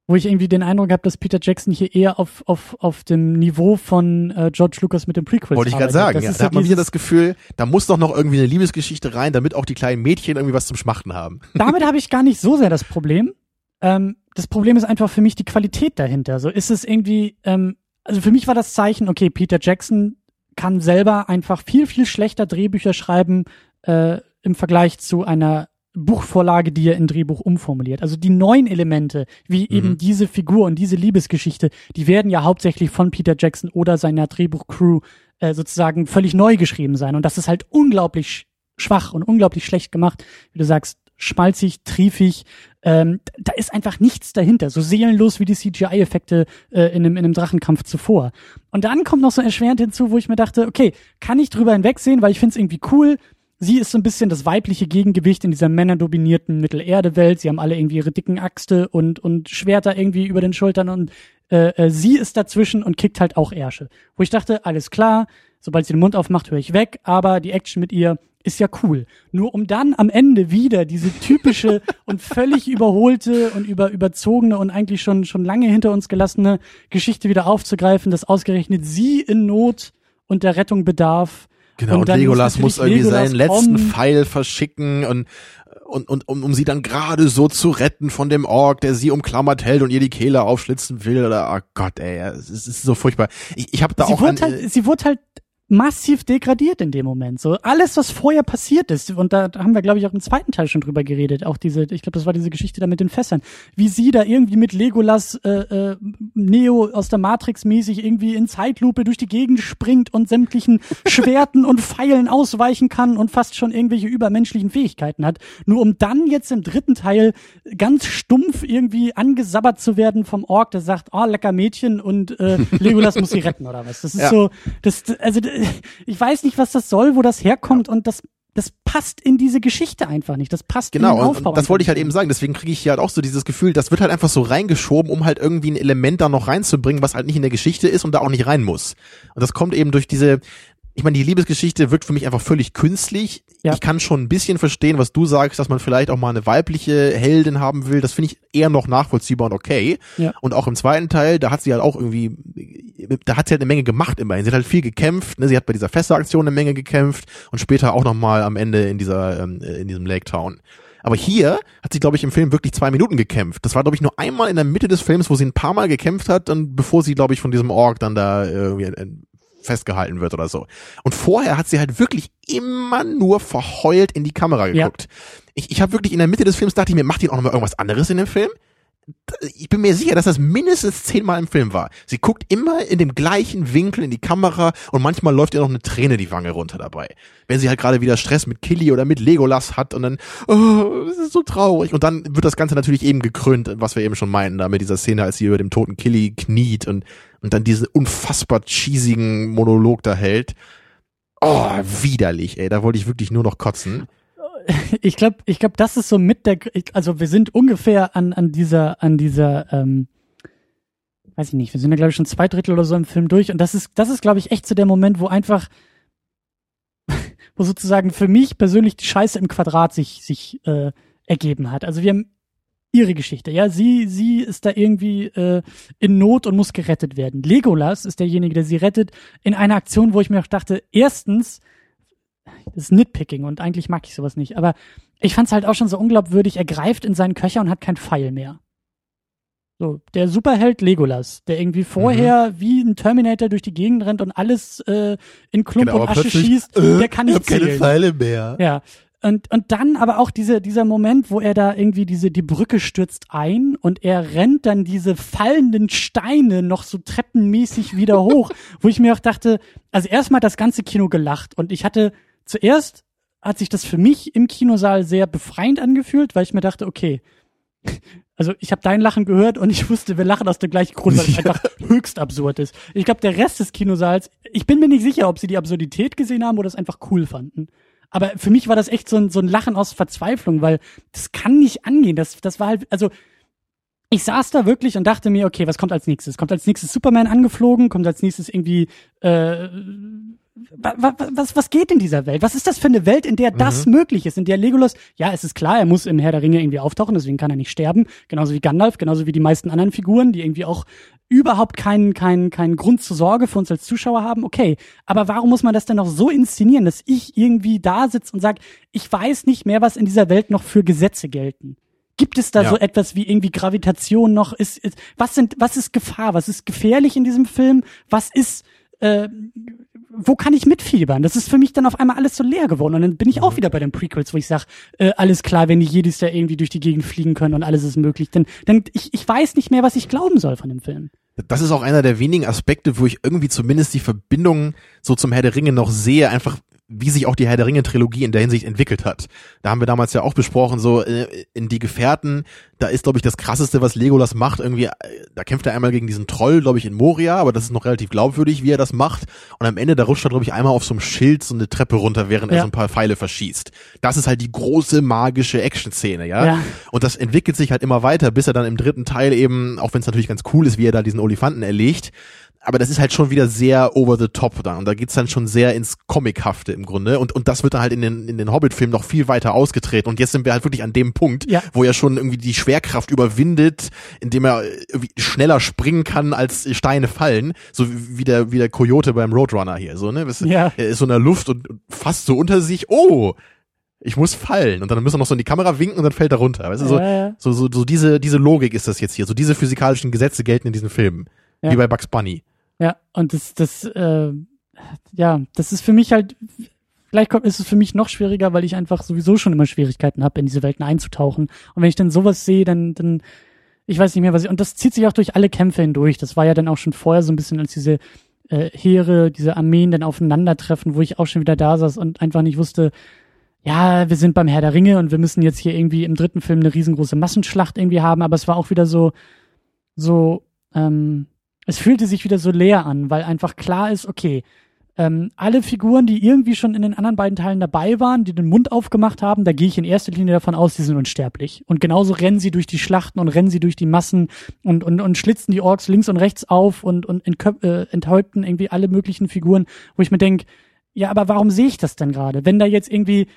wo ich irgendwie den Eindruck habe, dass Peter Jackson hier eher auf, auf, auf dem Niveau von äh, George Lucas mit dem Prequel
Wollte ich gerade sagen.
Das
Ja, da hat man wieder das Gefühl, da muss doch noch irgendwie eine Liebesgeschichte rein, damit auch die kleinen Mädchen irgendwie was zum Schmachten haben.
damit habe ich gar nicht so sehr das Problem. Ähm, das Problem ist einfach für mich die Qualität dahinter. So ist es irgendwie, ähm, also für mich war das Zeichen, okay, Peter Jackson kann selber einfach viel, viel schlechter Drehbücher schreiben äh, im Vergleich zu einer Buchvorlage, die er in Drehbuch umformuliert. Also die neuen Elemente, wie eben diese Figur und diese Liebesgeschichte, die werden ja hauptsächlich von Peter Jackson oder seiner Drehbuchcrew äh, sozusagen völlig neu geschrieben sein. Und das ist halt unglaublich sch- schwach und unglaublich schlecht gemacht. Wie du sagst, schmalzig, triefig. Ähm, da ist einfach nichts dahinter. So seelenlos wie die CGI-Effekte äh, in, einem, in einem Drachenkampf zuvor. Und dann kommt noch so erschwerend hinzu, wo ich mir dachte, okay, kann ich drüber hinwegsehen, weil ich finde es irgendwie cool. Sie ist so ein bisschen das weibliche Gegengewicht in dieser männerdominierten Mittelerde-Welt. Sie haben alle irgendwie ihre dicken Axte und, und Schwerter irgendwie über den Schultern und äh, äh, sie ist dazwischen und kickt halt auch Ärsche. Wo ich dachte, alles klar, sobald sie den Mund aufmacht, höre ich weg, aber die Action mit ihr ist ja cool. Nur um dann am Ende wieder diese typische und völlig überholte und über, überzogene und eigentlich schon, schon lange hinter uns gelassene Geschichte wieder aufzugreifen, dass ausgerechnet sie in Not und der Rettung bedarf.
Genau, und,
dann
Legolas muss irgendwie
Legolas
seinen letzten
kommen.
Pfeil verschicken und und, und um, um sie dann gerade so zu retten von dem Ork, der sie umklammert hält und ihr die Kehle aufschlitzen will. Oder oh Gott, ey, es ist, so furchtbar. Ich, ich habe da
sie
auch an,
wurde halt, sie wurde halt massiv degradiert in dem Moment. So alles, was vorher passiert ist, und da haben wir, glaube ich, auch im zweiten Teil schon drüber geredet. Auch diese, ich glaube, das war diese Geschichte da mit den Fässern, wie sie da irgendwie mit Legolas äh, äh, Neo aus der Matrix mäßig irgendwie in Zeitlupe durch die Gegend springt und sämtlichen Schwerten und Pfeilen ausweichen kann und fast schon irgendwelche übermenschlichen Fähigkeiten hat. Nur um dann jetzt im dritten Teil ganz stumpf irgendwie angesabbert zu werden vom Ork, der sagt, oh, lecker Mädchen und äh, Legolas muss sie retten oder was. Das ist
Ja.
so, das, also ich weiß nicht, was das soll, wo das herkommt und das das passt in diese Geschichte einfach nicht. Das passt in den
Genau,
Aufbau.
und das wollte ich halt eben sagen. Deswegen kriege ich hier halt auch so dieses Gefühl, das wird halt einfach so reingeschoben, um halt irgendwie ein Element da noch reinzubringen, was halt nicht in der Geschichte ist und da auch nicht rein muss. Und das kommt eben durch diese, ich meine, die Liebesgeschichte wirkt für mich einfach völlig künstlich.
Ja.
Ich kann schon ein bisschen verstehen, was du sagst, dass man vielleicht auch mal eine weibliche Heldin haben will. Das finde ich eher noch nachvollziehbar und okay.
Ja.
Und auch im zweiten Teil, da hat sie halt auch irgendwie, da hat sie halt eine Menge gemacht immerhin. Sie hat halt viel gekämpft, ne? sie hat bei dieser Fässeraktion eine Menge gekämpft und später auch nochmal am Ende in dieser, ähm, äh, in diesem Lake Town. Aber hier hat sie, glaube ich, im Film wirklich zwei Minuten gekämpft. Das war, glaube ich, nur einmal in der Mitte des Films, wo sie ein paar Mal gekämpft hat und bevor sie, glaube ich, von diesem Ork dann da irgendwie äh, festgehalten wird oder so. Und vorher hat sie halt wirklich immer nur verheult in die Kamera
Ja.
geguckt. Ich, ich habe wirklich in der Mitte des Films dachte ich mir, macht die auch noch mal irgendwas anderes in dem Film? Ich bin mir sicher, dass das mindestens zehnmal im Film war. Sie guckt immer in dem gleichen Winkel in die Kamera und manchmal läuft ihr noch eine Träne die Wange runter dabei. Wenn sie halt gerade wieder Stress mit Killy oder mit Legolas hat und dann, oh, das ist so traurig. Und dann wird das Ganze natürlich eben gekrönt, was wir eben schon meinten, da mit dieser Szene, als sie über dem toten Killy kniet und, und dann diesen unfassbar cheesigen Monolog da hält. Oh, widerlich, ey. Da wollte ich wirklich nur noch kotzen.
ich glaube, ich glaube, das ist so mit der, also wir sind ungefähr an an dieser, an dieser, ähm, weiß ich nicht, wir sind ja glaube ich schon zwei Drittel oder so im Film durch und das ist, das ist glaube ich echt so der Moment, wo einfach, wo sozusagen für mich persönlich die Scheiße im Quadrat sich sich äh, ergeben hat. Also wir haben ihre Geschichte, ja, sie sie ist da irgendwie äh, in Not und muss gerettet werden. Legolas ist derjenige, der sie rettet in einer Aktion, wo ich mir auch dachte, erstens das ist Nitpicking und eigentlich mag ich sowas nicht. Aber ich fand's halt auch schon so unglaubwürdig, er greift in seinen Köcher und hat keinen Pfeil mehr. So, der Superheld Legolas, der irgendwie vorher mhm. wie ein Terminator durch die Gegend rennt und alles äh, in Klump genau, und Asche schießt, äh, der kann nicht ich hab
keine Pfeile mehr.
Ja. Und, und dann aber auch diese, dieser Moment, wo er da irgendwie diese, die Brücke stürzt ein und er rennt dann diese fallenden Steine noch so treppenmäßig wieder hoch, wo ich mir auch dachte, also erstmal das ganze Kino gelacht und ich hatte zuerst hat sich das für mich im Kinosaal sehr befreiend angefühlt, weil ich mir dachte, okay, also ich habe dein Lachen gehört und ich wusste, wir lachen aus dem gleichen Grund, weil es ja. einfach höchst absurd ist. Ich glaube, der Rest des Kinosaals, ich bin mir nicht sicher, ob sie die Absurdität gesehen haben oder es einfach cool fanden. Aber für mich war das echt so ein, so ein Lachen aus Verzweiflung, weil das kann nicht angehen. Das, das war halt, also ich saß da wirklich und dachte mir, okay, was kommt als nächstes? Kommt als nächstes Superman angeflogen? Kommt als nächstes irgendwie äh, was, was, geht in dieser Welt? Was ist das für eine Welt, in der das mhm. möglich ist? In der Legolas, ja, es ist klar, er muss im Herr der Ringe irgendwie auftauchen, deswegen kann er nicht sterben. Genauso wie Gandalf, genauso wie die meisten anderen Figuren, die irgendwie auch überhaupt keinen, keinen, keinen Grund zur Sorge für uns als Zuschauer haben. Okay, aber warum muss man das denn noch so inszenieren, dass ich irgendwie da sitze und sage, ich weiß nicht mehr, was in dieser Welt noch für Gesetze gelten? Gibt es da ja. so etwas wie irgendwie Gravitation noch? Ist, ist, was sind, was ist Gefahr? Was ist gefährlich in diesem Film? Was ist, äh, wo kann ich mitfiebern? Das ist für mich dann auf einmal alles so leer geworden. Und dann bin ich auch mhm. wieder bei den Prequels, wo ich sage, äh, alles klar, wenn die Jedis da irgendwie durch die Gegend fliegen können und alles ist möglich. Denn, denn ich, ich weiß nicht mehr, was ich glauben soll von dem Film.
Das ist auch einer der wenigen Aspekte, wo ich irgendwie zumindest die Verbindung so zum Herr der Ringe noch sehe, einfach wie sich auch die Herr der Ringe Trilogie in der Hinsicht entwickelt hat. Da haben wir damals ja auch besprochen, so äh, in die Gefährten, da ist glaube ich das krasseste, was Legolas macht, irgendwie, äh, da kämpft er einmal gegen diesen Troll, glaube ich, in Moria, aber das ist noch relativ glaubwürdig, wie er das macht. Und am Ende, da rutscht er, glaube ich, einmal auf so einem Schild so eine Treppe runter, während ja. er so ein paar Pfeile verschießt. Das ist halt die große magische Action-Szene, ja? ja? Und das entwickelt sich halt immer weiter, bis er dann im dritten Teil eben, auch wenn es natürlich ganz cool ist, wie er da diesen Olifanten erlegt, aber das ist halt schon wieder sehr over the top dann und da geht's dann schon sehr ins Comichafte im Grunde. Und und das wird dann halt in den in den Hobbit-Filmen noch viel weiter ausgetreten. Und jetzt sind wir halt wirklich an dem Punkt, ja. wo er schon irgendwie die Schwerkraft überwindet, indem er irgendwie schneller springen kann als Steine fallen, so wie der wie der Coyote beim Roadrunner hier, so ne, ja. er ist so in der Luft und fast so unter sich, oh, ich muss fallen und dann müssen wir noch so in die Kamera winken und dann fällt er runter. Weißt du, so, ja, so, so, so diese, diese Logik ist das jetzt hier. So diese physikalischen Gesetze gelten in diesen Filmen. Ja. Wie bei Bugs Bunny.
Ja, und das, das, äh, ja, das ist für mich halt, vielleicht kommt, ist es für mich noch schwieriger, weil ich einfach sowieso schon immer Schwierigkeiten habe, in diese Welten einzutauchen. Und wenn ich dann sowas sehe, dann, dann, ich weiß nicht mehr, was ich, und das zieht sich auch durch alle Kämpfe hindurch. Das war ja dann auch schon vorher so ein bisschen, als diese äh, Heere, diese Armeen dann aufeinandertreffen, wo ich auch schon wieder da saß und einfach nicht wusste, ja, wir sind beim Herr der Ringe und wir müssen jetzt hier irgendwie im dritten Film eine riesengroße Massenschlacht irgendwie haben, aber es war auch wieder so, so, ähm, es fühlte sich wieder so leer an, weil einfach klar ist, okay, ähm, alle Figuren, die irgendwie schon in den anderen beiden Teilen dabei waren, die den Mund aufgemacht haben, da gehe ich in erster Linie davon aus, die sind unsterblich. Und genauso rennen sie durch die Schlachten und rennen sie durch die Massen und, und, und schlitzen die Orks links und rechts auf und, und äh, enthäupten irgendwie alle möglichen Figuren, wo ich mir denke, ja, aber warum sehe ich das denn gerade? Wenn da jetzt irgendwie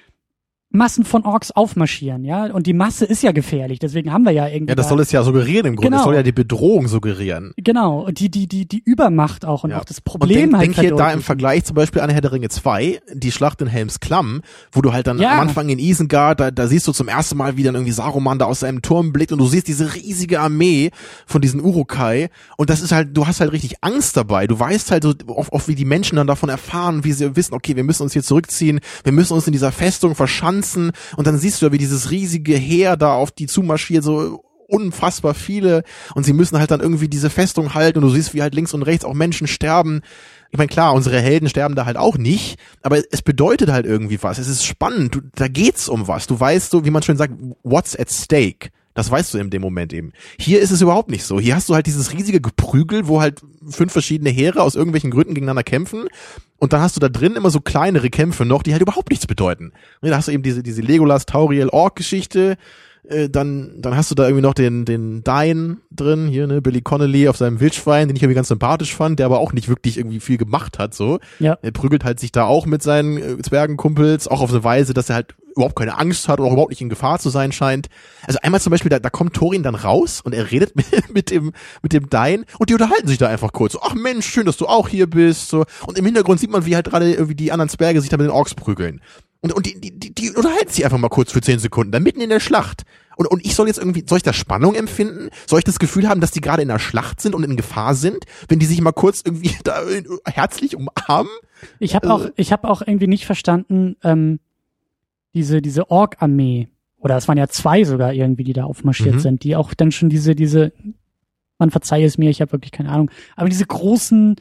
Massen von Orks aufmarschieren, ja, und die Masse ist ja gefährlich, deswegen haben wir ja irgendwie.
Ja, das soll es ja suggerieren im Grunde. Genau. Das soll ja die Bedrohung suggerieren.
Genau, und die, die, die, die Übermacht auch und ja. auch das Problem und denk,
halt. Denk hier da im Vergleich zum Beispiel an Herr der Ringe 2, die Schlacht in Helms Klamm, wo du halt dann ja. am Anfang in Isengard, da, da siehst du zum ersten Mal, wie dann irgendwie Saruman da aus seinem Turm blickt und du siehst diese riesige Armee von diesen Urukai und das ist halt, du hast halt richtig Angst dabei. Du weißt halt so oft, oft wie die Menschen dann davon erfahren, wie sie wissen, okay, wir müssen uns hier zurückziehen, wir müssen uns in dieser Festung verschanzen tanzen und dann siehst du ja, wie dieses riesige Heer da auf die zumarschiert, so unfassbar viele und sie müssen halt dann irgendwie diese Festung halten und du siehst, wie halt links und rechts auch Menschen sterben. Ich meine, klar, unsere Helden sterben da halt auch nicht, aber es bedeutet halt irgendwie was. Es ist spannend, du, da geht's um was. Du weißt so, wie man schön sagt, what's at stake. Das weißt du in dem Moment eben. Hier ist es überhaupt nicht so. Hier hast du halt dieses riesige Geprügel, wo halt fünf verschiedene Heere aus irgendwelchen Gründen gegeneinander kämpfen. Und dann hast du da drin immer so kleinere Kämpfe noch, die halt überhaupt nichts bedeuten. Da hast du eben diese, diese Legolas Tauriel Ork Geschichte, äh, dann, dann hast du da irgendwie noch den, den Dine drin, hier, ne, Billy Connolly auf seinem Wildschwein, den ich irgendwie ganz sympathisch fand, der aber auch nicht wirklich irgendwie viel gemacht hat, so. Ja. Er prügelt halt sich da auch mit seinen äh, Zwergenkumpels, auch auf eine Weise, dass er halt überhaupt keine Angst hat oder auch überhaupt nicht in Gefahr zu sein scheint. Also einmal zum Beispiel, da, da kommt Thorin dann raus und er redet mit, mit dem, mit dem Dine und die unterhalten sich da einfach kurz. So, Ach Mensch, schön, dass du auch hier bist, so. Und im Hintergrund sieht man, wie halt gerade irgendwie die anderen Zwerge sich da mit den Orks prügeln. Und, und die, die, die unterhalten sich einfach mal kurz für zehn Sekunden, da mitten in der Schlacht. Und, und ich soll jetzt irgendwie, soll ich da Spannung empfinden? Soll ich das Gefühl haben, dass die gerade in der Schlacht sind und in Gefahr sind, wenn die sich mal kurz irgendwie da herzlich umarmen?
Ich habe auch, ich habe auch irgendwie nicht verstanden, ähm, diese, diese Ork-Armee, oder es waren ja zwei sogar irgendwie, die da aufmarschiert
Mhm.
sind, die auch dann schon diese, diese, man verzeihe es mir, ich habe wirklich keine Ahnung, aber diese großen,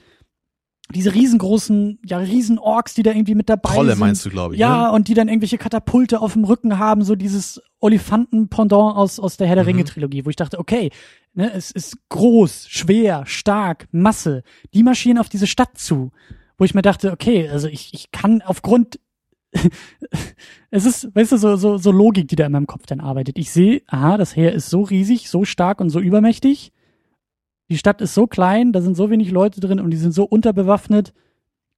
diese riesengroßen, ja, Riesen-Orks, die da irgendwie mit dabei
Trolle
sind.
meinst du, glaube ich.
Ja,
Ne?
und die dann irgendwelche Katapulte auf dem Rücken haben, so dieses Olifanten-Pendant aus, aus der Herr der
Mhm.
Ringe-Trilogie, wo ich dachte, okay, ne, es ist groß, schwer, stark, Masse. Die marschieren auf diese Stadt zu. Wo ich mir dachte, okay, also ich, ich kann aufgrund es ist, weißt du, so, so, so Logik, die da in meinem Kopf dann arbeitet. Ich sehe, aha, das Heer ist so riesig, so stark und so übermächtig. Die Stadt ist so klein, da sind so wenig Leute drin und die sind so unterbewaffnet.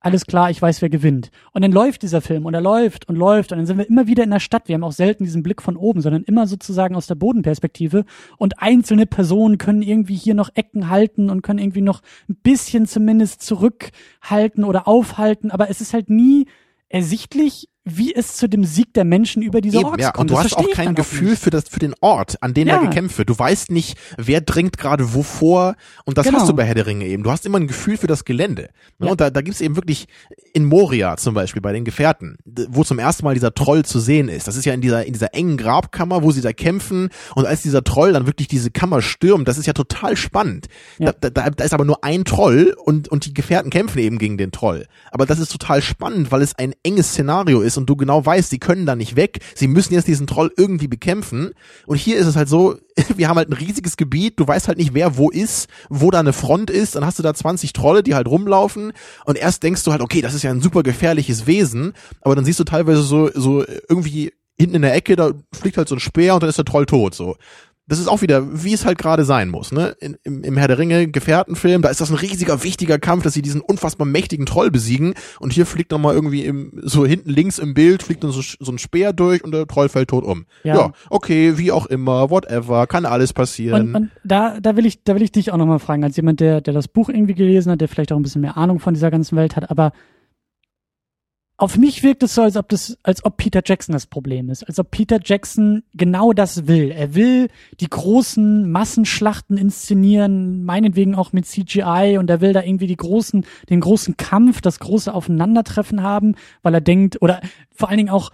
Alles klar, ich weiß, wer gewinnt. Und dann läuft dieser Film und er läuft und läuft und dann sind wir immer wieder in der Stadt. Wir haben auch selten diesen Blick von oben, sondern immer sozusagen aus der Bodenperspektive. Und einzelne Personen können irgendwie hier noch Ecken halten und können irgendwie noch ein bisschen zumindest zurückhalten oder aufhalten. Aber es ist halt nie ersichtlich, wie es zu dem Sieg der Menschen über diese
Eben,
Orks
ja,
kommt.
und du
Das
hast auch kein Gefühl für das, für den Ort, an den
Ja.
da gekämpft wird. Du weißt nicht, wer dringt gerade wovor. Und das
Genau.
hast du bei Herr der Ringe eben. Du hast immer ein Gefühl für das Gelände. Ne?
Ja.
Und da, da gibt's eben wirklich in Moria zum Beispiel bei den Gefährten, wo zum ersten Mal dieser Troll zu sehen ist. Das ist ja in dieser, in dieser engen Grabkammer, wo sie da kämpfen. Und als dieser Troll dann wirklich diese Kammer stürmt, das ist ja total spannend.
Ja.
Da, da, da ist aber nur ein Troll und, und die Gefährten kämpfen eben gegen den Troll. Aber das ist total spannend, weil es ein enges Szenario ist und du genau weißt, sie können da nicht weg. Sie müssen jetzt diesen Troll irgendwie bekämpfen. Und hier ist es halt so, wir haben halt ein riesiges Gebiet, du weißt halt nicht, wer wo ist, wo da eine Front ist, dann hast du da 20 Trolle, die halt rumlaufen und erst denkst du halt, okay, das ist ja ein super gefährliches Wesen, aber dann siehst du teilweise so, so irgendwie hinten in der Ecke, da fliegt halt so ein Speer und dann ist der Troll tot, so. Das ist auch wieder, wie es halt gerade sein muss, ne? In, im, Im Herr der Ringe Gefährtenfilm, da ist das ein riesiger, wichtiger Kampf, dass sie diesen unfassbar mächtigen Troll besiegen und hier fliegt nochmal irgendwie im, so hinten links im Bild, fliegt dann so, so ein Speer durch und der Troll fällt tot um.
Ja.
Ja, okay, wie auch immer, whatever, kann alles passieren.
Und, und da, da will ich, da will ich dich auch nochmal fragen, als jemand, der, der das Buch irgendwie gelesen hat, der vielleicht auch ein bisschen mehr Ahnung von dieser ganzen Welt hat, aber auf mich wirkt es so, als ob das, als ob Peter Jackson das Problem ist, als ob Peter Jackson genau das will. Er will die großen Massenschlachten inszenieren, meinetwegen auch mit CGI und er will da irgendwie die großen, den großen Kampf, das große Aufeinandertreffen haben, weil er denkt, oder vor allen Dingen auch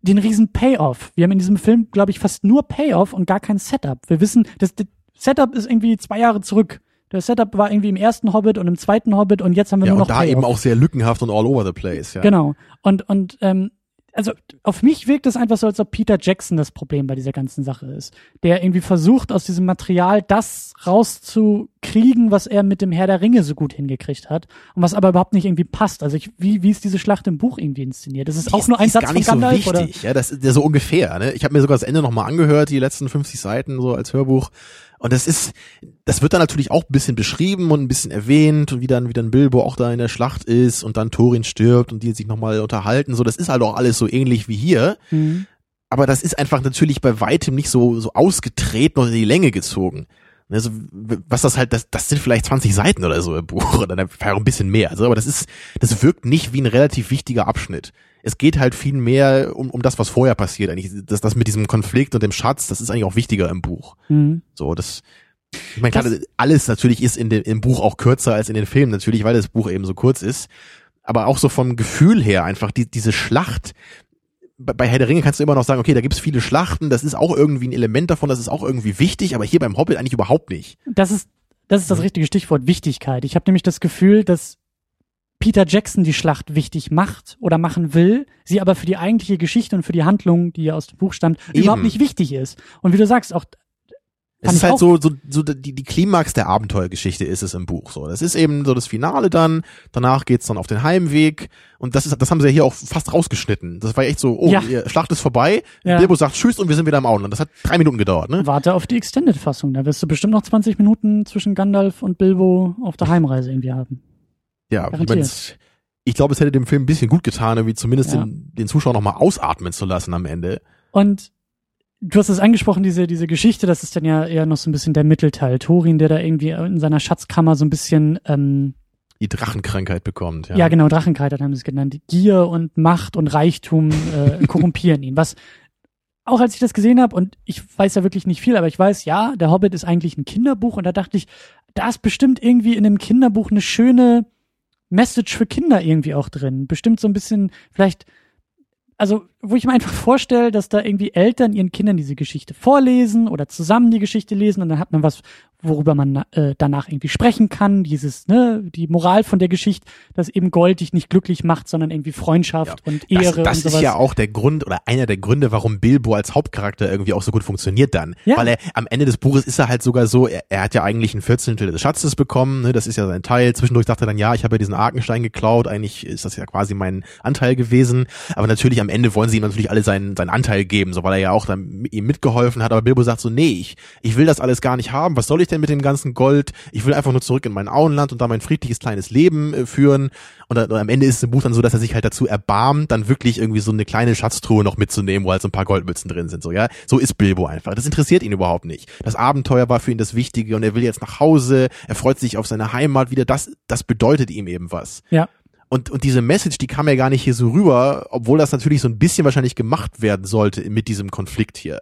den riesen Payoff. Wir haben in diesem Film, glaube ich, fast nur Payoff und gar kein Setup. Wir wissen, das, das Setup ist irgendwie zwei Jahre zurück. Der Setup war irgendwie im ersten Hobbit und im zweiten Hobbit und jetzt haben wir
ja,
nur noch
und da
Payoff.
eben auch sehr lückenhaft und all over the place, ja.
Genau. Und, und ähm, also auf mich wirkt es einfach so, als ob Peter Jackson das Problem bei dieser ganzen Sache ist. Der irgendwie versucht, aus diesem Material das rauszukriegen, was er mit dem Herr der Ringe so gut hingekriegt hat und was aber überhaupt nicht irgendwie passt. Also ich, wie, wie ist diese Schlacht im Buch irgendwie inszeniert? Das ist
Die
auch nur
die
ein
ist
Satz
gar
von
nicht
Gandalf
so
oder?
wichtig, ja, das ist ja so ungefähr, ne? Ich habe mir sogar das Ende nochmal angehört, die letzten 50 Seiten so als Hörbuch und das ist das wird dann natürlich auch ein bisschen beschrieben und ein bisschen erwähnt und wie dann wie dann Bilbo auch da in der Schlacht ist und dann Thorin stirbt und die sich nochmal unterhalten, so das ist halt auch alles so ähnlich wie hier,
Mhm.
aber das ist einfach natürlich bei weitem nicht so so ausgetreten oder in die Länge gezogen. Also, was das halt, das, das sind vielleicht 20 Seiten oder so im Buch oder ein bisschen mehr. Also, aber das ist, das wirkt nicht wie ein relativ wichtiger Abschnitt. Es geht halt viel mehr um, um das, was vorher passiert. Eigentlich, das, das mit diesem Konflikt und dem Schatz, das ist eigentlich auch wichtiger im Buch.
Mhm.
So, das, ich meine, klar,
Das-
alles natürlich ist in dem, im Buch auch kürzer als in den Filmen, natürlich, weil das Buch eben so kurz ist. Aber auch so vom Gefühl her einfach, die, diese Schlacht, bei Herr der Ringe kannst du immer noch sagen, okay, da gibt's viele Schlachten, das ist auch irgendwie ein Element davon, das ist auch irgendwie wichtig, aber hier beim Hobbit eigentlich überhaupt nicht.
Das ist, das ist das richtige Stichwort, Wichtigkeit. Ich habe nämlich das Gefühl, dass Peter Jackson die Schlacht wichtig macht oder machen will, sie aber für die eigentliche Geschichte und für die Handlung, die ja aus dem Buch stammt,
Eben.
überhaupt nicht wichtig ist. Und wie du sagst, auch
Es ist halt so, so, so die, die Klimax der Abenteuergeschichte ist es im Buch. So, das ist eben so das Finale dann. Danach geht's dann auf den Heimweg und das ist, das haben sie ja hier auch fast rausgeschnitten. Das war echt so, oh,
Ja.
Schlacht ist vorbei.
Ja.
Bilbo sagt Tschüss und wir sind wieder im Auenland. Das hat drei Minuten gedauert, ne?
warte auf die Extended-Fassung. Da wirst du bestimmt noch 20 Minuten zwischen Gandalf und Bilbo auf der Heimreise irgendwie haben.
Ja, ich, mein's, ich glaube, es hätte dem Film ein bisschen gut getan, irgendwie zumindest
Ja.
den, den Zuschauer noch mal ausatmen zu lassen am Ende.
Und du hast es angesprochen, diese, diese Geschichte, das ist dann ja eher noch so ein bisschen der Mittelteil. Thorin, der da irgendwie in seiner Schatzkammer so ein bisschen ähm,
die Drachenkrankheit bekommt. Ja,
Ja, genau, Drachenkrankheit haben sie es genannt. Gier und Macht und Reichtum äh, korrumpieren ihn. Was auch als ich das gesehen habe, und ich weiß ja wirklich nicht viel, aber ich weiß, ja, der Hobbit ist eigentlich ein Kinderbuch und da dachte ich, da ist bestimmt irgendwie in einem Kinderbuch eine schöne Message für Kinder irgendwie auch drin. Bestimmt so ein bisschen, vielleicht, also wo ich mir einfach vorstelle, dass da irgendwie Eltern ihren Kindern diese Geschichte vorlesen oder zusammen die Geschichte lesen und dann hat man was, worüber man äh, danach irgendwie sprechen kann. Dieses, ne, die Moral von der Geschichte, dass eben Gold dich nicht glücklich macht, sondern irgendwie Freundschaft und
Das,
Ehre
das
und sowas.
ist ja auch der Grund oder einer der Gründe, warum Bilbo als Hauptcharakter irgendwie auch so gut funktioniert dann.
Ja.
Weil er am Ende des Buches ist er halt sogar so, er, er hat ja eigentlich ein Vierzehntel des Schatzes bekommen, ne, das ist ja sein Teil. Zwischendurch dachte er dann, ja, ich habe ja diesen Arkenstein geklaut, eigentlich ist das ja quasi mein Anteil gewesen. Aber natürlich am Ende wollen sie ihm natürlich alle seinen, seinen Anteil geben, so weil er ja auch dann ihm mitgeholfen hat. Aber Bilbo sagt so, nee, ich, ich will das alles gar nicht haben. Was soll ich denn mit dem ganzen Gold? Ich will einfach nur zurück in mein Auenland und da mein friedliches kleines Leben äh, führen. Und, dann, und am Ende ist es im Buch dann so, dass er sich halt dazu erbarmt, dann wirklich irgendwie so eine kleine Schatztruhe noch mitzunehmen, wo halt so ein paar Goldmützen drin sind. So, ja, so ist Bilbo einfach. Das interessiert ihn überhaupt nicht. Das Abenteuer war für ihn das Wichtige und er will jetzt nach Hause. Er freut sich auf seine Heimat wieder. Das, das bedeutet ihm eben was.
Ja.
Und, und diese Message, die kam ja gar nicht hier so rüber, obwohl das natürlich so ein bisschen wahrscheinlich gemacht werden sollte mit diesem Konflikt hier.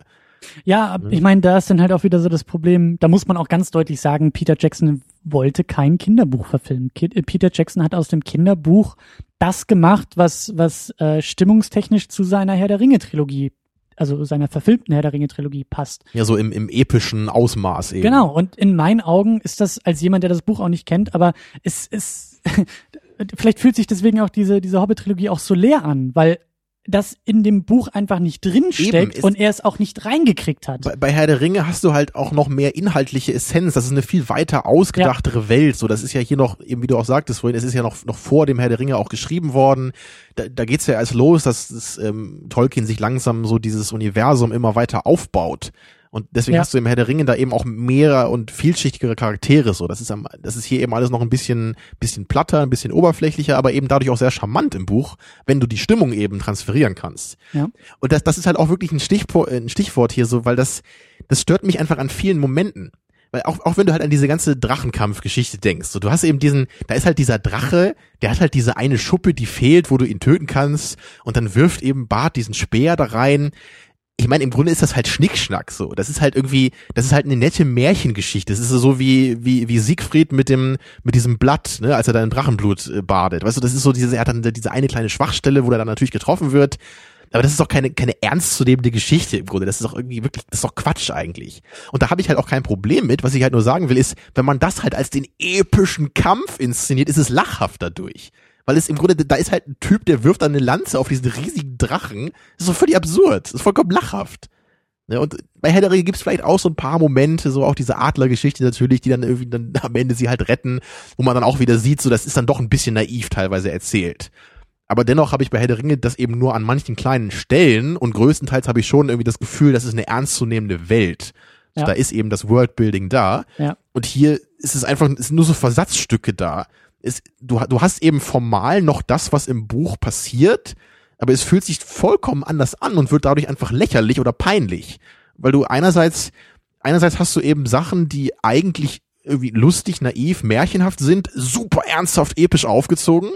Ja, ab- ich meine, da ist dann halt auch wieder so das Problem, da muss man auch ganz deutlich sagen, Peter Jackson wollte kein Kinderbuch verfilmen. Äh, Peter Jackson hat aus dem Kinderbuch das gemacht, was, was äh, stimmungstechnisch zu seiner Herr der Ringe-Trilogie, also seiner verfilmten Herr der Ringe-Trilogie passt.
Ja, so im, im epischen Ausmaß eben.
Genau, und in meinen Augen ist das als jemand, der das Buch auch nicht kennt, aber es ist, vielleicht fühlt sich deswegen auch diese, diese Hobbit-Trilogie auch so leer an, weil das in dem Buch einfach nicht drinsteckt und er es auch nicht reingekriegt hat.
Bei, bei Herr der Ringe hast du halt auch noch mehr inhaltliche Essenz. Das ist eine viel weiter ausgedachtere Welt. So, das ist ja hier noch, eben wie du auch sagtest vorhin, es ist ja noch, noch vor dem Herr der Ringe auch geschrieben worden. Da, da geht's ja erst los, dass das, ähm, Tolkien sich langsam so dieses Universum immer weiter aufbaut. Und deswegen
Ja.
hast du im Herr der Ringe da eben auch mehr und vielschichtigere Charaktere. So, das ist am, das ist hier eben alles noch ein bisschen, bisschen platter, ein bisschen oberflächlicher, aber eben dadurch auch sehr charmant im Buch, wenn du die Stimmung eben transferieren kannst.
Ja.
Und das, das ist halt auch wirklich ein Stichwort, ein Stichwort hier so, weil das, das stört mich einfach an vielen Momenten. Weil auch, auch wenn du halt an diese ganze Drachenkampfgeschichte denkst, so, du hast eben diesen, da ist halt dieser Drache, der hat halt diese eine Schuppe, die fehlt, wo du ihn töten kannst, und dann wirft eben Bart diesen Speer da rein. Ich meine, im Grunde ist das halt Schnickschnack so. Das ist halt irgendwie, das ist halt eine nette Märchengeschichte. Das ist so wie, wie, wie Siegfried mit dem, mit diesem Blatt, ne, als er da in Drachenblut äh, badet. Weißt du, das ist so diese, er hat dann diese eine kleine Schwachstelle, wo er dann natürlich getroffen wird. Aber das ist doch keine, keine ernstzunehmende Geschichte im Grunde. Das ist doch irgendwie wirklich, das ist doch Quatsch eigentlich. Und da habe ich halt auch kein Problem mit. Was ich halt nur sagen will, ist, wenn man das halt als den epischen Kampf inszeniert, ist es lachhaft dadurch. Weil es im Grunde, da ist halt ein Typ, der wirft dann eine Lanze auf diesen riesigen Drachen. Das ist doch völlig absurd. Das ist vollkommen lachhaft. Ja, und bei Herr der Ringe gibt's vielleicht auch so ein paar Momente, so auch diese Adlergeschichte natürlich, die dann irgendwie dann am Ende sie halt retten, wo man dann auch wieder sieht, so das ist dann doch ein bisschen naiv teilweise erzählt. Aber dennoch habe ich bei Herr der Ringe das eben nur an manchen kleinen Stellen und größtenteils habe ich schon irgendwie das Gefühl, das ist eine ernstzunehmende Welt. So,
Ja.
Da ist eben das Worldbuilding da.
Ja.
Und hier ist es einfach, es sind nur so Versatzstücke da. Es, du, du hast eben formal noch das, was im Buch passiert, aber es fühlt sich vollkommen anders an und wird dadurch einfach lächerlich oder peinlich. Weil du einerseits, einerseits hast du eben Sachen, die eigentlich irgendwie lustig, naiv, märchenhaft sind, super ernsthaft, episch aufgezogen.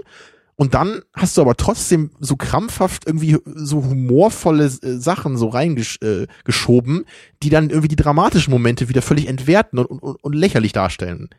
Und dann hast du aber trotzdem so krampfhaft irgendwie so humorvolle äh, Sachen so reingeschoben, äh, die dann irgendwie die dramatischen Momente wieder völlig entwerten und, und, und lächerlich darstellen.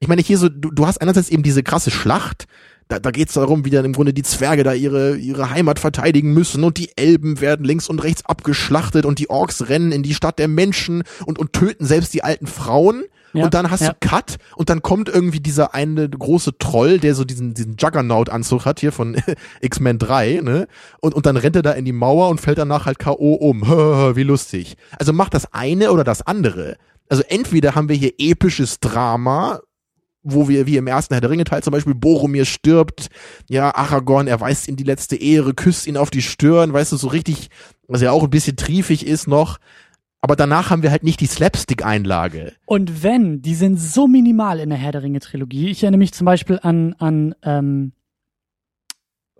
Ich meine, hier so, du, du hast einerseits eben diese krasse Schlacht, da, da geht es darum, wie dann im Grunde die Zwerge da ihre, ihre Heimat verteidigen müssen und die Elben werden links und rechts abgeschlachtet und die Orks rennen in die Stadt der Menschen und, und töten selbst die alten Frauen.
Ja,
und dann hast
ja.
du Cut und dann kommt irgendwie dieser eine große Troll, der so diesen, diesen Juggernaut-Anzug hat hier von X-Men 3, ne? Und, und dann rennt er da in die Mauer und fällt danach halt K.O. um. Wie lustig. Also macht das eine oder das andere. Also entweder haben wir hier episches Drama, wo wir, wie im ersten Herr der Ringe Teil zum Beispiel, Boromir stirbt, ja, Aragorn erweist ihm die letzte Ehre, küsst ihn auf die Stirn, weißt du, so richtig, was ja auch ein bisschen triefig ist noch. Aber danach haben wir halt nicht die Slapstick-Einlage.
Und wenn, die sind so minimal in der Herr der Ringe Trilogie. Ich erinnere mich zum Beispiel an, an ähm,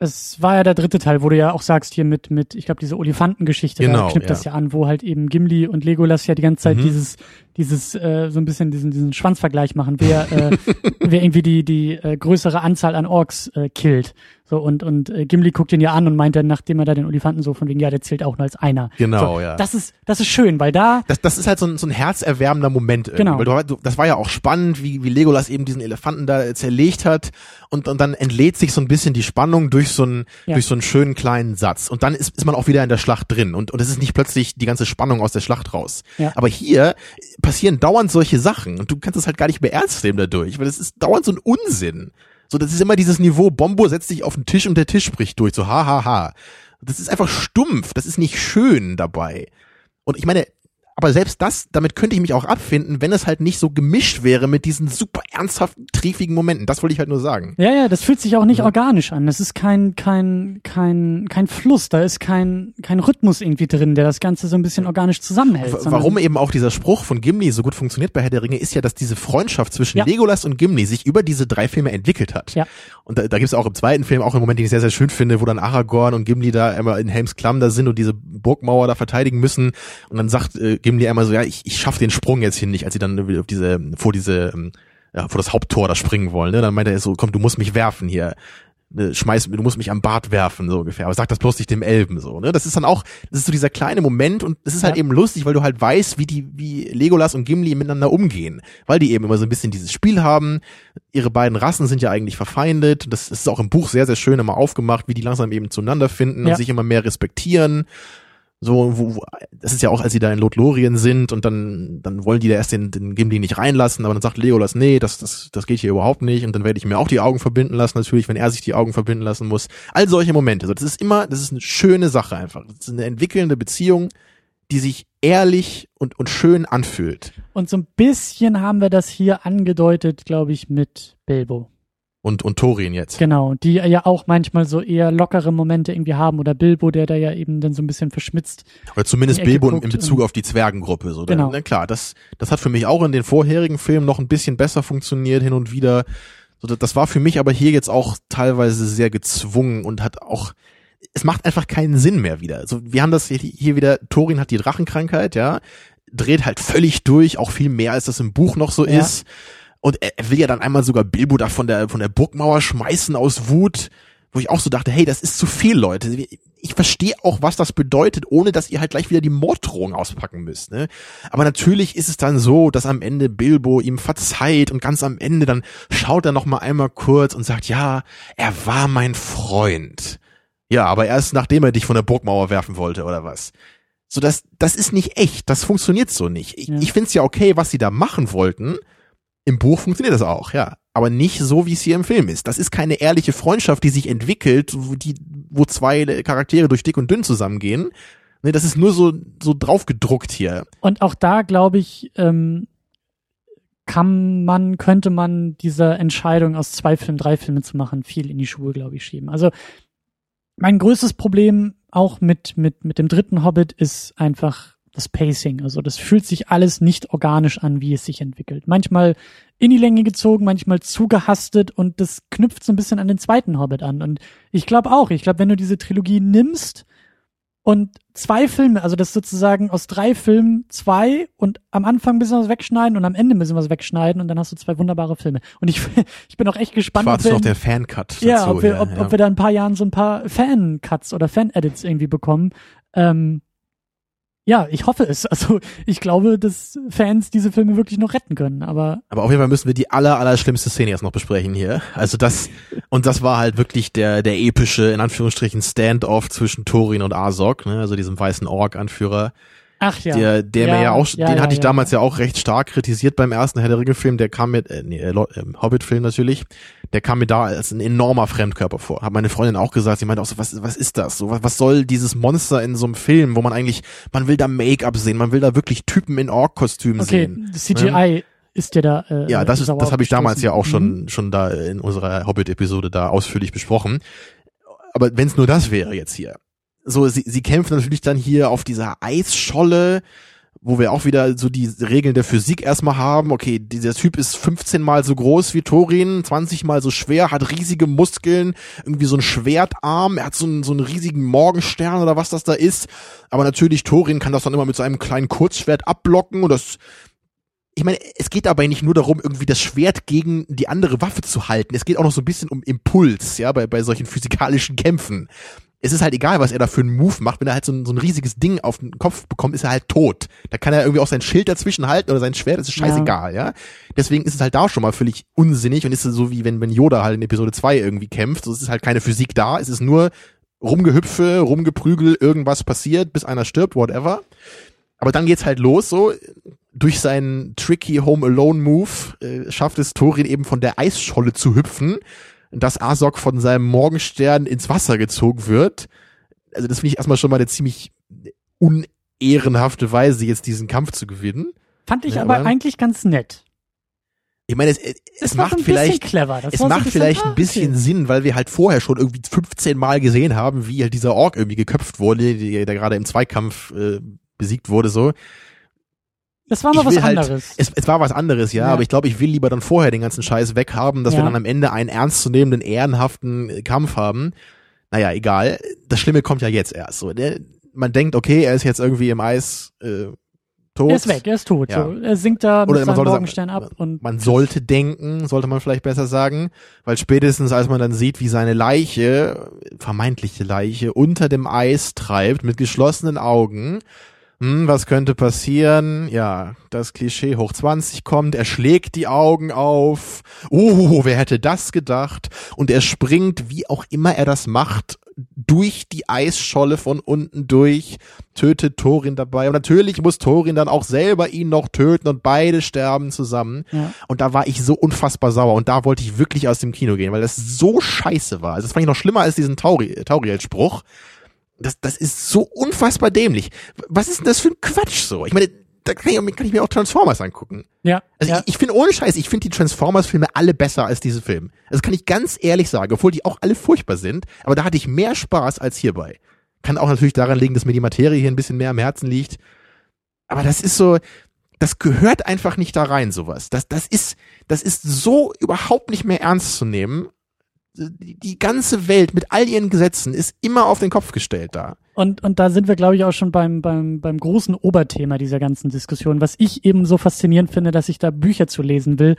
Es war ja der dritte Teil, wo du ja auch sagst hier mit, mit, ich glaube, diese Olifantengeschichte,
Genau,
da knüpft
ja.
das ja an, wo halt eben Gimli und Legolas ja die ganze Zeit
Mhm.
dieses, dieses, äh, so ein bisschen diesen, diesen Schwanzvergleich machen, wer, äh, wer irgendwie die, die äh, größere Anzahl an Orks äh, killt. So, und, und äh, Gimli guckt ihn ja an und meint dann, nachdem er da den Olifanten so von wegen, ja, der zählt auch nur als einer.
Genau,
so,
ja.
Das ist, das ist schön, weil da,
das, das ist halt so ein, so ein herzerwärmender Moment. irgendwie,
Genau.
Weil du, das war ja auch spannend, wie, wie Legolas eben diesen Elefanten da zerlegt hat und, und dann entlädt sich so ein bisschen die Spannung durch so einen,
Ja.
durch so einen schönen kleinen Satz. Und dann ist, ist man auch wieder in der Schlacht drin und, und es ist nicht plötzlich die ganze Spannung aus der Schlacht raus.
Ja.
Aber hier passieren dauernd solche Sachen und du kannst es halt gar nicht mehr ernst nehmen dadurch, weil es ist dauernd so ein Unsinn. So, das ist immer dieses Niveau, Bombo setzt sich auf den Tisch und der Tisch bricht durch, so ha, ha, ha. Das ist einfach stumpf, das ist nicht schön dabei. Und ich meine, aber selbst das, damit könnte ich mich auch abfinden, wenn es halt nicht so gemischt wäre mit diesen super ernsthaften, triefigen Momenten. Das wollte ich halt nur sagen.
Ja, ja, das fühlt sich auch nicht
Ja.
organisch an. Das ist kein, kein, kein, kein Fluss. Da ist kein, kein Rhythmus irgendwie drin, der das Ganze so ein bisschen organisch zusammenhält.
Warum eben auch dieser Spruch von Gimli so gut funktioniert bei Herr der Ringe, ist ja, dass diese Freundschaft zwischen
Ja.
Legolas und Gimli sich über diese drei Filme entwickelt hat.
Ja.
Und da, da gibt es auch im zweiten Film auch einen Moment, den ich sehr, sehr schön finde, wo dann Aragorn und Gimli da einmal in Helms Klamm da sind und diese Burgmauer da verteidigen müssen. Und dann sagt äh, Gimli einmal so, ja, ich, ich schaff den Sprung jetzt hier nicht, als sie dann auf diese, vor diese, ähm, ja, vor das Haupttor da springen wollen. Ne? Dann meint er so, komm, du musst mich werfen hier. Ne, Schmeiß, du musst mich am Bart werfen, so ungefähr. Aber sag das bloß nicht dem Elben, so, ne? Das ist dann auch, das ist so dieser kleine Moment und es ist halt
Ja.
eben lustig, weil du halt weißt, wie die, wie Legolas und Gimli miteinander umgehen. Weil die eben immer so ein bisschen dieses Spiel haben. Ihre beiden Rassen sind ja eigentlich verfeindet. Das ist auch im Buch sehr, sehr schön immer aufgemacht, wie die langsam eben zueinander finden
Ja.
und sich immer mehr respektieren. So, wo, wo, das ist ja auch, als sie da in Lothlorien sind und dann, dann wollen die da erst den, den Gimli nicht reinlassen, aber dann sagt Legolas, nee, das, das, das geht hier überhaupt nicht und dann werde ich mir auch die Augen verbinden lassen, natürlich, wenn er sich die Augen verbinden lassen muss. All solche Momente. So, das ist immer, das ist eine schöne Sache einfach. Das ist eine entwickelnde Beziehung, die sich ehrlich und, und schön anfühlt.
Und so ein bisschen haben wir das hier angedeutet, glaube ich, mit Bilbo.
Und, und Thorin jetzt.
Genau, die ja auch manchmal so eher lockere Momente irgendwie haben oder Bilbo, der da ja eben dann so ein bisschen verschmitzt.
Oder zumindest Bilbo in, Bezug auf die Zwergengruppe. So.
Genau.
Na klar, das, das hat für mich auch in den vorherigen Filmen noch ein bisschen besser funktioniert, hin und wieder. So, das- war für mich aber hier jetzt auch teilweise sehr gezwungen und hat auch, es macht einfach keinen Sinn mehr wieder. Also wir haben das hier, wieder, Thorin hat die Drachenkrankheit, ja, dreht halt völlig durch, auch viel mehr als das im Buch noch so
Ja.
ist. Und er, er will ja dann einmal sogar Bilbo da von der, von der Burgmauer schmeißen aus Wut, wo ich auch so dachte, hey, das ist zu viel, Leute. Ich verstehe auch, was das bedeutet, ohne dass ihr halt gleich wieder die Morddrohung auspacken müsst. Ne? Aber natürlich ist es dann so, dass am Ende Bilbo ihm verzeiht und ganz am Ende dann schaut er noch mal einmal kurz und sagt, ja, er war mein Freund. Ja, aber erst nachdem er dich von der Burgmauer werfen wollte oder was. So, das, das ist nicht echt. Das funktioniert so nicht. Ich,
Ja.
ich finde es ja okay, was sie da machen wollten. Im Buch funktioniert das auch, ja. Aber nicht so, wie es hier im Film ist. Das ist keine ehrliche Freundschaft, die sich entwickelt, wo, die, wo zwei Charaktere durch dick und dünn zusammengehen. Ne, das ist nur so, so draufgedruckt hier.
Und auch da, glaube ich, ähm, kann man, könnte man dieser Entscheidung aus zwei Filmen, drei Filmen zu machen, viel in die Schuhe, glaube ich, schieben. Also mein größtes Problem auch mit, mit, mit dem dritten Hobbit ist einfach das Pacing. Also das fühlt sich alles nicht organisch an, wie es sich entwickelt. Manchmal in die Länge gezogen, manchmal zugehastet und das knüpft so ein bisschen an den zweiten Hobbit an. Und ich glaube auch, ich glaube, wenn du diese Trilogie nimmst und zwei Filme, also das sozusagen aus drei Filmen zwei und am Anfang ein bisschen was wegschneiden und am Ende ein bisschen was wegschneiden und dann hast du zwei wunderbare Filme. Und ich, ich bin auch echt gespannt, ob
warte
wir,
noch der Fan-Cut
ja, ob wir,
ja,
ob,
ja.
ob wir da in ein paar Jahren so ein paar Fan-Cuts oder Fan-Edits irgendwie bekommen. Ähm, ja, ich hoffe es. Also ich glaube, dass Fans diese Filme wirklich noch retten können. Aber
Aber auf jeden Fall müssen wir die aller, aller schlimmste Szene jetzt noch besprechen hier. Also das, und das war halt wirklich der, der epische, in Anführungsstrichen, Standoff zwischen Thorin und Azog, ne, also diesem weißen Ork-Anführer.
Ach ja,
Der, der
Ja,
mir ja auch,
ja,
den
ja,
hatte ich
ja,
damals ja. auch recht stark kritisiert beim ersten Herr der Ringe-Film. Der kam mit, äh, nee, äh, ähm, Hobbit-Film natürlich. Der kam mir da als ein enormer Fremdkörper vor. Hat meine Freundin auch gesagt. Sie meinte auch so, was, was ist das? So, was, was soll dieses Monster in so einem Film, wo man eigentlich, man will da Make-up sehen, man will da wirklich Typen in Ork-Kostümen
okay,
sehen.
CGI ist dir da. Äh,
Ja, das ist, das habe ich damals ja auch schon, schon da in unserer Hobbit-Episode da ausführlich besprochen. Aber wenn es nur das wäre jetzt hier. So, sie, sie kämpfen natürlich dann hier auf dieser Eisscholle, wo wir auch wieder so die Regeln der Physik erstmal haben. Okay, dieser Typ ist 15 mal so groß wie Thorin, 20 mal so schwer, hat riesige Muskeln, irgendwie so ein Schwertarm, er hat so einen, so einen riesigen Morgenstern oder was das da ist. Aber natürlich, Thorin kann das dann immer mit seinem kleinen Kurzschwert abblocken und das ich meine, es geht dabei nicht nur darum, irgendwie das Schwert gegen die andere Waffe zu halten. Es geht auch noch so ein bisschen um Impuls, ja, bei, bei solchen physikalischen Kämpfen es ist halt egal, was er da für einen Move macht. Wenn er halt so ein, so ein riesiges Ding auf den Kopf bekommt, ist er halt tot. Da kann er irgendwie auch sein Schild dazwischen halten oder sein Schwert, das ist scheißegal, ja. ja? Deswegen ist es halt da schon mal völlig unsinnig und ist so wie wenn, wenn Yoda halt in Episode 2 irgendwie kämpft. So, es ist halt keine Physik da, es ist nur rumgehüpfe, rumgeprügel, irgendwas passiert, bis einer stirbt, whatever. Aber dann geht's halt los, so durch seinen tricky Home Alone Move äh, schafft es Thorin eben von der Eisscholle zu hüpfen dass Asok von seinem Morgenstern ins Wasser gezogen wird. Also das finde ich erstmal schon mal eine ziemlich unehrenhafte Weise, jetzt diesen Kampf zu gewinnen.
Fand ich ja, aber, aber eigentlich ganz nett.
Ich meine, es, es, es macht vielleicht,
clever.
es macht so vielleicht ein bisschen okay. Sinn, weil wir halt vorher schon irgendwie 15 Mal gesehen haben, wie halt dieser Ork irgendwie geköpft wurde, der, der gerade im Zweikampf äh, besiegt wurde, so.
Das war mal was halt, anderes.
Es, es war was anderes, ja, ja. aber ich glaube, ich will lieber dann vorher den ganzen Scheiß weghaben, dass ja. wir dann am Ende einen ernstzunehmenden, ehrenhaften äh, Kampf haben. Naja, egal. Das Schlimme kommt ja jetzt erst. So, der, man denkt, okay, er ist jetzt irgendwie im Eis äh, tot.
Er ist weg, er ist tot. Ja. So. Er sinkt da mit Oder seinem Morgenstern ab. Und
man sollte denken, sollte man vielleicht besser sagen, weil spätestens als man dann sieht, wie seine Leiche, vermeintliche Leiche, unter dem Eis treibt, mit geschlossenen Augen, hm, was könnte passieren? Ja, das Klischee hoch 20 kommt, er schlägt die Augen auf. Oh, wer hätte das gedacht? Und er springt, wie auch immer er das macht, durch die Eisscholle von unten durch, tötet Thorin dabei. Und natürlich muss Thorin dann auch selber ihn noch töten und beide sterben zusammen. Ja. Und da war ich so unfassbar sauer und da wollte ich wirklich aus dem Kino gehen, weil das so scheiße war. Also das fand ich noch schlimmer als diesen Tauri Tauriel-Spruch das, das ist so unfassbar dämlich. Was ist denn das für ein Quatsch so? Ich meine, da kann ich, kann ich mir auch Transformers angucken.
Ja.
Also
ja.
ich, ich finde ohne Scheiß, ich finde die Transformers-Filme alle besser als diese Filme. Das kann ich ganz ehrlich sagen, obwohl die auch alle furchtbar sind, aber da hatte ich mehr Spaß als hierbei. Kann auch natürlich daran liegen, dass mir die Materie hier ein bisschen mehr am Herzen liegt. Aber das ist so, das gehört einfach nicht da rein, sowas. Das, das ist, das ist so überhaupt nicht mehr ernst zu nehmen die ganze Welt mit all ihren Gesetzen ist immer auf den Kopf gestellt da.
Und, und da sind wir, glaube ich, auch schon beim, beim, beim großen Oberthema dieser ganzen Diskussion, was ich eben so faszinierend finde, dass ich da Bücher zu lesen will.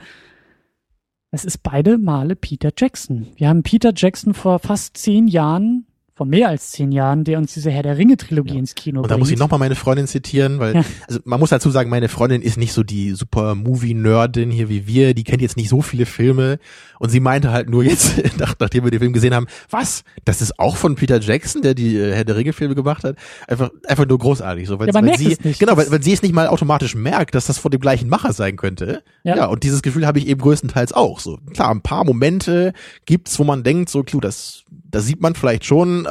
Es ist beide Male Peter Jackson. Wir haben Peter Jackson vor fast zehn Jahren vor mehr als zehn Jahren, der uns diese Herr der Ringe-Trilogie ja. ins Kino
Und da muss ich nochmal meine Freundin zitieren, weil, ja. also man muss dazu sagen, meine Freundin ist nicht so die super Movie-Nerdin hier wie wir, die kennt jetzt nicht so viele Filme und sie meinte halt nur jetzt, nach, nachdem wir den Film gesehen haben, was, das ist auch von Peter Jackson, der die äh, Herr der Ringe-Filme gemacht hat? Einfach, einfach nur großartig, so, weil,
ja,
weil sie, genau, weil, weil sie es nicht mal automatisch merkt, dass das von dem gleichen Macher sein könnte. Ja, ja und dieses Gefühl habe ich eben größtenteils auch, so. Klar, ein paar Momente gibt's, wo man denkt, so, klar, das, da sieht man vielleicht schon,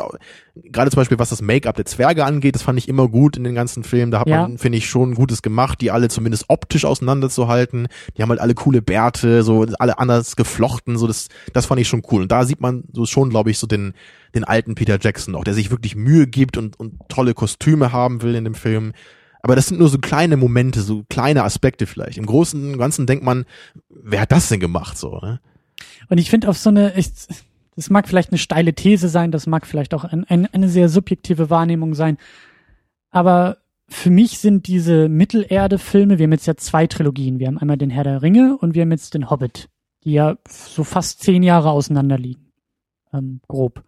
gerade zum Beispiel was das Make-up der Zwerge angeht, das fand ich immer gut in den ganzen Filmen. Da hat ja. man, finde ich, schon Gutes gemacht, die alle zumindest optisch auseinanderzuhalten. Die haben halt alle coole Bärte, so alle anders geflochten, so das, das fand ich schon cool. Und da sieht man so schon, glaube ich, so den, den alten Peter Jackson auch, der sich wirklich Mühe gibt und, und tolle Kostüme haben will in dem Film. Aber das sind nur so kleine Momente, so kleine Aspekte vielleicht. Im Großen und Ganzen denkt man, wer hat das denn gemacht, so, ne?
Und ich finde auf so eine, ich, das mag vielleicht eine steile These sein, das mag vielleicht auch ein, ein, eine sehr subjektive Wahrnehmung sein. Aber für mich sind diese Mittelerde-Filme, wir haben jetzt ja zwei Trilogien. Wir haben einmal den Herr der Ringe und wir haben jetzt den Hobbit, die ja so fast zehn Jahre auseinander liegen. Ähm, grob.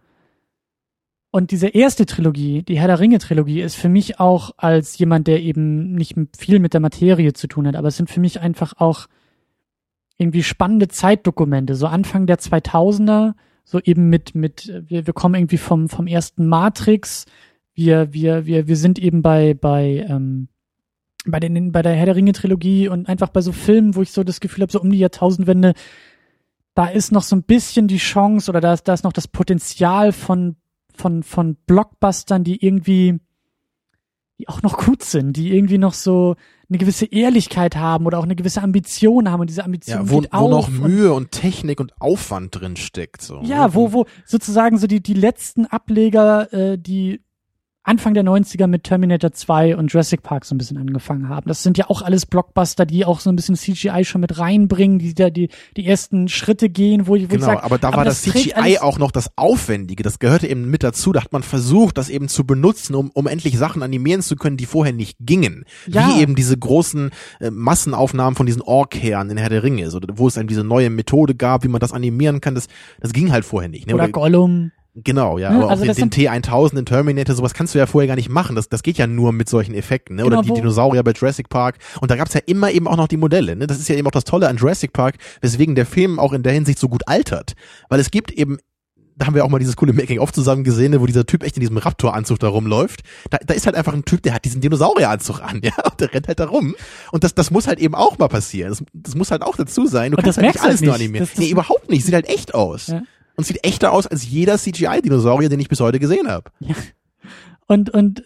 Und diese erste Trilogie, die Herr der Ringe-Trilogie, ist für mich auch als jemand, der eben nicht viel mit der Materie zu tun hat, aber es sind für mich einfach auch irgendwie spannende Zeitdokumente. So Anfang der 2000er, so eben mit, mit, wir, wir kommen irgendwie vom, vom ersten Matrix, wir, wir, wir, wir sind eben bei, bei, ähm, bei, den, bei der Herr der Ringe Trilogie und einfach bei so Filmen, wo ich so das Gefühl habe, so um die Jahrtausendwende, da ist noch so ein bisschen die Chance oder da ist, da ist noch das Potenzial von, von, von Blockbustern, die irgendwie, die auch noch gut sind, die irgendwie noch so eine gewisse Ehrlichkeit haben oder auch eine gewisse Ambition haben und diese Ambition ja,
wo,
geht
wo
auf
noch Mühe und Technik und Aufwand drin steckt. So,
ja,
ne?
wo, wo sozusagen so die, die letzten Ableger, äh, die Anfang der 90er mit Terminator 2 und Jurassic Park so ein bisschen angefangen haben. Das sind ja auch alles Blockbuster, die auch so ein bisschen CGI schon mit reinbringen, die da die, die ersten Schritte gehen, wo ich, wo
genau,
ich sag,
aber da war das, das CGI auch noch das Aufwendige. Das gehörte eben mit dazu. Da hat man versucht, das eben zu benutzen, um, um endlich Sachen animieren zu können, die vorher nicht gingen. Ja. Wie eben diese großen äh, Massenaufnahmen von diesen Ork-Herren in Herr der Ringe, so, wo es dann diese neue Methode gab, wie man das animieren kann. Das, das ging halt vorher nicht.
Ne? Oder, Oder Gollum.
Genau, ja, ne? aber also auch den, den T1000, den Terminator, sowas kannst du ja vorher gar nicht machen. Das, das geht ja nur mit solchen Effekten, ne? Genau, Oder die Dinosaurier bei Jurassic Park. Und da gab's ja immer eben auch noch die Modelle, ne? Das ist ja eben auch das Tolle an Jurassic Park, weswegen der Film auch in der Hinsicht so gut altert. Weil es gibt eben da haben wir auch mal dieses coole Making-of zusammen gesehen, ne, wo dieser Typ echt in diesem Raptor-Anzug da rumläuft. Da, da ist halt einfach ein Typ, der hat diesen Dinosaurier-Anzug an, ja, und der rennt halt da rum. Und das, das muss halt eben auch mal passieren. Das, das muss halt auch dazu sein. Du und kannst halt nicht alles halt nicht. nur animieren. Das, das nee, überhaupt nicht. Sieht halt echt aus. Ja und sieht echter aus als jeder CGI-Dinosaurier, den ich bis heute gesehen habe. Ja.
Und, und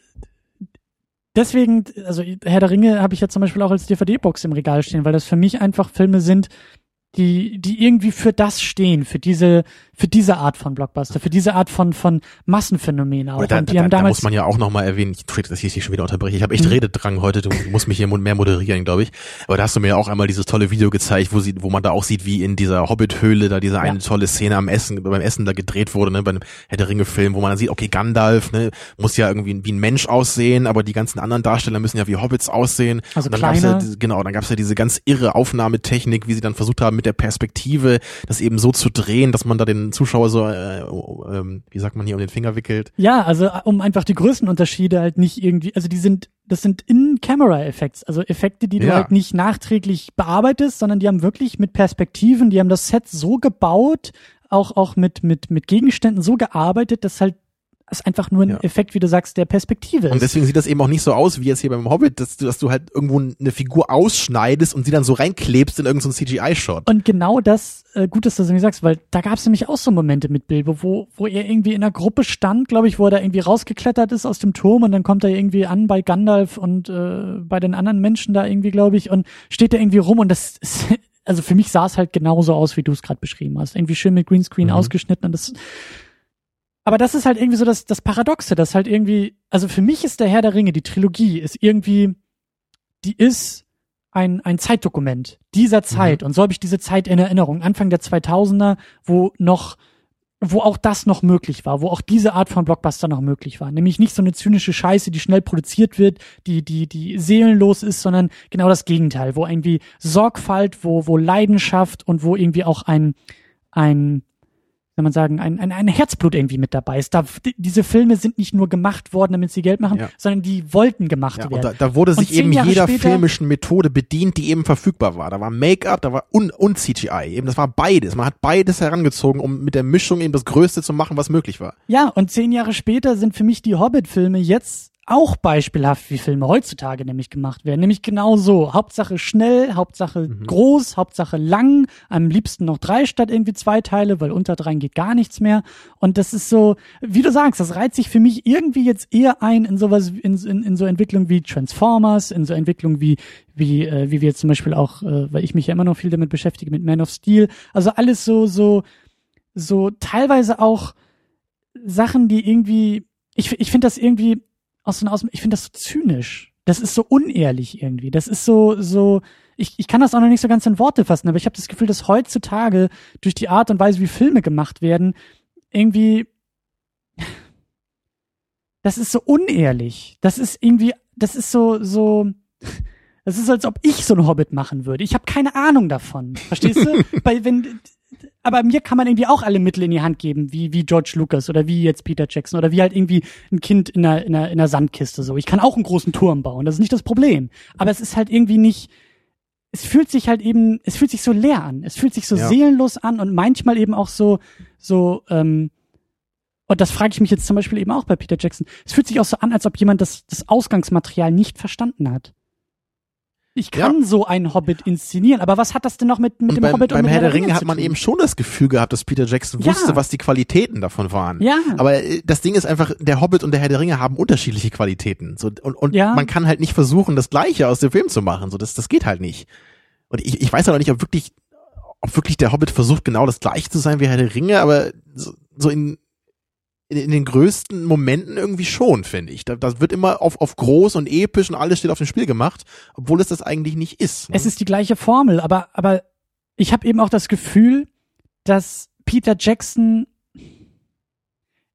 deswegen, also Herr der Ringe habe ich ja zum Beispiel auch als DVD-Box im Regal stehen, weil das für mich einfach Filme sind, die, die irgendwie für das stehen, für diese, für diese Art von Blockbuster, für diese Art von, von Massenphänomen auch.
Da,
und die
da,
haben
damals, da muss man ja auch nochmal erwähnen, ich, dass ich dich schon wieder unterbreche, ich habe echt mhm. Rededrang heute, du musst mich hier mehr moderieren, glaube ich. Aber da hast du mir ja auch einmal dieses tolle Video gezeigt, wo sie, wo man da auch sieht, wie in dieser Hobbit-Höhle da diese ja. eine tolle Szene am Essen, beim Essen da gedreht wurde, ne, beim Herr der Ringe-Film, wo man dann sieht, okay, Gandalf, ne, muss ja irgendwie wie ein Mensch aussehen, aber die ganzen anderen Darsteller müssen ja wie Hobbits aussehen.
Also und
dann
kleiner.
Gab's ja, genau, dann gab's ja diese ganz irre Aufnahmetechnik, wie sie dann versucht haben, mit der Perspektive das eben so zu drehen, dass man da den Zuschauer so äh, äh, wie sagt man hier, um den Finger wickelt.
Ja, also um einfach die Größenunterschiede halt nicht irgendwie, also die sind, das sind In-Camera-Effects, also Effekte, die du ja. halt nicht nachträglich bearbeitest, sondern die haben wirklich mit Perspektiven, die haben das Set so gebaut, auch, auch mit, mit, mit Gegenständen so gearbeitet, dass halt ist einfach nur ein ja. Effekt, wie du sagst, der Perspektive ist.
Und deswegen sieht das eben auch nicht so aus wie jetzt hier beim Hobbit, dass du, dass du halt irgendwo eine Figur ausschneidest und sie dann so reinklebst in irgendeinen so CGI-Shot.
Und genau das, äh, gut, dass du das irgendwie sagst, weil da gab es nämlich auch so Momente mit Bilbo, wo, wo er irgendwie in einer Gruppe stand, glaube ich, wo er da irgendwie rausgeklettert ist aus dem Turm und dann kommt er irgendwie an bei Gandalf und äh, bei den anderen Menschen da irgendwie, glaube ich, und steht da irgendwie rum und das ist, also für mich sah es halt genauso aus, wie du es gerade beschrieben hast. Irgendwie schön mit Greenscreen mhm. ausgeschnitten und das aber das ist halt irgendwie so das, das Paradoxe, dass halt irgendwie, also für mich ist der Herr der Ringe, die Trilogie, ist irgendwie, die ist ein, ein Zeitdokument dieser Zeit. Mhm. Und so habe ich diese Zeit in Erinnerung. Anfang der 2000er, wo noch, wo auch das noch möglich war, wo auch diese Art von Blockbuster noch möglich war. Nämlich nicht so eine zynische Scheiße, die schnell produziert wird, die, die, die seelenlos ist, sondern genau das Gegenteil, wo irgendwie Sorgfalt, wo, wo Leidenschaft und wo irgendwie auch ein, ein, soll man sagen, ein, ein, ein Herzblut irgendwie mit dabei ist. Da, diese Filme sind nicht nur gemacht worden, damit sie Geld machen, ja. sondern die wollten gemacht ja, werden.
Und da, da wurde sich eben jeder später, filmischen Methode bedient, die eben verfügbar war. Da war Make-up, da war un, und CGI. Eben, das war beides. Man hat beides herangezogen, um mit der Mischung eben das Größte zu machen, was möglich war.
Ja, und zehn Jahre später sind für mich die Hobbit-Filme jetzt auch beispielhaft, wie Filme heutzutage nämlich gemacht werden. Nämlich genau so. Hauptsache schnell, Hauptsache mhm. groß, Hauptsache lang, am liebsten noch drei statt irgendwie zwei Teile, weil unter dreien geht gar nichts mehr. Und das ist so, wie du sagst, das reiht sich für mich irgendwie jetzt eher ein in sowas, in, in, in so Entwicklung wie Transformers, in so Entwicklung wie, wie, äh, wie wir jetzt zum Beispiel auch, äh, weil ich mich ja immer noch viel damit beschäftige, mit Man of Steel. Also alles so, so, so teilweise auch Sachen, die irgendwie, ich, ich finde das irgendwie, aus so aus, ich finde das so zynisch. Das ist so unehrlich irgendwie. Das ist so, so, ich, ich kann das auch noch nicht so ganz in Worte fassen, aber ich habe das Gefühl, dass heutzutage durch die Art und Weise, wie Filme gemacht werden, irgendwie, das ist so unehrlich. Das ist irgendwie, das ist so, so, das ist, als ob ich so einen Hobbit machen würde. Ich habe keine Ahnung davon. Verstehst du? Weil wenn aber mir kann man irgendwie auch alle Mittel in die Hand geben, wie, wie George Lucas oder wie jetzt Peter Jackson oder wie halt irgendwie ein Kind in einer, in einer, in einer Sandkiste so. Ich kann auch einen großen Turm bauen, das ist nicht das Problem. Aber es ist halt irgendwie nicht, es fühlt sich halt eben, es fühlt sich so leer an. Es fühlt sich so ja. seelenlos an und manchmal eben auch so, so, ähm, und das frage ich mich jetzt zum Beispiel eben auch bei Peter Jackson. Es fühlt sich auch so an, als ob jemand das, das Ausgangsmaterial nicht verstanden hat ich kann ja. so einen Hobbit inszenieren, aber was hat das denn noch mit, mit dem
beim,
Hobbit
beim und
mit
Herr der Ringe hat man eben schon das Gefühl gehabt, dass Peter Jackson ja. wusste, was die Qualitäten davon waren.
Ja.
Aber äh, das Ding ist einfach, der Hobbit und der Herr der Ringe haben unterschiedliche Qualitäten. So, und und ja. man kann halt nicht versuchen, das Gleiche aus dem Film zu machen. So, das, das geht halt nicht. Und ich, ich weiß aber nicht, ob wirklich, ob wirklich der Hobbit versucht, genau das Gleiche zu sein wie Herr der Ringe, aber so, so in, in, in den größten Momenten irgendwie schon, finde ich. Da, das wird immer auf, auf groß und episch und alles steht auf dem Spiel gemacht, obwohl es das eigentlich nicht ist.
Ne? Es ist die gleiche Formel, aber, aber ich habe eben auch das Gefühl, dass Peter Jackson,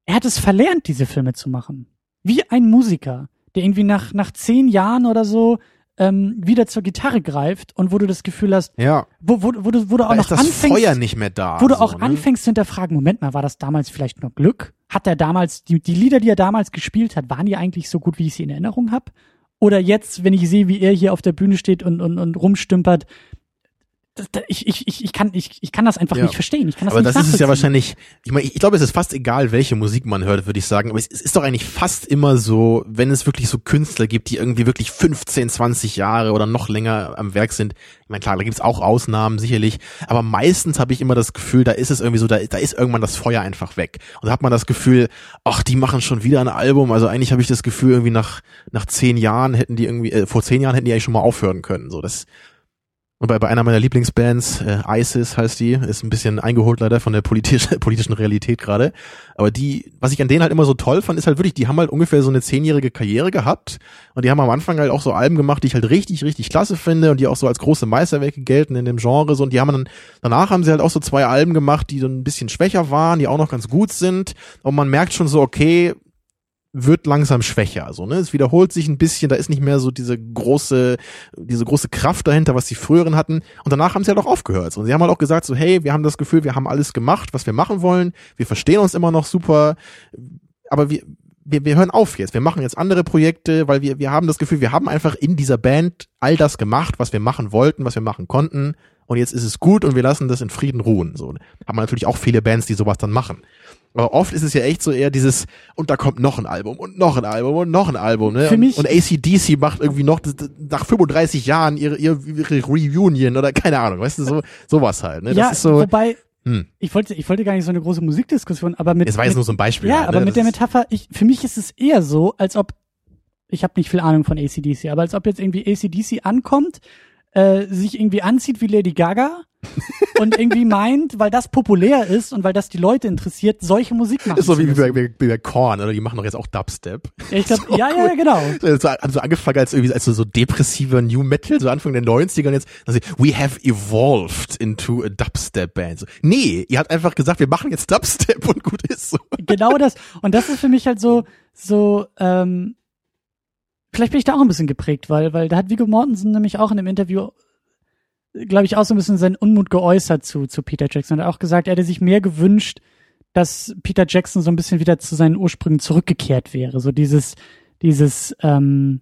er hat es verlernt, diese Filme zu machen. Wie ein Musiker, der irgendwie nach, nach zehn Jahren oder so ähm, wieder zur Gitarre greift und wo du das Gefühl hast,
ja.
wo, wo, wo, du, wo du auch
da
noch anfängst,
Feuer nicht mehr da.
wo du
so,
auch
ne?
anfängst zu hinterfragen, Moment mal, war das damals vielleicht nur Glück? Hat er damals, die, die Lieder, die er damals gespielt hat, waren die eigentlich so gut, wie ich sie in Erinnerung habe? Oder jetzt, wenn ich sehe, wie er hier auf der Bühne steht und, und, und rumstümpert, ich, ich, ich, ich, kann, ich, ich kann das einfach
Ja.
nicht verstehen. Ich kann das
aber
nicht
das ist es ja wahrscheinlich, ich meine, ich, glaube, es ist fast egal, welche Musik man hört, würde ich sagen, aber es, es ist doch eigentlich fast immer so, wenn es wirklich so Künstler gibt, die irgendwie wirklich 15, 20 Jahre oder noch länger am Werk sind. Ich meine, klar, da gibt's auch Ausnahmen, sicherlich, aber meistens habe ich immer das Gefühl, da ist es irgendwie so, da, da ist irgendwann das Feuer einfach weg. Und da hat man das Gefühl, ach, die machen schon wieder ein Album, also eigentlich habe ich das Gefühl, irgendwie nach, nach zehn Jahren hätten die irgendwie, äh, vor zehn Jahren hätten die eigentlich schon mal aufhören können, so, das, und bei, bei einer meiner Lieblingsbands, äh, ISIS heißt die, ist ein bisschen eingeholt leider von der politisch, politischen Realität gerade. Aber die, was ich an denen halt immer so toll fand, ist halt wirklich, die haben halt ungefähr so eine zehnjährige Karriere gehabt. Und die haben am Anfang halt auch so Alben gemacht, die ich halt richtig, richtig klasse finde und die auch so als große Meisterwerke gelten in dem Genre. So, und die haben dann, danach haben sie halt auch so zwei Alben gemacht, die dann ein bisschen schwächer waren, die auch noch ganz gut sind. Und man merkt schon so, okay, wird langsam schwächer, so, ne? Es wiederholt sich ein bisschen, da ist nicht mehr so diese große, diese große Kraft dahinter, was die früheren hatten. Und danach haben sie halt auch aufgehört. Und sie haben halt auch gesagt, so, hey, wir haben das Gefühl, wir haben alles gemacht, was wir machen wollen. Wir verstehen uns immer noch super. Aber wir, wir, wir hören auf jetzt. Wir machen jetzt andere Projekte, weil wir, wir haben das Gefühl, wir haben einfach in dieser Band all das gemacht, was wir machen wollten, was wir machen konnten. Und jetzt ist es gut und wir lassen das in Frieden ruhen. So haben wir natürlich auch viele Bands, die sowas dann machen. Aber oft ist es ja echt so eher dieses, und da kommt noch ein Album und noch ein Album und noch ein Album, ne?
Für
und,
mich-
und ACDC macht irgendwie noch das- das- nach 35 Jahren ihre, ihre, ihre Reunion oder keine Ahnung, weißt du, so, sowas halt, ne? Das
ja,
ist so,
wobei,
hm.
ich wollte, ich wollte gar nicht so eine große Musikdiskussion, aber mit,
es war jetzt
mit
nur so ein Beispiel.
Ja,
halt,
aber
ne?
mit der
Das-
Metapher, ich, für mich ist es eher so, als ob, ich habe nicht viel Ahnung von ACDC, aber als ob jetzt irgendwie ACDC ankommt, äh, sich irgendwie anzieht wie Lady Gaga und irgendwie meint, weil das populär ist und weil das die Leute interessiert, solche Musik machen
ist so wie bei, bei, bei Korn, oder? Die machen doch jetzt auch Dubstep.
Ja, ich glaub,
So
ja, ja, ja,
cool.
genau.
So, haben so angefangen als irgendwie als so, so depressiver New Metal, so Anfang der 90er und jetzt, also, we have evolved into a Dubstep Band. So, nee, ihr habt einfach gesagt, wir machen jetzt Dubstep und gut ist so.
Genau das. Und das ist für mich halt so, so, ähm, vielleicht bin ich da auch ein bisschen geprägt, weil, weil da hat Viggo Mortensen nämlich auch in einem Interview, glaube ich, auch so ein bisschen seinen Unmut geäußert zu, zu Peter Jackson. Er hat auch gesagt, er hätte sich mehr gewünscht, dass Peter Jackson so ein bisschen wieder zu seinen Ursprüngen zurückgekehrt wäre. So dieses, dieses, ähm,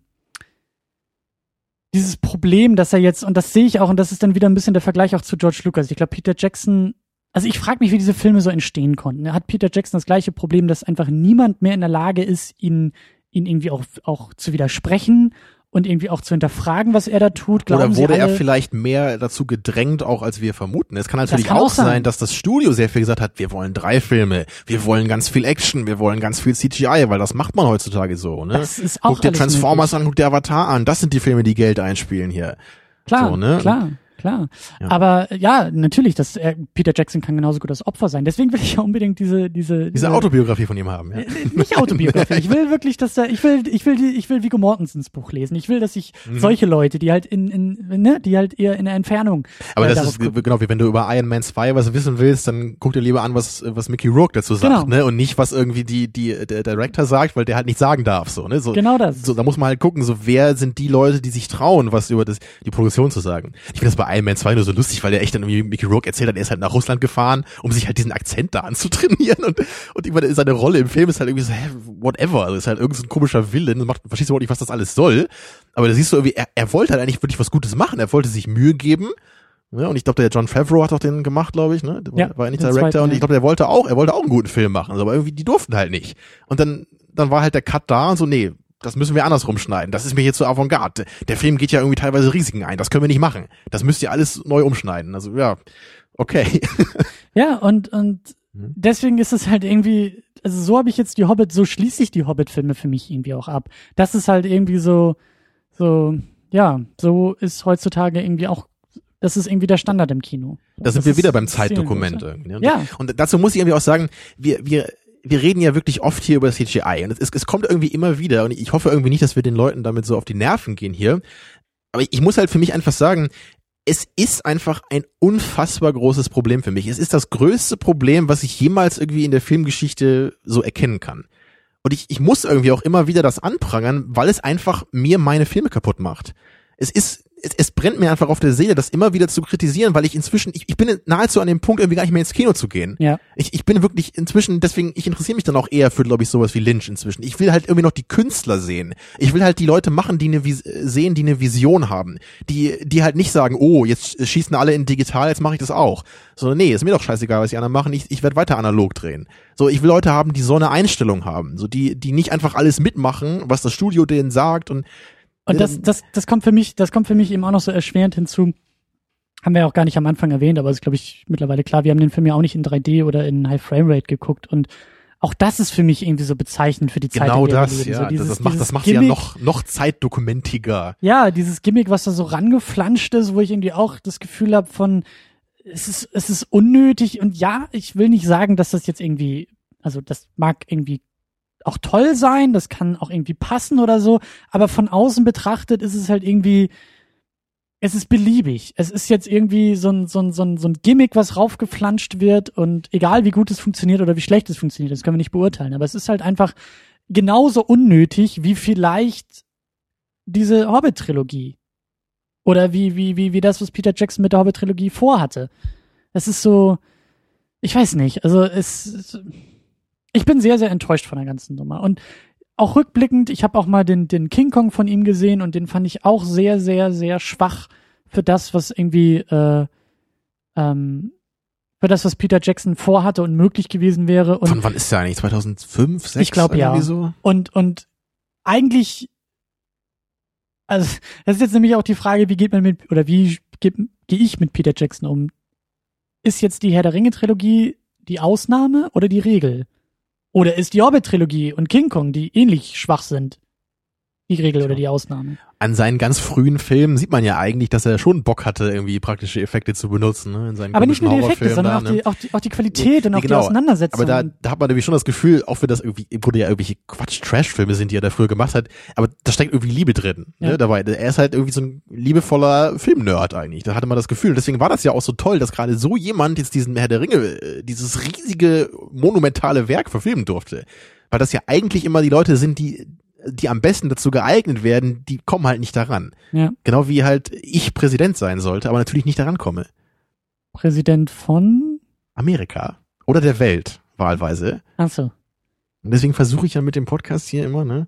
dieses Problem, dass er jetzt, und das sehe ich auch, und das ist dann wieder ein bisschen der Vergleich auch zu George Lucas. Ich glaube, Peter Jackson, also ich frage mich, wie diese Filme so entstehen konnten. Hat Peter Jackson das gleiche Problem, dass einfach niemand mehr in der Lage ist, ihn, ihn irgendwie auch, auch zu widersprechen und irgendwie auch zu hinterfragen, was er da tut? Glauben
Oder wurde
Sie alle,
er vielleicht mehr dazu gedrängt, auch als wir vermuten? Es kann natürlich
kann
auch
auch sein.
sein, dass das Studio sehr viel gesagt hat, wir wollen drei Filme, wir wollen ganz viel Action, wir wollen ganz viel CGI, weil das macht man heutzutage so, ne?
Das ist auch
guck dir Transformers an, guck dir Avatar an, das sind die Filme, die Geld einspielen hier.
Klar,
So, ne?
klar, klar.
Ja.
Aber ja, natürlich, das, äh, Peter Jackson kann genauso gut das Opfer sein. Deswegen will ich ja unbedingt diese, diese,
Diese Autobiografie von ihm haben, ja.
Äh, nicht Autobiografie. Ich will wirklich, dass da, ich will, ich will, die, ich will Viggo Mortensens Buch lesen. Ich will, dass ich
Mhm.
solche Leute, die halt in, in, ne, die halt eher in der Entfernung.
Aber
äh,
das ist,
gucken.
genau, wie wenn du über Iron Man 2 was wissen willst, dann guck dir lieber an, was, was Mickey Rourke dazu sagt,
Genau.
ne? Und nicht, was irgendwie die, die, der Director sagt, weil der halt nicht sagen darf, so, ne? So,
Genau das.
So, da muss man halt gucken, so, wer sind die Leute, die sich trauen, was über das, die Produktion zu sagen. Ich finde das bei Iron Man 2 nur so lustig, weil der echt dann irgendwie Mickey Rourke erzählt hat, er ist halt nach Russland gefahren, um sich halt diesen Akzent da anzutrainieren und, und immer seine Rolle im Film ist halt irgendwie so, hä, whatever, also ist halt irgendein so komischer Villain, macht, verstehst du überhaupt nicht, was das alles soll. Aber da siehst du irgendwie, er, er wollte halt eigentlich wirklich was Gutes machen, er wollte sich Mühe geben, ja, und ich glaube, der John Favreau hat auch den gemacht, glaube ich, ne? Der
Ja,
war ja nicht
den
Director
zweiten,
und ich glaube, der wollte auch, er wollte auch einen guten Film machen, also, aber irgendwie die durften halt nicht. Und dann dann war halt der Cut da und so, nee, das müssen wir andersrum schneiden. Das ist mir hier zu Avantgarde. Der Film geht ja irgendwie teilweise Risiken ein. Das können wir nicht machen. Das müsst ihr alles neu umschneiden. Also ja, okay.
Ja, und, und
Mhm.
deswegen ist es halt irgendwie, also so habe ich jetzt die Hobbit, so schließe ich die Hobbit-Filme für mich irgendwie auch ab. Das ist halt irgendwie so, so, ja, so ist heutzutage irgendwie auch, das ist irgendwie der Standard im Kino.
Da sind
Das
wir wieder beim Zeitdokument
ja.
irgendwie. ne? Und,
Ja.
und dazu muss ich irgendwie auch sagen, wir, wir, wir reden ja wirklich oft hier über CGI und es, es kommt irgendwie immer wieder und ich hoffe irgendwie nicht, dass wir den Leuten damit so auf die Nerven gehen hier. Aber ich muss halt für mich einfach sagen, es ist einfach ein unfassbar großes Problem für mich. Es ist das größte Problem, was ich jemals irgendwie in der Filmgeschichte so erkennen kann. Und ich, ich muss irgendwie auch immer wieder das anprangern, weil es einfach mir meine Filme kaputt macht. Es ist es, es brennt mir einfach auf der Seele, das immer wieder zu kritisieren, weil ich inzwischen, ich, ich bin nahezu an dem Punkt, irgendwie gar nicht mehr ins Kino zu gehen.
Ja.
Ich, ich bin wirklich inzwischen, deswegen, ich interessiere mich dann auch eher für, glaube ich, sowas wie Lynch inzwischen. Ich will halt irgendwie noch die Künstler sehen. Ich will halt die Leute machen, die eine Vis sehen, die eine Vision haben. Die, die halt nicht sagen, oh, jetzt schießen alle in digital, jetzt mache ich das auch. Sondern nee, ist mir doch scheißegal, was die anderen machen. Ich, ich werde weiter analog drehen. So, ich will Leute haben, die so eine Einstellung haben. So, die, die nicht einfach alles mitmachen, was das Studio denen sagt und
und das, das, das kommt für mich, das kommt für mich eben auch noch so erschwerend hinzu. Haben wir ja auch gar nicht am Anfang erwähnt, aber es ist, glaube ich, mittlerweile klar. Wir haben den Film ja auch nicht in 3D oder in High Frame Rate geguckt und auch das ist für mich irgendwie so bezeichnend für die Zeit.
Genau das, ja. So dieses, das macht, das macht ja noch, noch zeitdokumentiger.
Ja, dieses Gimmick, was da so rangeflanscht ist, wo ich irgendwie auch das Gefühl habe von, es ist, es ist unnötig und ja, ich will nicht sagen, dass das jetzt irgendwie, also das mag irgendwie auch toll sein, das kann auch irgendwie passen oder so, aber von außen betrachtet ist es halt irgendwie, es ist beliebig. Es ist jetzt irgendwie so ein, so ein, so ein, so ein Gimmick, was raufgeflanscht wird und egal wie gut es funktioniert oder wie schlecht es funktioniert, das können wir nicht beurteilen, aber es ist halt einfach genauso unnötig wie vielleicht diese Hobbit-Trilogie. Oder wie, wie, wie, wie das, was Peter Jackson mit der Hobbit-Trilogie vorhatte. Es ist so, ich weiß nicht, also es, ich bin sehr, sehr enttäuscht von der ganzen Nummer. Und auch rückblickend, ich habe auch mal den, den King Kong von ihm gesehen und den fand ich auch sehr, sehr, sehr schwach für das, was irgendwie, äh, ähm, für das, was Peter Jackson vorhatte und möglich gewesen wäre. Und
von wann ist der eigentlich? 2005, 2006?
Ich glaube ja. So? Und, und eigentlich, also das ist jetzt nämlich auch die Frage, wie geht man mit, oder wie gehe geh ich mit Peter Jackson um? Ist jetzt die Herr der Ringe Trilogie die Ausnahme oder die Regel? Oder ist die Orbit-Trilogie und King Kong, die ähnlich schwach sind, die Regel oder die Ausnahme?
an seinen ganz frühen Filmen sieht man ja eigentlich, dass er schon Bock hatte, irgendwie praktische Effekte zu benutzen. Ne, in seinen
aber nicht nur die Effekte, sondern da, auch, ne? die, auch, die, auch die Qualität ja, und auch genau. die Auseinandersetzung.
Aber da, da hat man nämlich schon das Gefühl, auch wenn das irgendwie im Grunde ja irgendwelche Quatsch-Trash-Filme sind, die er da früher gemacht hat, aber da steckt irgendwie Liebe drin ne, ja. ne, dabei. Er ist halt irgendwie so ein liebevoller Filmnerd eigentlich. Da hatte man das Gefühl. Deswegen war das ja auch so toll, dass gerade so jemand jetzt diesen Herr der Ringe, äh, dieses riesige, monumentale Werk verfilmen durfte. Weil das ja eigentlich immer die Leute sind, die die am besten dazu geeignet werden, die kommen halt nicht daran.
Ja.
Genau wie halt ich Präsident sein sollte, aber natürlich nicht daran komme.
Präsident von
Amerika oder der Welt wahlweise.
Ach so.
Und deswegen versuche ich ja mit dem Podcast hier immer, ne,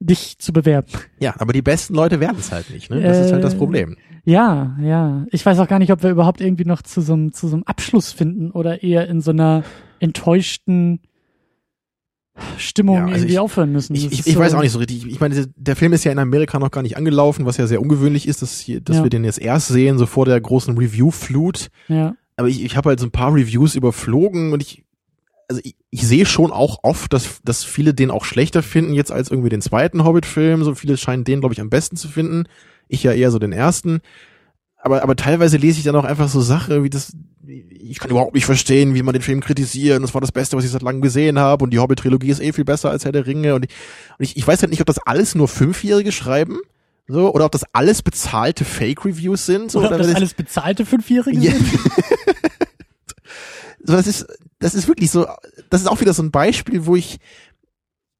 dich zu bewerben.
Ja, aber die besten Leute werden es halt nicht, ne? Das äh, ist halt das äh, Problem.
Ja, ja. Ich weiß auch gar nicht, ob wir überhaupt irgendwie noch zu so einem zu so einem Abschluss finden oder eher in so einer enttäuschten Stimmung ja, also irgendwie
ich,
aufhören müssen.
Ich, ich, ich so weiß auch nicht so richtig. Ich meine, der Film ist ja in Amerika noch gar nicht angelaufen, was ja sehr ungewöhnlich ist, dass, hier, dass ja. wir den jetzt erst sehen, so vor der großen Review-Flut.
Ja.
Aber ich, ich habe halt so ein paar Reviews überflogen und ich, also ich, ich sehe schon auch oft, dass, dass viele den auch schlechter finden jetzt als irgendwie den zweiten Hobbit-Film. So viele scheinen den, glaube ich, am besten zu finden. Ich ja eher so den ersten aber, aber teilweise lese ich dann auch einfach so Sachen, wie das, ich kann überhaupt nicht verstehen, wie man den Film kritisiert. Und das war das Beste, was ich seit langem gesehen habe. Und die Hobbit-Trilogie ist eh viel besser als Herr der Ringe. Und ich, und ich, ich weiß halt nicht, ob das alles nur Fünfjährige schreiben. So, oder ob das alles bezahlte Fake-Reviews sind. So,
oder ob
oder
das alles bezahlte Fünfjährige yeah. sind.
so, das ist, das ist wirklich so, das ist auch wieder so ein Beispiel, wo ich,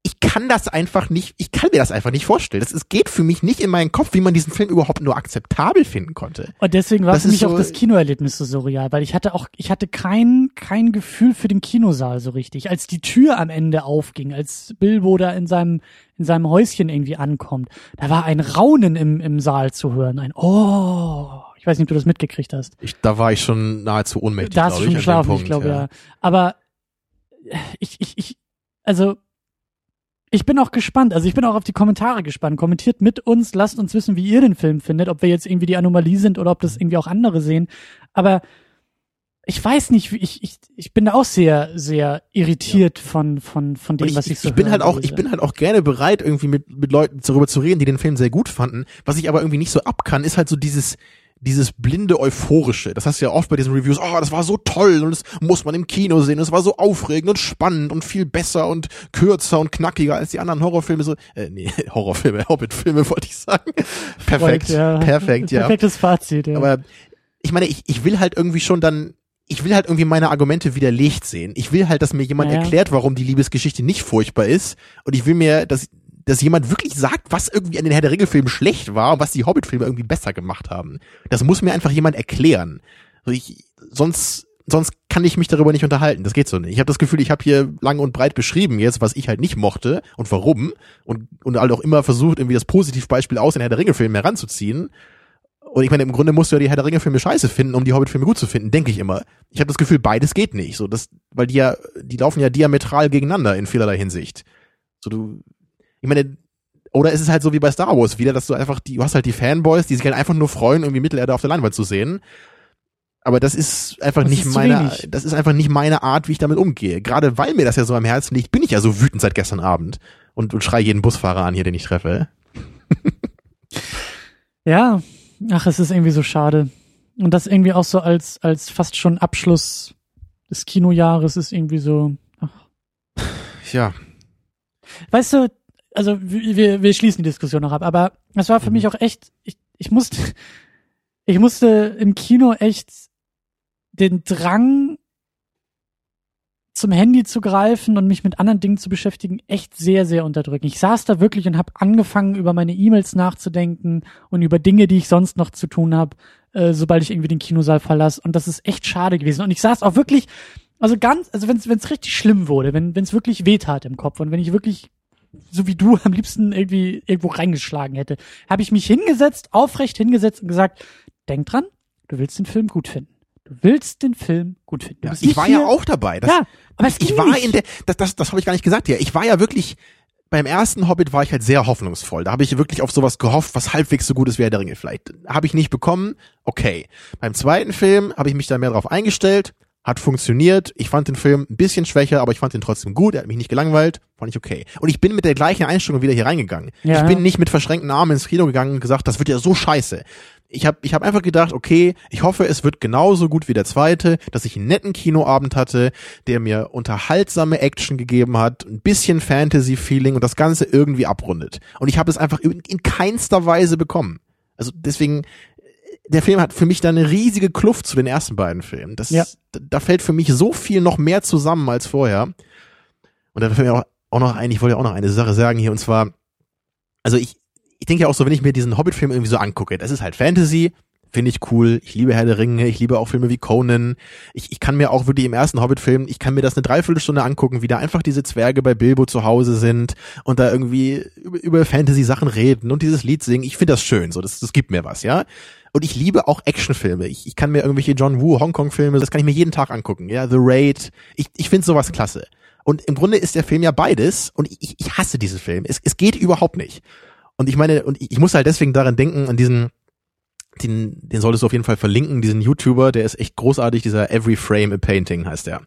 ich kann das einfach nicht, ich kann mir das einfach nicht vorstellen. Das es geht für mich nicht in meinen Kopf, wie man diesen Film überhaupt nur akzeptabel finden konnte.
Und deswegen war das für mich so, auch das Kinoerlebnis so surreal, weil ich hatte auch, ich hatte kein, kein Gefühl für den Kinosaal so richtig. Als die Tür am Ende aufging, als Bilbo da in seinem, in seinem Häuschen irgendwie ankommt, da war ein Raunen im, im Saal zu hören, ein Oh. Ich weiß nicht, ob du das mitgekriegt hast.
Ich, da war ich schon nahezu ohnmächtig.
Da hast du schon geschlafen, ich glaube ja. ja. Aber ich, ich, ich, also ich bin auch gespannt. Also ich bin auch auf die Kommentare gespannt. Kommentiert mit uns, lasst uns wissen, wie ihr den Film findet, ob wir jetzt irgendwie die Anomalie sind oder ob das irgendwie auch andere sehen. Aber ich weiß nicht, ich, ich, ich bin da auch sehr, sehr irritiert ja. von, von, von dem,
ich,
was ich so
Ich bin halt auch, lese. ich bin halt auch gerne bereit, irgendwie mit, mit Leuten darüber zu reden, die den Film sehr gut fanden. Was ich aber irgendwie nicht so ab kann, ist halt so dieses, dieses blinde Euphorische, das hast du ja oft bei diesen Reviews, oh, das war so toll und das muss man im Kino sehen, das war so aufregend und spannend und viel besser und kürzer und knackiger als die anderen Horrorfilme, so, äh, nee, Horrorfilme, Hobbit-Filme wollte ich sagen. Perfekt,
Freund, ja.
perfekt, ja.
Perfektes Fazit, ja.
Aber ich meine, ich, ich will halt irgendwie schon dann, ich will halt irgendwie meine Argumente widerlegt sehen. Ich will halt, dass mir jemand
Ja.
erklärt, warum die Liebesgeschichte nicht furchtbar ist. Und ich will mir, dass, dass jemand wirklich sagt, was irgendwie an den Herr der Ringe-Filmen schlecht war und was die Hobbit-Filme irgendwie besser gemacht haben. Das muss mir einfach jemand erklären. So ich, sonst, sonst kann ich mich darüber nicht unterhalten. Das geht so nicht. Ich habe das Gefühl, ich habe hier lang und breit beschrieben jetzt, was ich halt nicht mochte und warum. Und, und halt auch immer versucht, irgendwie das Positivbeispiel aus den Herr der Ringe-Filmen heranzuziehen. Und ich meine, im Grunde musst du ja die Herr der Ringe-Filme scheiße finden, um die Hobbit-Filme gut zu finden, denke ich immer. Ich habe das Gefühl, beides geht nicht. So, das, weil die ja, die laufen ja diametral gegeneinander in vielerlei Hinsicht. So, du, ich meine, oder ist es halt so wie bei Star Wars wieder, dass du einfach, die, du hast halt die Fanboys, die sich halt einfach nur freuen, irgendwie Mittelerde auf der Leinwand zu sehen. Aber das ist einfach
Das
nicht
ist
meine,
wenig.
das ist einfach nicht meine Art, wie ich damit umgehe. Gerade weil mir das ja so am Herzen liegt, bin ich ja so wütend seit gestern Abend und, und schrei jeden Busfahrer an hier, den ich treffe.
Ja, ach, es ist irgendwie so schade. Und das irgendwie auch so als, als fast schon Abschluss des Kinojahres ist irgendwie so,
Ja,
weißt du, also wir, wir schließen die Diskussion noch ab, aber es war für
Mhm.
mich auch echt, ich, ich musste, ich musste im Kino echt den Drang zum Handy zu greifen und mich mit anderen Dingen zu beschäftigen, echt sehr, sehr unterdrücken. Ich saß da wirklich und habe angefangen, über meine E-Mails nachzudenken und über Dinge, die ich sonst noch zu tun habe, äh, sobald ich irgendwie den Kinosaal verlasse. Und das ist echt schade gewesen. Und ich saß auch wirklich, also ganz, also wenn es richtig schlimm wurde, wenn es wirklich wehtat im Kopf und wenn ich wirklich so wie du am liebsten irgendwie irgendwo reingeschlagen hätte, habe ich mich hingesetzt, aufrecht hingesetzt und gesagt, denk dran, du willst den Film gut finden. Du willst den Film gut finden. Du
ja. ich war
hier,
ja auch dabei. Das,
ja, aber es
ich
ging
war
nicht.
in der, das, das, das habe ich gar nicht gesagt hier. Ich war ja wirklich, beim ersten Hobbit war ich halt sehr hoffnungsvoll. Da habe ich wirklich auf sowas gehofft, was halbwegs so gut ist wie Herr der Ringe. Vielleicht habe ich nicht bekommen, okay. Beim zweiten Film habe ich mich da mehr drauf eingestellt, hat funktioniert. Ich fand den Film ein bisschen schwächer, aber ich fand ihn trotzdem gut. Er hat mich nicht gelangweilt, fand ich okay. Und ich bin mit der gleichen Einstellung wieder hier reingegangen.
Ja.
Ich bin nicht mit verschränkten Armen ins Kino gegangen und gesagt, das wird ja so scheiße. Ich habe ich hab einfach gedacht, okay, ich hoffe, es wird genauso gut wie der zweite, dass ich einen netten Kinoabend hatte, der mir unterhaltsame Action gegeben hat, ein bisschen Fantasy-Feeling und das Ganze irgendwie abrundet. Und ich habe es einfach in, in keinster Weise bekommen. Also deswegen, der Film hat für mich da eine riesige Kluft zu den ersten beiden Filmen. Das,
Ja.
da, fällt für mich so viel noch mehr zusammen als vorher. Und da fällt mir auch, auch noch ein, ich wollte ja auch noch eine Sache sagen hier, und zwar, also ich, ich denke ja auch so, wenn ich mir diesen Hobbit-Film irgendwie so angucke, das ist halt Fantasy, finde ich cool. Ich liebe Herr der Ringe, ich liebe auch Filme wie Conan. Ich, ich kann mir auch wirklich im ersten Hobbit-Film, ich kann mir das eine Dreiviertelstunde angucken, wie da einfach diese Zwerge bei Bilbo zu Hause sind und da irgendwie über, über Fantasy-Sachen reden und dieses Lied singen. Ich finde das schön, so, das, das gibt mir was, ja. Und ich liebe auch Actionfilme. Ich, ich kann mir irgendwelche John Woo Hongkong-Filme, das kann ich mir jeden Tag angucken, ja. The Raid. Ich, ich finde sowas klasse. Und im Grunde ist der Film ja beides und ich, ich hasse diesen Film. Es, es geht überhaupt nicht. Und ich meine, und ich, muss halt deswegen daran denken, an diesen, den, den solltest du auf jeden Fall verlinken, diesen YouTuber, der ist echt großartig, dieser Every Frame a Painting heißt der.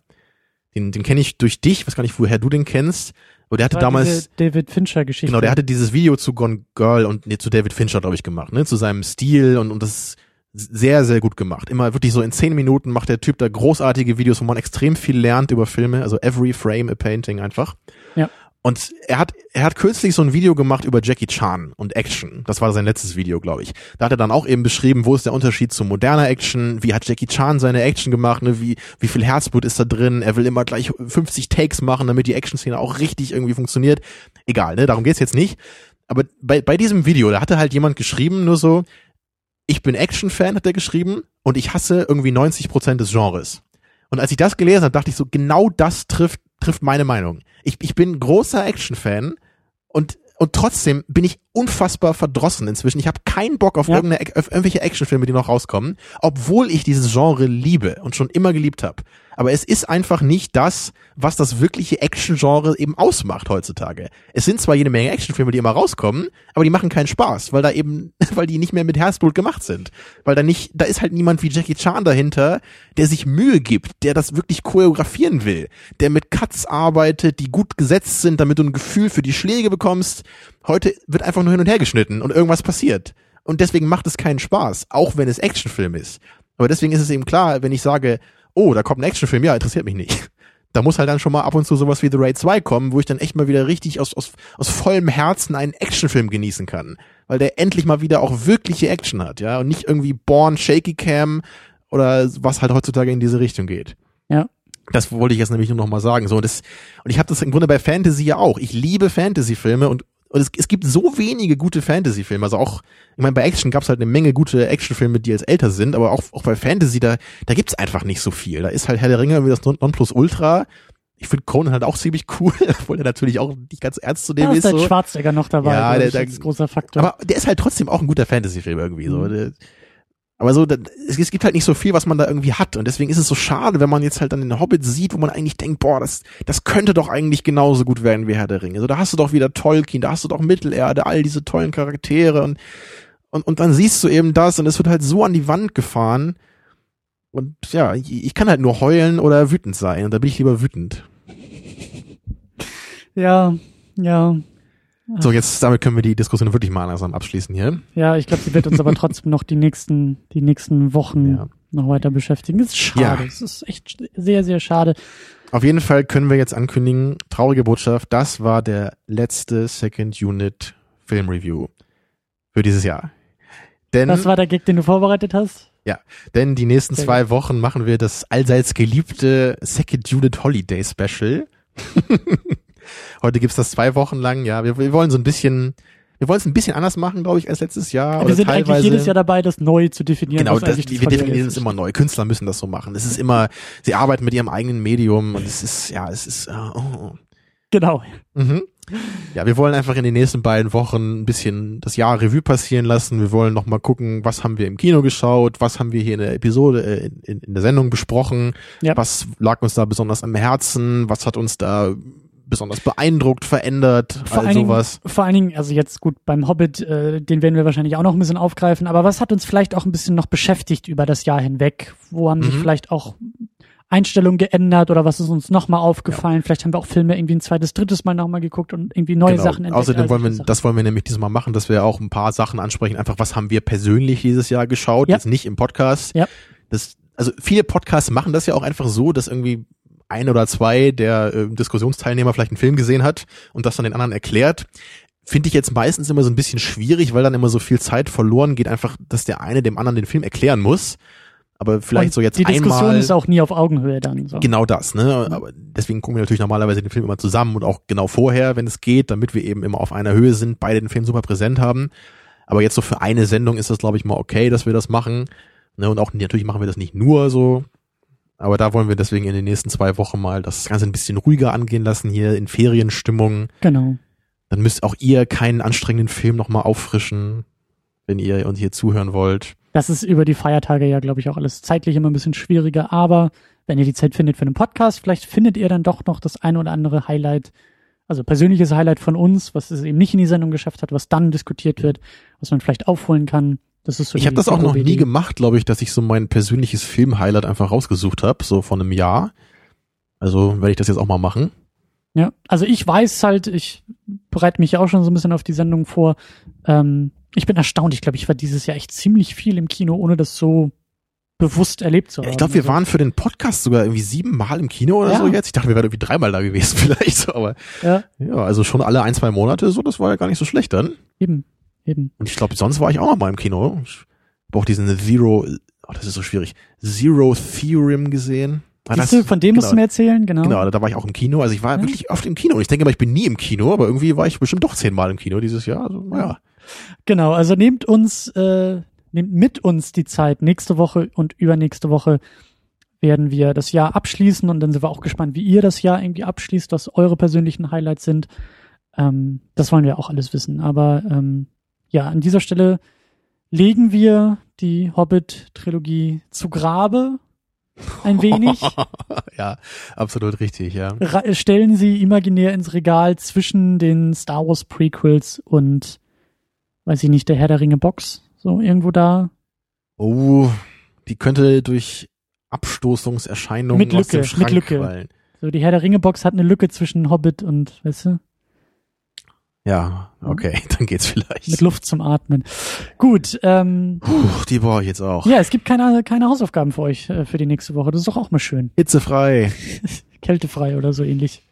Den, den kenne ich durch dich, weiß gar nicht, woher du den kennst. Aber der hatte damals,
David Fincher-Geschichte.
genau, der hatte dieses Video zu Gone Girl und nee, zu David Fincher, glaube ich, gemacht, ne, zu seinem Stil und, und das ist sehr, sehr gut gemacht. Immer wirklich so in zehn Minuten macht der Typ da großartige Videos, wo man extrem viel lernt über Filme, also Every Frame a Painting einfach.
Ja.
Und er hat, er hat kürzlich so ein Video gemacht über Jackie Chan und Action. Das war sein letztes Video, glaube ich. Da hat er dann auch eben beschrieben, wo ist der Unterschied zu moderner Action, wie hat Jackie Chan seine Action gemacht, ne? wie, wie viel Herzblut ist da drin, er will immer gleich 50 Takes machen, damit die Action-Szene auch richtig irgendwie funktioniert. Egal, ne, darum geht's jetzt nicht. Aber bei, bei diesem Video, da hatte halt jemand geschrieben, nur so, ich bin Action-Fan, hat er geschrieben, und ich hasse irgendwie 90 Prozent des Genres. Und als ich das gelesen habe, dachte ich so, genau das trifft, trifft meine Meinung. Ich, ich bin großer Action-Fan und, und trotzdem bin ich unfassbar verdrossen inzwischen. Ich habe keinen Bock auf,
Ja.
irgendeine, auf irgendwelche Actionfilme, die noch rauskommen, obwohl ich dieses Genre liebe und schon immer geliebt habe. Aber es ist einfach nicht das, was das wirkliche Action-Genre eben ausmacht heutzutage. Es sind zwar jede Menge Actionfilme, die immer rauskommen, aber die machen keinen Spaß, weil da eben, weil die nicht mehr mit Herzblut gemacht sind. Weil da nicht, da ist halt niemand wie Jackie Chan dahinter, der sich Mühe gibt, der das wirklich choreografieren will, der mit Cuts arbeitet, die gut gesetzt sind, damit du ein Gefühl für die Schläge bekommst. Heute wird einfach nur hin und her geschnitten und irgendwas passiert. Und deswegen macht es keinen Spaß, auch wenn es Actionfilm ist. Aber deswegen ist es eben klar, wenn ich sage, oh, da kommt ein Actionfilm, ja, interessiert mich nicht. Da muss halt dann schon mal ab und zu sowas wie The Raid 2 kommen, wo ich dann echt mal wieder richtig aus, aus, aus vollem Herzen einen Actionfilm genießen kann. Weil der endlich mal wieder auch wirkliche Action hat, ja, und nicht irgendwie Born, Shaky Cam oder was halt heutzutage in diese Richtung geht.
Ja.
Das wollte ich jetzt nämlich nur noch mal sagen. So, das, und ich habe das im Grunde bei Fantasy ja auch. Ich liebe Fantasy-Filme und, und es, es gibt so wenige gute Fantasy-Filme. Also auch, ich meine, bei Action gab's halt eine Menge gute Actionfilme, die jetzt älter sind, aber auch, auch bei Fantasy, da, da gibt's einfach nicht so viel. Da ist halt Herr der Ringe wie das Non- Nonplusultra. Ich finde Conan halt auch ziemlich cool, obwohl er natürlich auch nicht ganz ernst zu
Da
nehmen
ist
ist.
halt
So.
Schwarzenegger noch dabei,
Ja, der- der-
als großer Faktor.
Aber der ist halt trotzdem auch ein guter Fantasy-Film irgendwie. So.
Mhm.
Der- Aber so, es, gibt halt nicht so viel, was man da irgendwie hat. Und deswegen ist es so schade, wenn man jetzt halt dann den Hobbit sieht, wo man eigentlich denkt, boah, das, das könnte doch eigentlich genauso gut werden wie Herr der Ringe. So, da hast du doch wieder Tolkien, da hast du doch Mittelerde, all diese tollen Charaktere und, und, und dann siehst du eben das und es wird halt so an die Wand gefahren. Und ja, ich kann halt nur heulen oder wütend sein. Und da bin ich lieber wütend.
ja, ja,
So, jetzt, damit können wir die Diskussion wirklich mal langsam abschließen hier.
ja, ich glaube, sie wird uns aber trotzdem noch die nächsten, die nächsten Wochen
Ja.
noch weiter beschäftigen. Das ist schade.
Ja.
Es ist echt sehr, sehr schade.
Auf jeden Fall können wir jetzt ankündigen, traurige Botschaft, das war der letzte Second Unit Film Review für dieses Jahr. Denn,
Das war der Gag, den du vorbereitet hast?
denn die nächsten
Sehr
zwei Wochen machen wir das allseits geliebte Second Unit Holiday Special. Heute gibt's das zwei Wochen lang, ja. Wir, wir wollen so ein bisschen, wir wollen es ein bisschen anders machen, glaube ich, als letztes Jahr.
wir sind
teilweise.
eigentlich jedes Jahr dabei, das neu zu definieren.
Genau, das,
eigentlich
wir definieren es immer neu. Künstler müssen das so machen. Es ist immer, sie arbeiten mit ihrem eigenen Medium und es ist, ja, es ist, äh, oh.
Genau.
Mhm. Ja, wir wollen einfach in den nächsten beiden Wochen ein bisschen das Jahr Revue passieren lassen. Wir wollen noch mal gucken, was haben wir im Kino geschaut, was haben wir hier in der Episode, äh, in, in der Sendung besprochen,
Ja.
was lag uns da besonders am Herzen, was hat uns da besonders beeindruckt, verändert,
Vor
all
allen, Dingen,
sowas.
vor allen Dingen, also jetzt gut beim Hobbit, äh, den werden wir wahrscheinlich auch noch ein bisschen aufgreifen, aber was hat uns vielleicht auch ein bisschen noch beschäftigt über das Jahr hinweg? Wo haben sich
Mhm.
vielleicht auch Einstellungen geändert oder was ist uns nochmal aufgefallen? Vielleicht haben wir auch Filme irgendwie ein zweites, drittes Mal nochmal geguckt und irgendwie neue
Genau.
Sachen entdeckt.
Außerdem
all
wollen wir,
Sachen.
das wollen wir nämlich diesmal machen, dass wir auch ein paar Sachen ansprechen. Einfach, was haben wir persönlich dieses Jahr geschaut?
Ja.
Jetzt nicht im Podcast.
Ja.
Das, also viele Podcasts machen das ja auch einfach so, dass irgendwie ein oder zwei der äh, Diskussionsteilnehmer vielleicht einen Film gesehen hat und das dann den anderen erklärt. Finde ich jetzt meistens immer so ein bisschen schwierig, weil dann immer so viel Zeit verloren geht, einfach, dass der eine dem anderen den Film erklären muss. Aber vielleicht
Und
so jetzt
Die Diskussion
einmal.
ist auch nie auf Augenhöhe dann. So.
Genau das, ne? Aber deswegen gucken wir natürlich normalerweise den Film immer zusammen und auch genau vorher, wenn es geht, damit wir eben immer auf einer Höhe sind, beide den Film super präsent haben. Aber jetzt so für eine Sendung ist das, glaube ich, mal okay, dass wir das machen. Ne? Und auch natürlich machen wir das nicht nur so. Aber da wollen wir deswegen in den nächsten zwei Wochen mal das Ganze ein bisschen ruhiger angehen lassen, hier in Ferienstimmung.
Genau.
Dann müsst auch ihr keinen anstrengenden Film nochmal auffrischen, wenn ihr uns hier zuhören wollt.
Das ist über die Feiertage ja, glaube ich, auch alles zeitlich immer ein bisschen schwieriger, aber wenn ihr die Zeit findet für einen Podcast, vielleicht findet ihr dann doch noch das eine oder andere Highlight, also persönliches Highlight von uns, was es eben nicht in die Sendung geschafft hat, was dann diskutiert wird, was man vielleicht aufholen kann. Das ist so
Ich habe das auch noch nie gemacht, glaube ich, dass ich so mein persönliches Film-Highlight einfach rausgesucht habe, so von einem Jahr. Also werde ich das jetzt auch mal machen.
Ja, also ich weiß halt, ich bereite mich ja auch schon so ein bisschen auf die Sendung vor. Ähm, ich bin erstaunt. Ich glaube, ich war dieses Jahr echt ziemlich viel im Kino, ohne das so bewusst erlebt zu haben.
Ja, ich glaube, wir
Also,
waren für den Podcast sogar irgendwie sieben Mal im Kino oder
Ja.
so jetzt. Ich dachte, wir wären irgendwie dreimal da gewesen vielleicht, aber
Ja,
ja, also schon alle ein, zwei Monate so, das war ja gar nicht so schlecht dann.
eben, eben.
Und ich glaube, sonst war ich auch noch mal im Kino. Ich habe auch diesen Zero, oh, das ist so schwierig, Zero Theorem gesehen. Ah, das-
du, von dem musst
genau.
du mir erzählen, genau.
Genau, da war ich auch im Kino. Also ich war
Ja.
wirklich oft im Kino. Und ich denke mal, ich bin nie im Kino, aber irgendwie war ich bestimmt doch zehnmal im Kino dieses Jahr. Also, naja.
Genau, also nehmt uns, äh, nehmt mit uns die Zeit. Nächste Woche und übernächste Woche werden wir das Jahr abschließen und dann sind wir auch gespannt, wie ihr das Jahr irgendwie abschließt, was eure persönlichen Highlights sind. Ähm, das wollen wir auch alles wissen. Aber ähm, ja, an dieser Stelle legen wir die Hobbit-Trilogie zu Grabe ein wenig,
ja, absolut richtig, ja.
stellen sie imaginär ins Regal zwischen den Star Wars Prequels und, weiß ich nicht, der Herr der Ringe Box. So irgendwo da.
Oh, die könnte durch Abstoßungserscheinungen
Mit
aus dem
Lücke,
Schrank
mit Lücke.
fallen.
So die Herr der Ringe Box hat eine Lücke zwischen Hobbit und, weißt du?
Ja, okay, dann geht's vielleicht.
Mit Luft zum Atmen. Gut, ähm,
Puh, die brauche ich jetzt auch.
ja, es gibt keine, keine Hausaufgaben für euch äh, für die nächste Woche. Das ist doch auch mal schön.
Hitzefrei.
Kältefrei oder so ähnlich.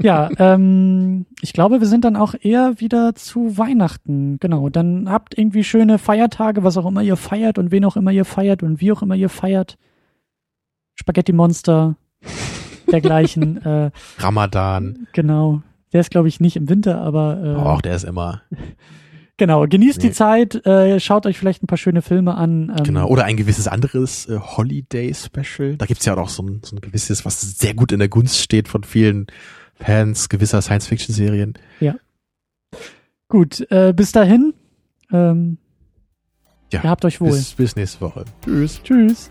Ja, ähm, ich glaube, wir sind dann auch eher wieder zu Weihnachten. Genau. Dann habt irgendwie schöne Feiertage, was auch immer ihr feiert und wen auch immer ihr feiert und wie auch immer ihr feiert. Spaghetti Monster, dergleichen. äh,
Ramadan.
genau. Der ist, glaube ich, nicht im Winter, aber äh,
Och, der ist immer.
genau. Genießt die
Nee.
Zeit, äh, schaut euch vielleicht ein paar schöne Filme an. Ähm,
Genau. Oder ein gewisses anderes äh, Holiday-Special. Da gibt's ja auch so ein, so ein gewisses, was sehr gut in der Gunst steht von vielen Fans gewisser Science-Fiction-Serien.
Gut, äh, bis dahin. Ähm,
Ja,
ihr habt euch wohl.
Bis, bis nächste Woche. Tschüss.
Tschüss.